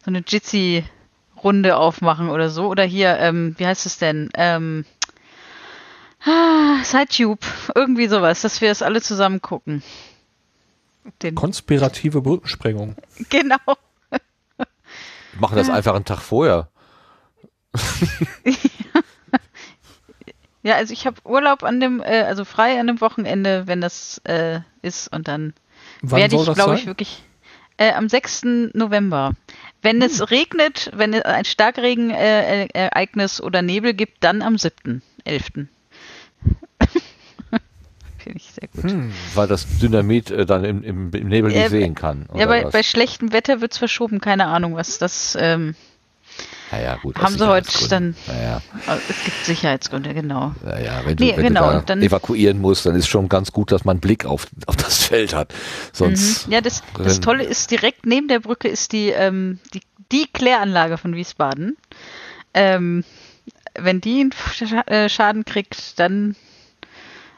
so eine Jitsi-Runde aufmachen oder so. Oder hier, ähm, wie heißt es denn? Ähm, Ah, Sidetube, irgendwie sowas, dass wir es alle zusammen gucken. Den Konspirative Brückensprengung. Genau. Wir machen das einfach einen Tag vorher. ja, also ich habe Urlaub an dem, äh, also frei an dem Wochenende, wenn das äh, ist und dann Wann werde ich, glaube ich, wirklich äh, am 6. November. Wenn hm. es regnet, wenn es ein Starkregenereignis oder Nebel gibt, dann am 7.11. Finde ich sehr gut. Hm, weil das Dynamit äh, dann im, im, im Nebel nicht äh, sehen kann. Ja, bei, bei, schlechtem Wetter wird es verschoben, keine Ahnung, was das. Ähm, naja, gut. Haben sie heute dann. Naja. Es gibt Sicherheitsgründe, genau. Naja, wenn du, nee, wenn genau, du da evakuieren musst, dann ist schon ganz gut, dass man einen Blick auf, auf das Feld hat. Sonst. Mhm. Ja, das, das Tolle ist, direkt neben der Brücke ist die, ähm, die, die Kläranlage von Wiesbaden. Ähm, wenn die einen äh, Schaden kriegt, dann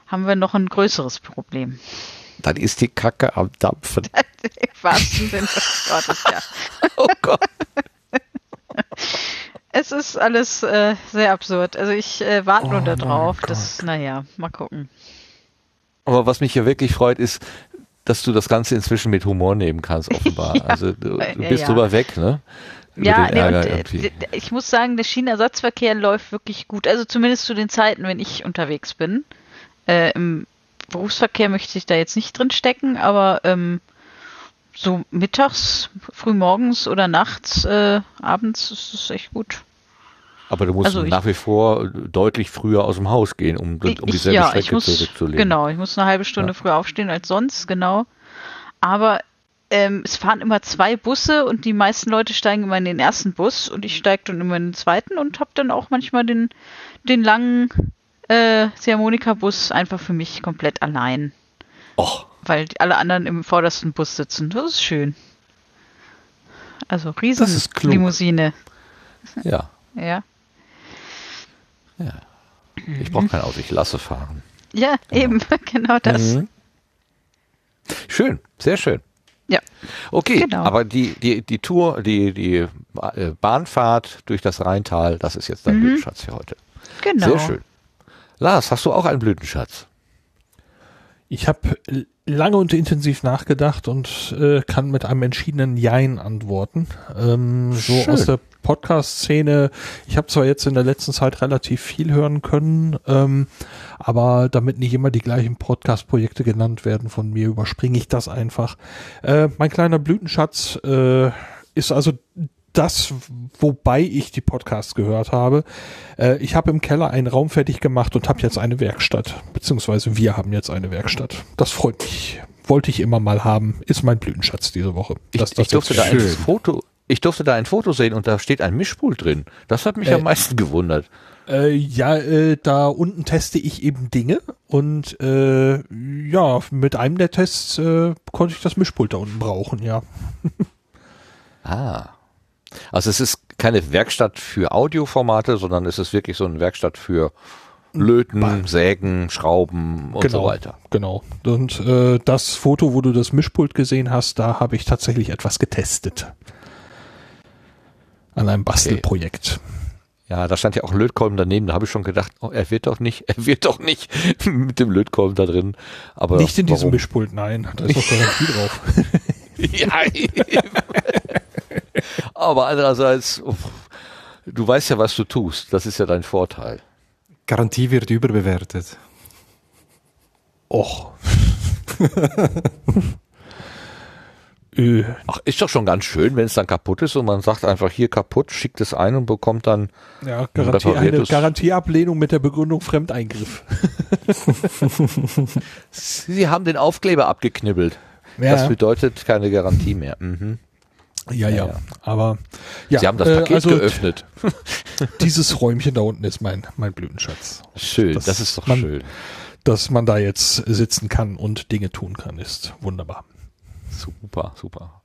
haben wir noch ein größeres Problem. Dann ist die Kacke am Dampfen. Im wahrsten Sinne des Wortes, ja. Oh Gott. Es ist alles äh, sehr absurd. Also ich äh, warte oh nur darauf. Das, naja, mal gucken. Aber was mich hier wirklich freut, ist, dass du das Ganze inzwischen mit Humor nehmen kannst, offenbar. ja, also du, du bist ja. drüber weg, ne? ja, nee, und, äh, ich muss sagen, der Schienenersatzverkehr läuft wirklich gut. Also zumindest zu den Zeiten, wenn ich unterwegs bin. Äh, Im Berufsverkehr möchte ich da jetzt nicht drin stecken, aber ähm, so mittags, frühmorgens oder nachts, äh, abends ist es echt gut. Aber du musst also nach wie vor deutlich früher aus dem Haus gehen, um, um dieselbe ja, Strecke muss, zurückzulegen. Genau, ich muss eine halbe Stunde ja. früher aufstehen als sonst, genau. Aber ähm, es fahren immer zwei Busse und die meisten Leute steigen immer in den ersten Bus und ich steige dann immer in den zweiten und habe dann auch manchmal den, den langen äh, Ziehharmonika-Bus einfach für mich komplett allein. Och. Weil alle anderen im vordersten Bus sitzen. Das ist schön. Also riesen Limousine. Ja. Ja. Ja. Ich brauche kein Auto, ich lasse fahren. Ja, genau. eben, genau das. Mhm. Schön, sehr schön. Ja. Okay, genau. aber die, die, die Tour, die, die äh, Bahnfahrt durch das Rheintal, das ist jetzt dein mhm. Blütenschatz für heute. Genau. Sehr schön. Lars, hast du auch einen Blütenschatz? Ich habe lange und intensiv nachgedacht und äh, kann mit einem entschiedenen Jein antworten. Ähm, so aus der Podcast-Szene. Ich habe zwar jetzt in der letzten Zeit relativ viel hören können, ähm, aber damit nicht immer die gleichen Podcast-Projekte genannt werden von mir, überspringe ich das einfach. Äh, mein kleiner Blütenschatz äh, ist also das, wobei ich die Podcasts gehört habe. Äh, ich habe im Keller einen Raum fertig gemacht und habe jetzt eine Werkstatt, beziehungsweise wir haben jetzt eine Werkstatt. Das freut mich. Wollte ich immer mal haben. Ist mein Blütenschatz diese Woche. Das, ich, ich durfte da ein Foto, ich durfte da ein Foto sehen und da steht ein Mischpult drin. Das hat mich äh, am meisten gewundert. Äh, ja, äh, da unten teste ich eben Dinge und äh, ja, mit einem der Tests äh, konnte ich das Mischpult da unten brauchen, ja. ah. Also es ist keine Werkstatt für Audioformate, sondern es ist wirklich so eine Werkstatt für Löten, Ball. Sägen, Schrauben und genau, so weiter. Genau. Und äh, das Foto, wo du das Mischpult gesehen hast, da habe ich tatsächlich etwas getestet. An einem Bastelprojekt. Okay. Ja, da stand ja auch Lötkolben daneben. Da habe ich schon gedacht, oh, er wird doch nicht, er wird doch nicht mit dem Lötkolben da drin. Aber nicht in diesem Mischpult, nein. Da ist doch Garantie drauf. ja. Aber andererseits, du weißt ja, was du tust. Das ist ja dein Vorteil. Garantie wird überbewertet. Och. Ach, ist doch schon ganz schön, wenn es dann kaputt ist und man sagt einfach hier kaputt, schickt es ein und bekommt dann ja, Garantie, eine Garantieablehnung mit der Begründung Fremdeingriff. Sie haben den Aufkleber abgeknibbelt. Ja. Das bedeutet keine Garantie mehr. Mhm. Ja, ja, ja, aber ja, Sie haben das Paket äh, also geöffnet. Dieses Räumchen da unten ist mein mein Blütenschatz. Schön, das, das ist doch man, schön. Dass man da jetzt sitzen kann und Dinge tun kann, ist wunderbar. Super, super.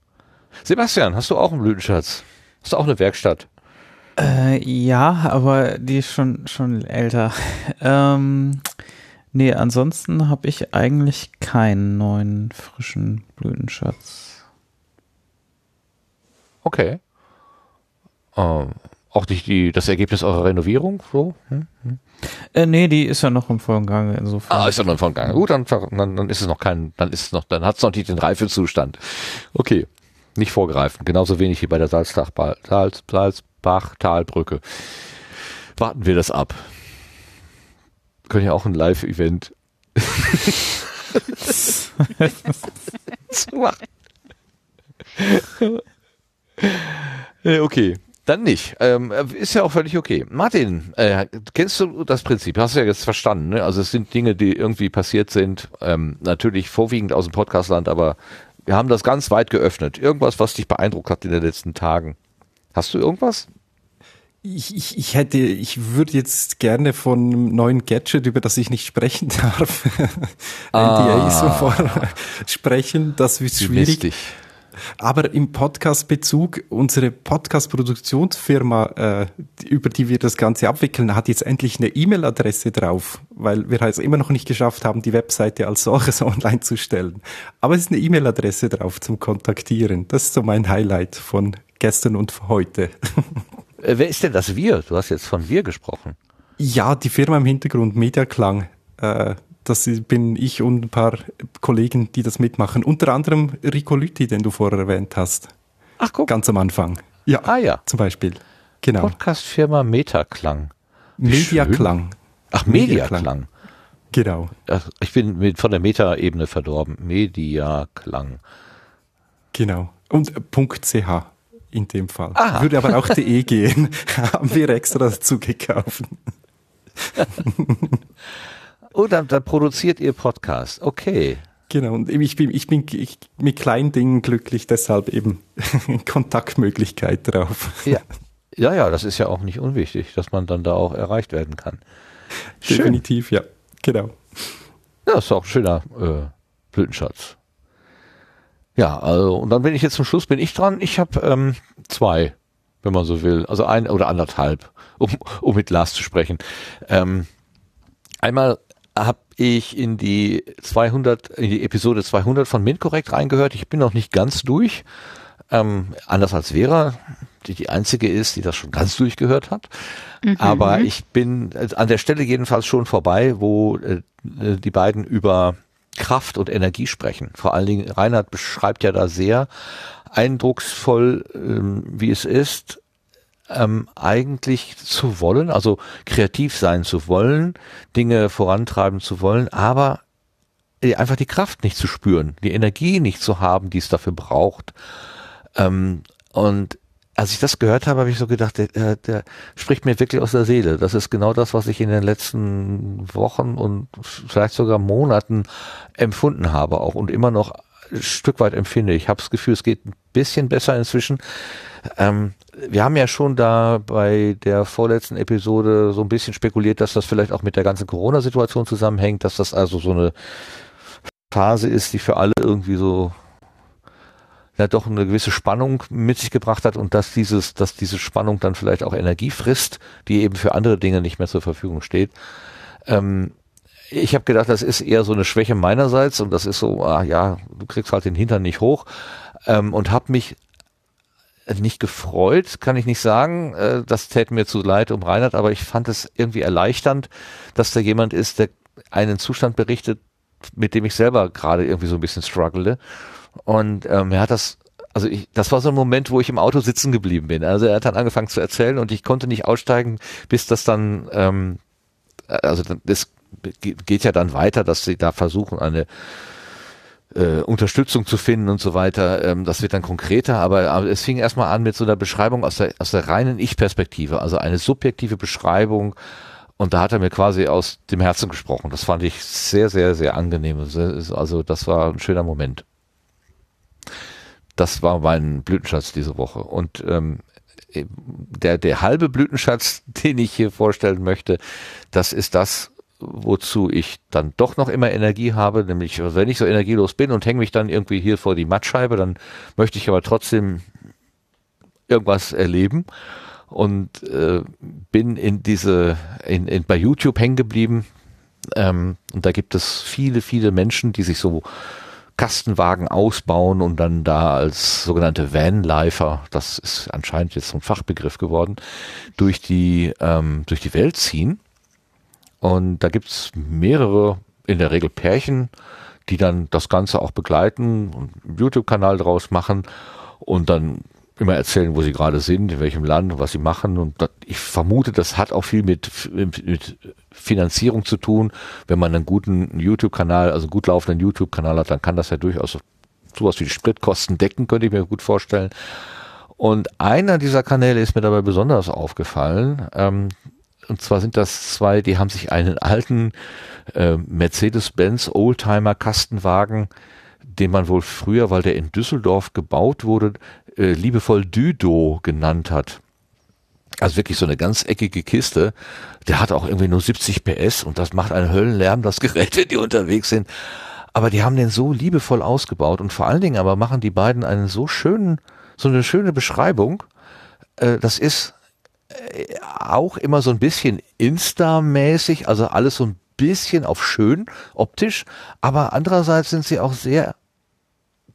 Sebastian, hast du auch einen Blütenschatz? Hast du auch eine Werkstatt? Äh, ja, aber die ist schon, schon älter. Ähm, nee, ansonsten habe ich eigentlich keinen neuen, frischen Blütenschatz. Okay. Ähm, auch nicht die, das Ergebnis eurer Renovierung so? Hm? Hm. Äh, nee, die ist ja noch im vollen Gang insofern. Ah, ist ja noch im vollen Gang. Gut, dann, dann, dann ist es noch kein, dann ist es noch, dann hat es noch nicht den Reifezustand. Okay. Nicht vorgreifen. Genauso wenig wie bei der Salzbach, Salz, Salzbach-Talbrücke. Warten wir das ab. Wir können ja auch ein Live-Event zu machen. Okay. Dann nicht. Ähm, ist ja auch völlig okay. Martin, äh, kennst du das Prinzip? Hast du ja jetzt verstanden. Ne? Also es sind Dinge, die irgendwie passiert sind. Ähm, natürlich vorwiegend aus dem Podcastland, aber wir haben das ganz weit geöffnet. Irgendwas, was dich beeindruckt hat in den letzten Tagen. Hast du irgendwas? Ich, ich, ich hätte, ich würde jetzt gerne von einem neuen Gadget, über das ich nicht sprechen darf, ah. NDA sofort sprechen. Das wird schwierig. Aber im Podcast-Bezug, unsere Podcast-Produktionsfirma, äh, über die wir das Ganze abwickeln, hat jetzt endlich eine E-Mail-Adresse drauf, weil wir es immer noch nicht geschafft haben, die Webseite als solches online zu stellen. Aber es ist eine E-Mail-Adresse drauf zum Kontaktieren. Das ist so mein Highlight von gestern und heute. Äh, wer ist denn das Wir? Du hast jetzt von Wir gesprochen. Ja, die Firma im Hintergrund, Mediaklang. Äh, das bin ich und ein paar Kollegen, die das mitmachen. Unter anderem Rico Lütti, den du vorher erwähnt hast. Ach, guck. Ganz am Anfang. Ja. Ah, ja. Zum Beispiel. Genau. Podcastfirma Metaklang. Mediaklang. Ach, Mediaklang. Mediaklang. Genau. Ich bin mit, von der Meta-Ebene verdorben. Mediaklang. Genau. Und .ch. in dem Fall. Aha. Würde aber auch DE gehen. Haben wir extra dazu gekauft. oh, dann, dann produziert ihr Podcast. Okay. Genau, und ich bin, ich bin ich, mit kleinen Dingen glücklich, deshalb eben Kontaktmöglichkeit drauf. Ja. ja, ja, das ist ja auch nicht unwichtig, dass man dann da auch erreicht werden kann. Definitiv, ja, genau. Ja, ist auch ein schöner äh, Blütenschatz. Ja, also und dann bin ich jetzt zum Schluss bin ich dran. Ich habe ähm, zwei, wenn man so will, also ein oder anderthalb, um, um mit Lars zu sprechen. Ähm, einmal habe ich in die 200, in die Episode 200 von MintCorrect reingehört. Ich bin noch nicht ganz durch. Ähm, anders als Vera, die die einzige ist, die das schon ganz durchgehört hat. Mhm. Aber ich bin an der Stelle jedenfalls schon vorbei, wo äh, die beiden über Kraft und Energie sprechen. Vor allen Dingen, Reinhard beschreibt ja da sehr eindrucksvoll, ähm, wie es ist, ähm, eigentlich zu wollen, also kreativ sein zu wollen, Dinge vorantreiben zu wollen, aber einfach die Kraft nicht zu spüren, die Energie nicht zu haben, die es dafür braucht. Ähm, und als ich das gehört habe, habe ich so gedacht, der, der spricht mir wirklich aus der Seele. Das ist genau das, was ich in den letzten Wochen und vielleicht sogar Monaten empfunden habe auch und immer noch Stück weit empfinde. Ich habe das Gefühl, es geht ein bisschen besser inzwischen. Ähm, wir haben ja schon da bei der vorletzten Episode so ein bisschen spekuliert, dass das vielleicht auch mit der ganzen Corona-Situation zusammenhängt, dass das also so eine Phase ist, die für alle irgendwie so ja doch eine gewisse Spannung mit sich gebracht hat und dass dieses, dass diese Spannung dann vielleicht auch Energie frisst, die eben für andere Dinge nicht mehr zur Verfügung steht. Ähm, ich habe gedacht, das ist eher so eine Schwäche meinerseits und das ist so, ah, ja, du kriegst halt den Hintern nicht hoch ähm, und habe mich nicht gefreut, kann ich nicht sagen. Äh, das täte mir zu leid um Reinhard, aber ich fand es irgendwie erleichternd, dass da jemand ist, der einen Zustand berichtet, mit dem ich selber gerade irgendwie so ein bisschen struggle und ähm, er hat das, also ich, das war so ein Moment, wo ich im Auto sitzen geblieben bin. Also er hat dann angefangen zu erzählen und ich konnte nicht aussteigen, bis das dann, ähm, also das geht ja dann weiter, dass sie da versuchen, eine äh, Unterstützung zu finden und so weiter. Ähm, das wird dann konkreter, aber, aber es fing erstmal an mit so einer Beschreibung aus der, aus der reinen Ich-Perspektive, also eine subjektive Beschreibung. Und da hat er mir quasi aus dem Herzen gesprochen. Das fand ich sehr, sehr, sehr angenehm. Also das war ein schöner Moment. Das war mein Blütenschatz diese Woche. Und ähm, der, der halbe Blütenschatz, den ich hier vorstellen möchte, das ist das, wozu ich dann doch noch immer Energie habe, nämlich wenn ich so energielos bin und hänge mich dann irgendwie hier vor die Mattscheibe, dann möchte ich aber trotzdem irgendwas erleben und äh, bin in diese in, in bei YouTube hängen geblieben ähm, und da gibt es viele viele Menschen, die sich so Kastenwagen ausbauen und dann da als sogenannte Vanlifer, das ist anscheinend jetzt so ein Fachbegriff geworden, durch die, ähm, durch die Welt ziehen. Und da gibt's mehrere, in der Regel Pärchen, die dann das Ganze auch begleiten und einen YouTube-Kanal draus machen und dann immer erzählen, wo sie gerade sind, in welchem Land, was sie machen. Und das, ich vermute, das hat auch viel mit, mit, Finanzierung zu tun. Wenn man einen guten YouTube-Kanal, also gut laufenden YouTube-Kanal hat, dann kann das ja durchaus sowas wie die Spritkosten decken, könnte ich mir gut vorstellen. Und einer dieser Kanäle ist mir dabei besonders aufgefallen. Ähm, und zwar sind das zwei, die haben sich einen alten äh, Mercedes-Benz Oldtimer Kastenwagen, den man wohl früher, weil der in Düsseldorf gebaut wurde, äh, liebevoll Düdo genannt hat. Also wirklich so eine ganz eckige Kiste. Der hat auch irgendwie nur 70 PS und das macht einen Höllenlärm, das Gerät, wenn die unterwegs sind. Aber die haben den so liebevoll ausgebaut und vor allen Dingen aber machen die beiden einen so schönen, so eine schöne Beschreibung. Äh, das ist auch immer so ein bisschen Insta-mäßig, also alles so ein bisschen auf schön optisch, aber andererseits sind sie auch sehr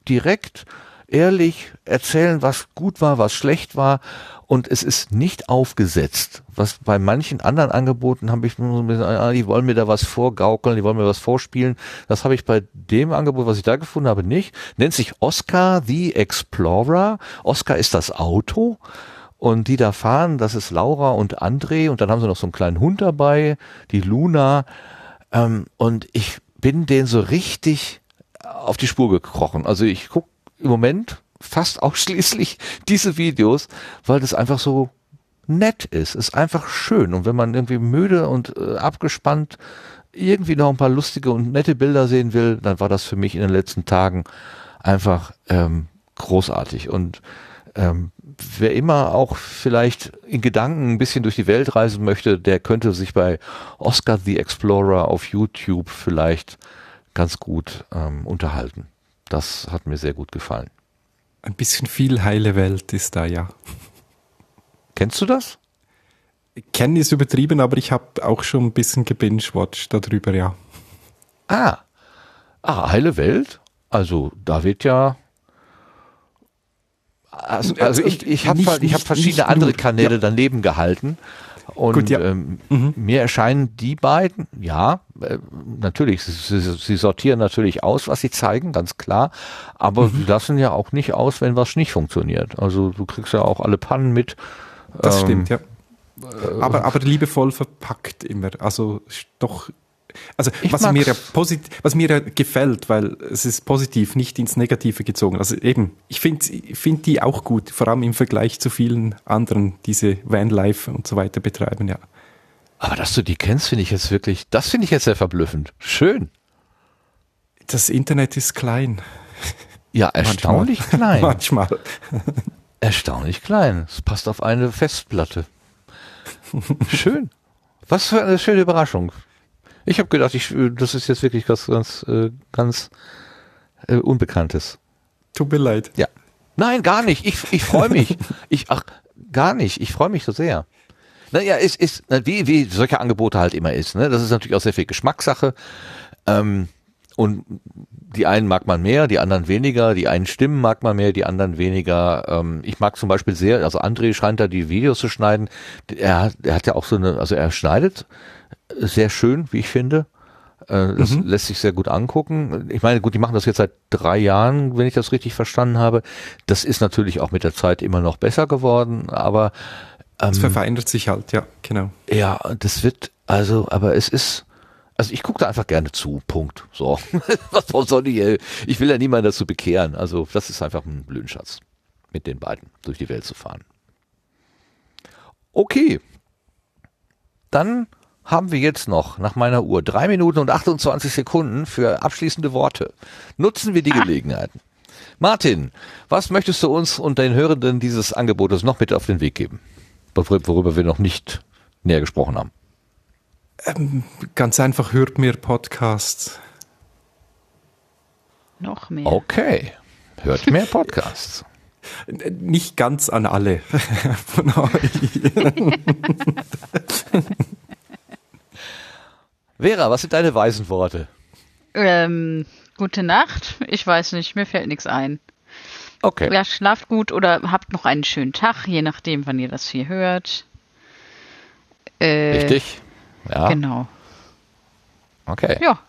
direkt ehrlich erzählen, was gut war, was schlecht war und es ist nicht aufgesetzt. Was bei manchen anderen Angeboten habe ich nur so ein bisschen, ah, die wollen mir da was vorgaukeln, die wollen mir was vorspielen. Das habe ich bei dem Angebot, was ich da gefunden habe, nicht. Nennt sich Oscar the Explorer. Oscar ist das Auto. Und die da fahren, das ist Laura und André und dann haben sie noch so einen kleinen Hund dabei, die Luna. Ähm, und ich bin denen so richtig auf die Spur gekrochen. Also ich guck im Moment fast ausschließlich diese Videos, weil das einfach so nett ist, ist einfach schön. Und wenn man irgendwie müde und äh, abgespannt irgendwie noch ein paar lustige und nette Bilder sehen will, dann war das für mich in den letzten Tagen einfach ähm, großartig. Und ähm, wer immer auch vielleicht in Gedanken ein bisschen durch die Welt reisen möchte, der könnte sich bei Oscar the Explorer auf YouTube vielleicht ganz gut ähm, unterhalten. Das hat mir sehr gut gefallen. Ein bisschen viel heile Welt ist da, ja. Kennst du das? Kennen ist übertrieben, aber ich habe auch schon ein bisschen gebingewatcht darüber, ja. Ah. Ah, heile Welt? Also, da wird ja also, also ich, ich habe hab verschiedene andere Kanäle ja. daneben gehalten. Und Gut, ja. ähm, mhm. mir erscheinen die beiden, ja, äh, natürlich, sie, sie, sortieren natürlich aus, was sie zeigen, ganz klar, aber mhm. sie lassen ja auch nicht aus, wenn was nicht funktioniert. Also du kriegst ja auch alle Pannen mit. Das ähm, stimmt, ja. Aber, aber liebevoll verpackt immer. Also doch also was mir, ja positiv, was mir ja gefällt, weil es ist positiv, nicht ins Negative gezogen. Also eben, ich finde find die auch gut, vor allem im Vergleich zu vielen anderen, diese Vanlife und so weiter betreiben, ja. Aber dass du die kennst, finde ich jetzt wirklich, das finde ich jetzt sehr verblüffend. Schön. Das Internet ist klein. Ja, erstaunlich Manchmal. klein. Manchmal. erstaunlich klein. Es passt auf eine Festplatte. Schön. Was für eine schöne Überraschung. Ich habe gedacht, ich, das ist jetzt wirklich was ganz, äh, ganz äh, Unbekanntes. Tut mir leid. Ja. Nein, gar nicht. Ich, ich freue mich. ich, ach, gar nicht. Ich freue mich so sehr. Naja, es ist, wie, wie solche Angebote halt immer ist. Ne? Das ist natürlich auch sehr viel Geschmackssache. Ähm, und die einen mag man mehr, die anderen weniger, die einen Stimmen mag man mehr, die anderen weniger. Ähm, ich mag zum Beispiel sehr, also André scheint da die Videos zu schneiden. Er, er hat ja auch so eine, also er schneidet sehr schön, wie ich finde. Äh, das mhm. lässt sich sehr gut angucken. Ich meine, gut, die machen das jetzt seit drei Jahren, wenn ich das richtig verstanden habe. Das ist natürlich auch mit der Zeit immer noch besser geworden, aber ähm, es verfeinert sich halt, ja, genau. Ja, das wird, also, aber es ist, also ich gucke da einfach gerne zu, Punkt. So, was soll ich, ich will ja niemanden dazu bekehren. Also das ist einfach ein Blühenschatz, mit den beiden durch die Welt zu fahren. Okay, dann haben wir jetzt noch nach meiner Uhr drei Minuten und 28 Sekunden für abschließende Worte. Nutzen wir die ah. Gelegenheiten. Martin, was möchtest du uns und den Hörenden dieses Angebotes noch mit auf den Weg geben, worüber wir noch nicht näher gesprochen haben? Ähm, ganz einfach, hört mehr Podcasts. Noch mehr. Okay, hört mehr Podcasts. Nicht ganz an alle von euch. Vera, was sind deine weisen Worte? Ähm, gute Nacht. Ich weiß nicht, mir fällt nichts ein. Okay. Ja, schlaft gut oder habt noch einen schönen Tag, je nachdem, wann ihr das hier hört. Äh, Richtig. Ja. Genau. Okay. Ja,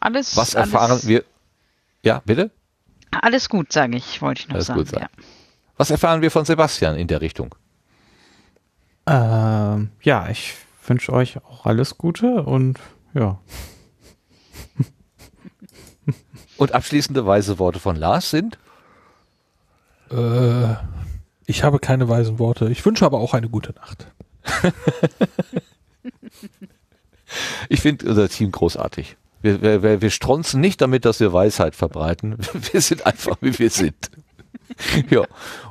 alles. Was erfahren alles, wir? Ja, bitte? Alles gut, sage ich, wollte ich noch alles sagen. Gut sagen. Ja. Was erfahren wir von Sebastian in der Richtung? Ähm, ja, ich wünsche euch auch alles Gute und ja. Und abschließende weise Worte von Lars sind? Äh, ich habe keine weisen Worte. Ich wünsche aber auch eine gute Nacht. ich finde unser Team großartig. Wir, wir, wir stronzen nicht damit, dass wir Weisheit verbreiten. Wir sind einfach, wie wir sind. ja.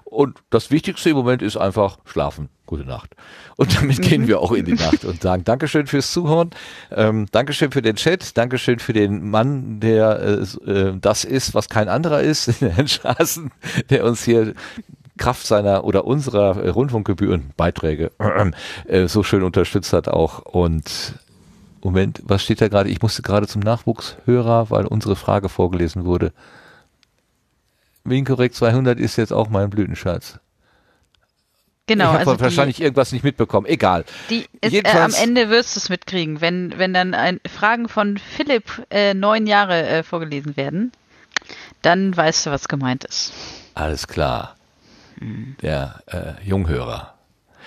Und das Wichtigste im Moment ist einfach schlafen. Gute Nacht. Und damit gehen mhm. wir auch in die Nacht und sagen Dankeschön fürs Zuhören, ähm, Dankeschön für den Chat, Dankeschön für den Mann, der äh, äh das ist, was kein anderer ist, Herrn Straßen, der uns hier Kraft seiner oder unserer äh, Rundfunkgebühren, Beiträge äh, so schön unterstützt hat auch. Und Moment, was steht da gerade? Ich musste gerade zum Nachwuchshörer, weil unsere Frage vorgelesen wurde. Winkorrekt 200 ist jetzt auch mein Blütenschatz. Genau. Ich habe also wahrscheinlich die, irgendwas nicht mitbekommen. Egal. Die, ist, äh, am Ende wirst du es mitkriegen, wenn, wenn dann ein, Fragen von Philipp äh, neun Jahre äh, vorgelesen werden, dann weißt du, was gemeint ist. Alles klar. Hm. Der äh, Junghörer.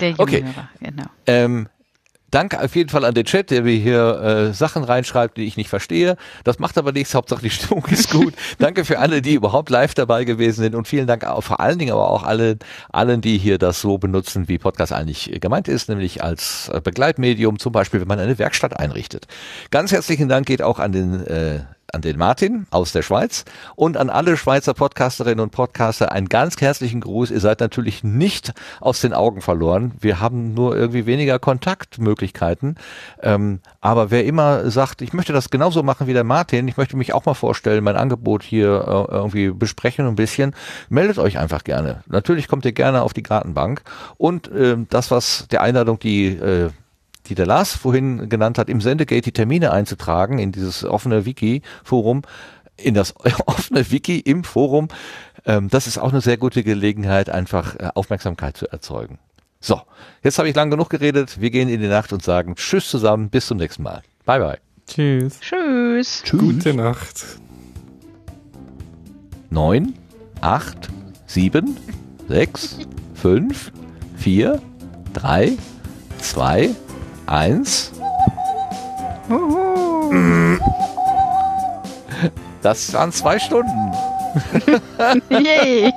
Der Junghörer, okay. genau. Ähm, Danke auf jeden Fall an den Chat, der mir hier äh, Sachen reinschreibt, die ich nicht verstehe. Das macht aber nichts, Hauptsache die Stimmung ist gut. Danke für alle, die überhaupt live dabei gewesen sind und vielen Dank auch vor allen Dingen aber auch alle, allen, die hier das so benutzen, wie Podcast eigentlich gemeint ist, nämlich als äh, Begleitmedium, zum Beispiel, wenn man eine Werkstatt einrichtet. Ganz herzlichen Dank geht auch an den äh, an den Martin aus der Schweiz und an alle Schweizer Podcasterinnen und Podcaster einen ganz herzlichen Gruß. Ihr seid natürlich nicht aus den Augen verloren. Wir haben nur irgendwie weniger Kontaktmöglichkeiten. Ähm, aber wer immer sagt, ich möchte das genauso machen wie der Martin, ich möchte mich auch mal vorstellen, mein Angebot hier äh, irgendwie besprechen ein bisschen, meldet euch einfach gerne. Natürlich kommt ihr gerne auf die Gartenbank und äh, das, was der Einladung, die äh, die der Lars vorhin genannt hat, im Sendegate die Termine einzutragen in dieses offene Wiki-Forum, in das offene Wiki im Forum. Ähm, das ist auch eine sehr gute Gelegenheit, einfach äh, Aufmerksamkeit zu erzeugen. So, jetzt habe ich lang genug geredet. Wir gehen in die Nacht und sagen Tschüss zusammen, bis zum nächsten Mal. Bye bye. Tschüss. Tschüss. Tschüss. Gute Nacht. Neun, acht, sieben, sechs, fünf, vier, drei, zwei eins. Das waren zwei Stunden. Yay.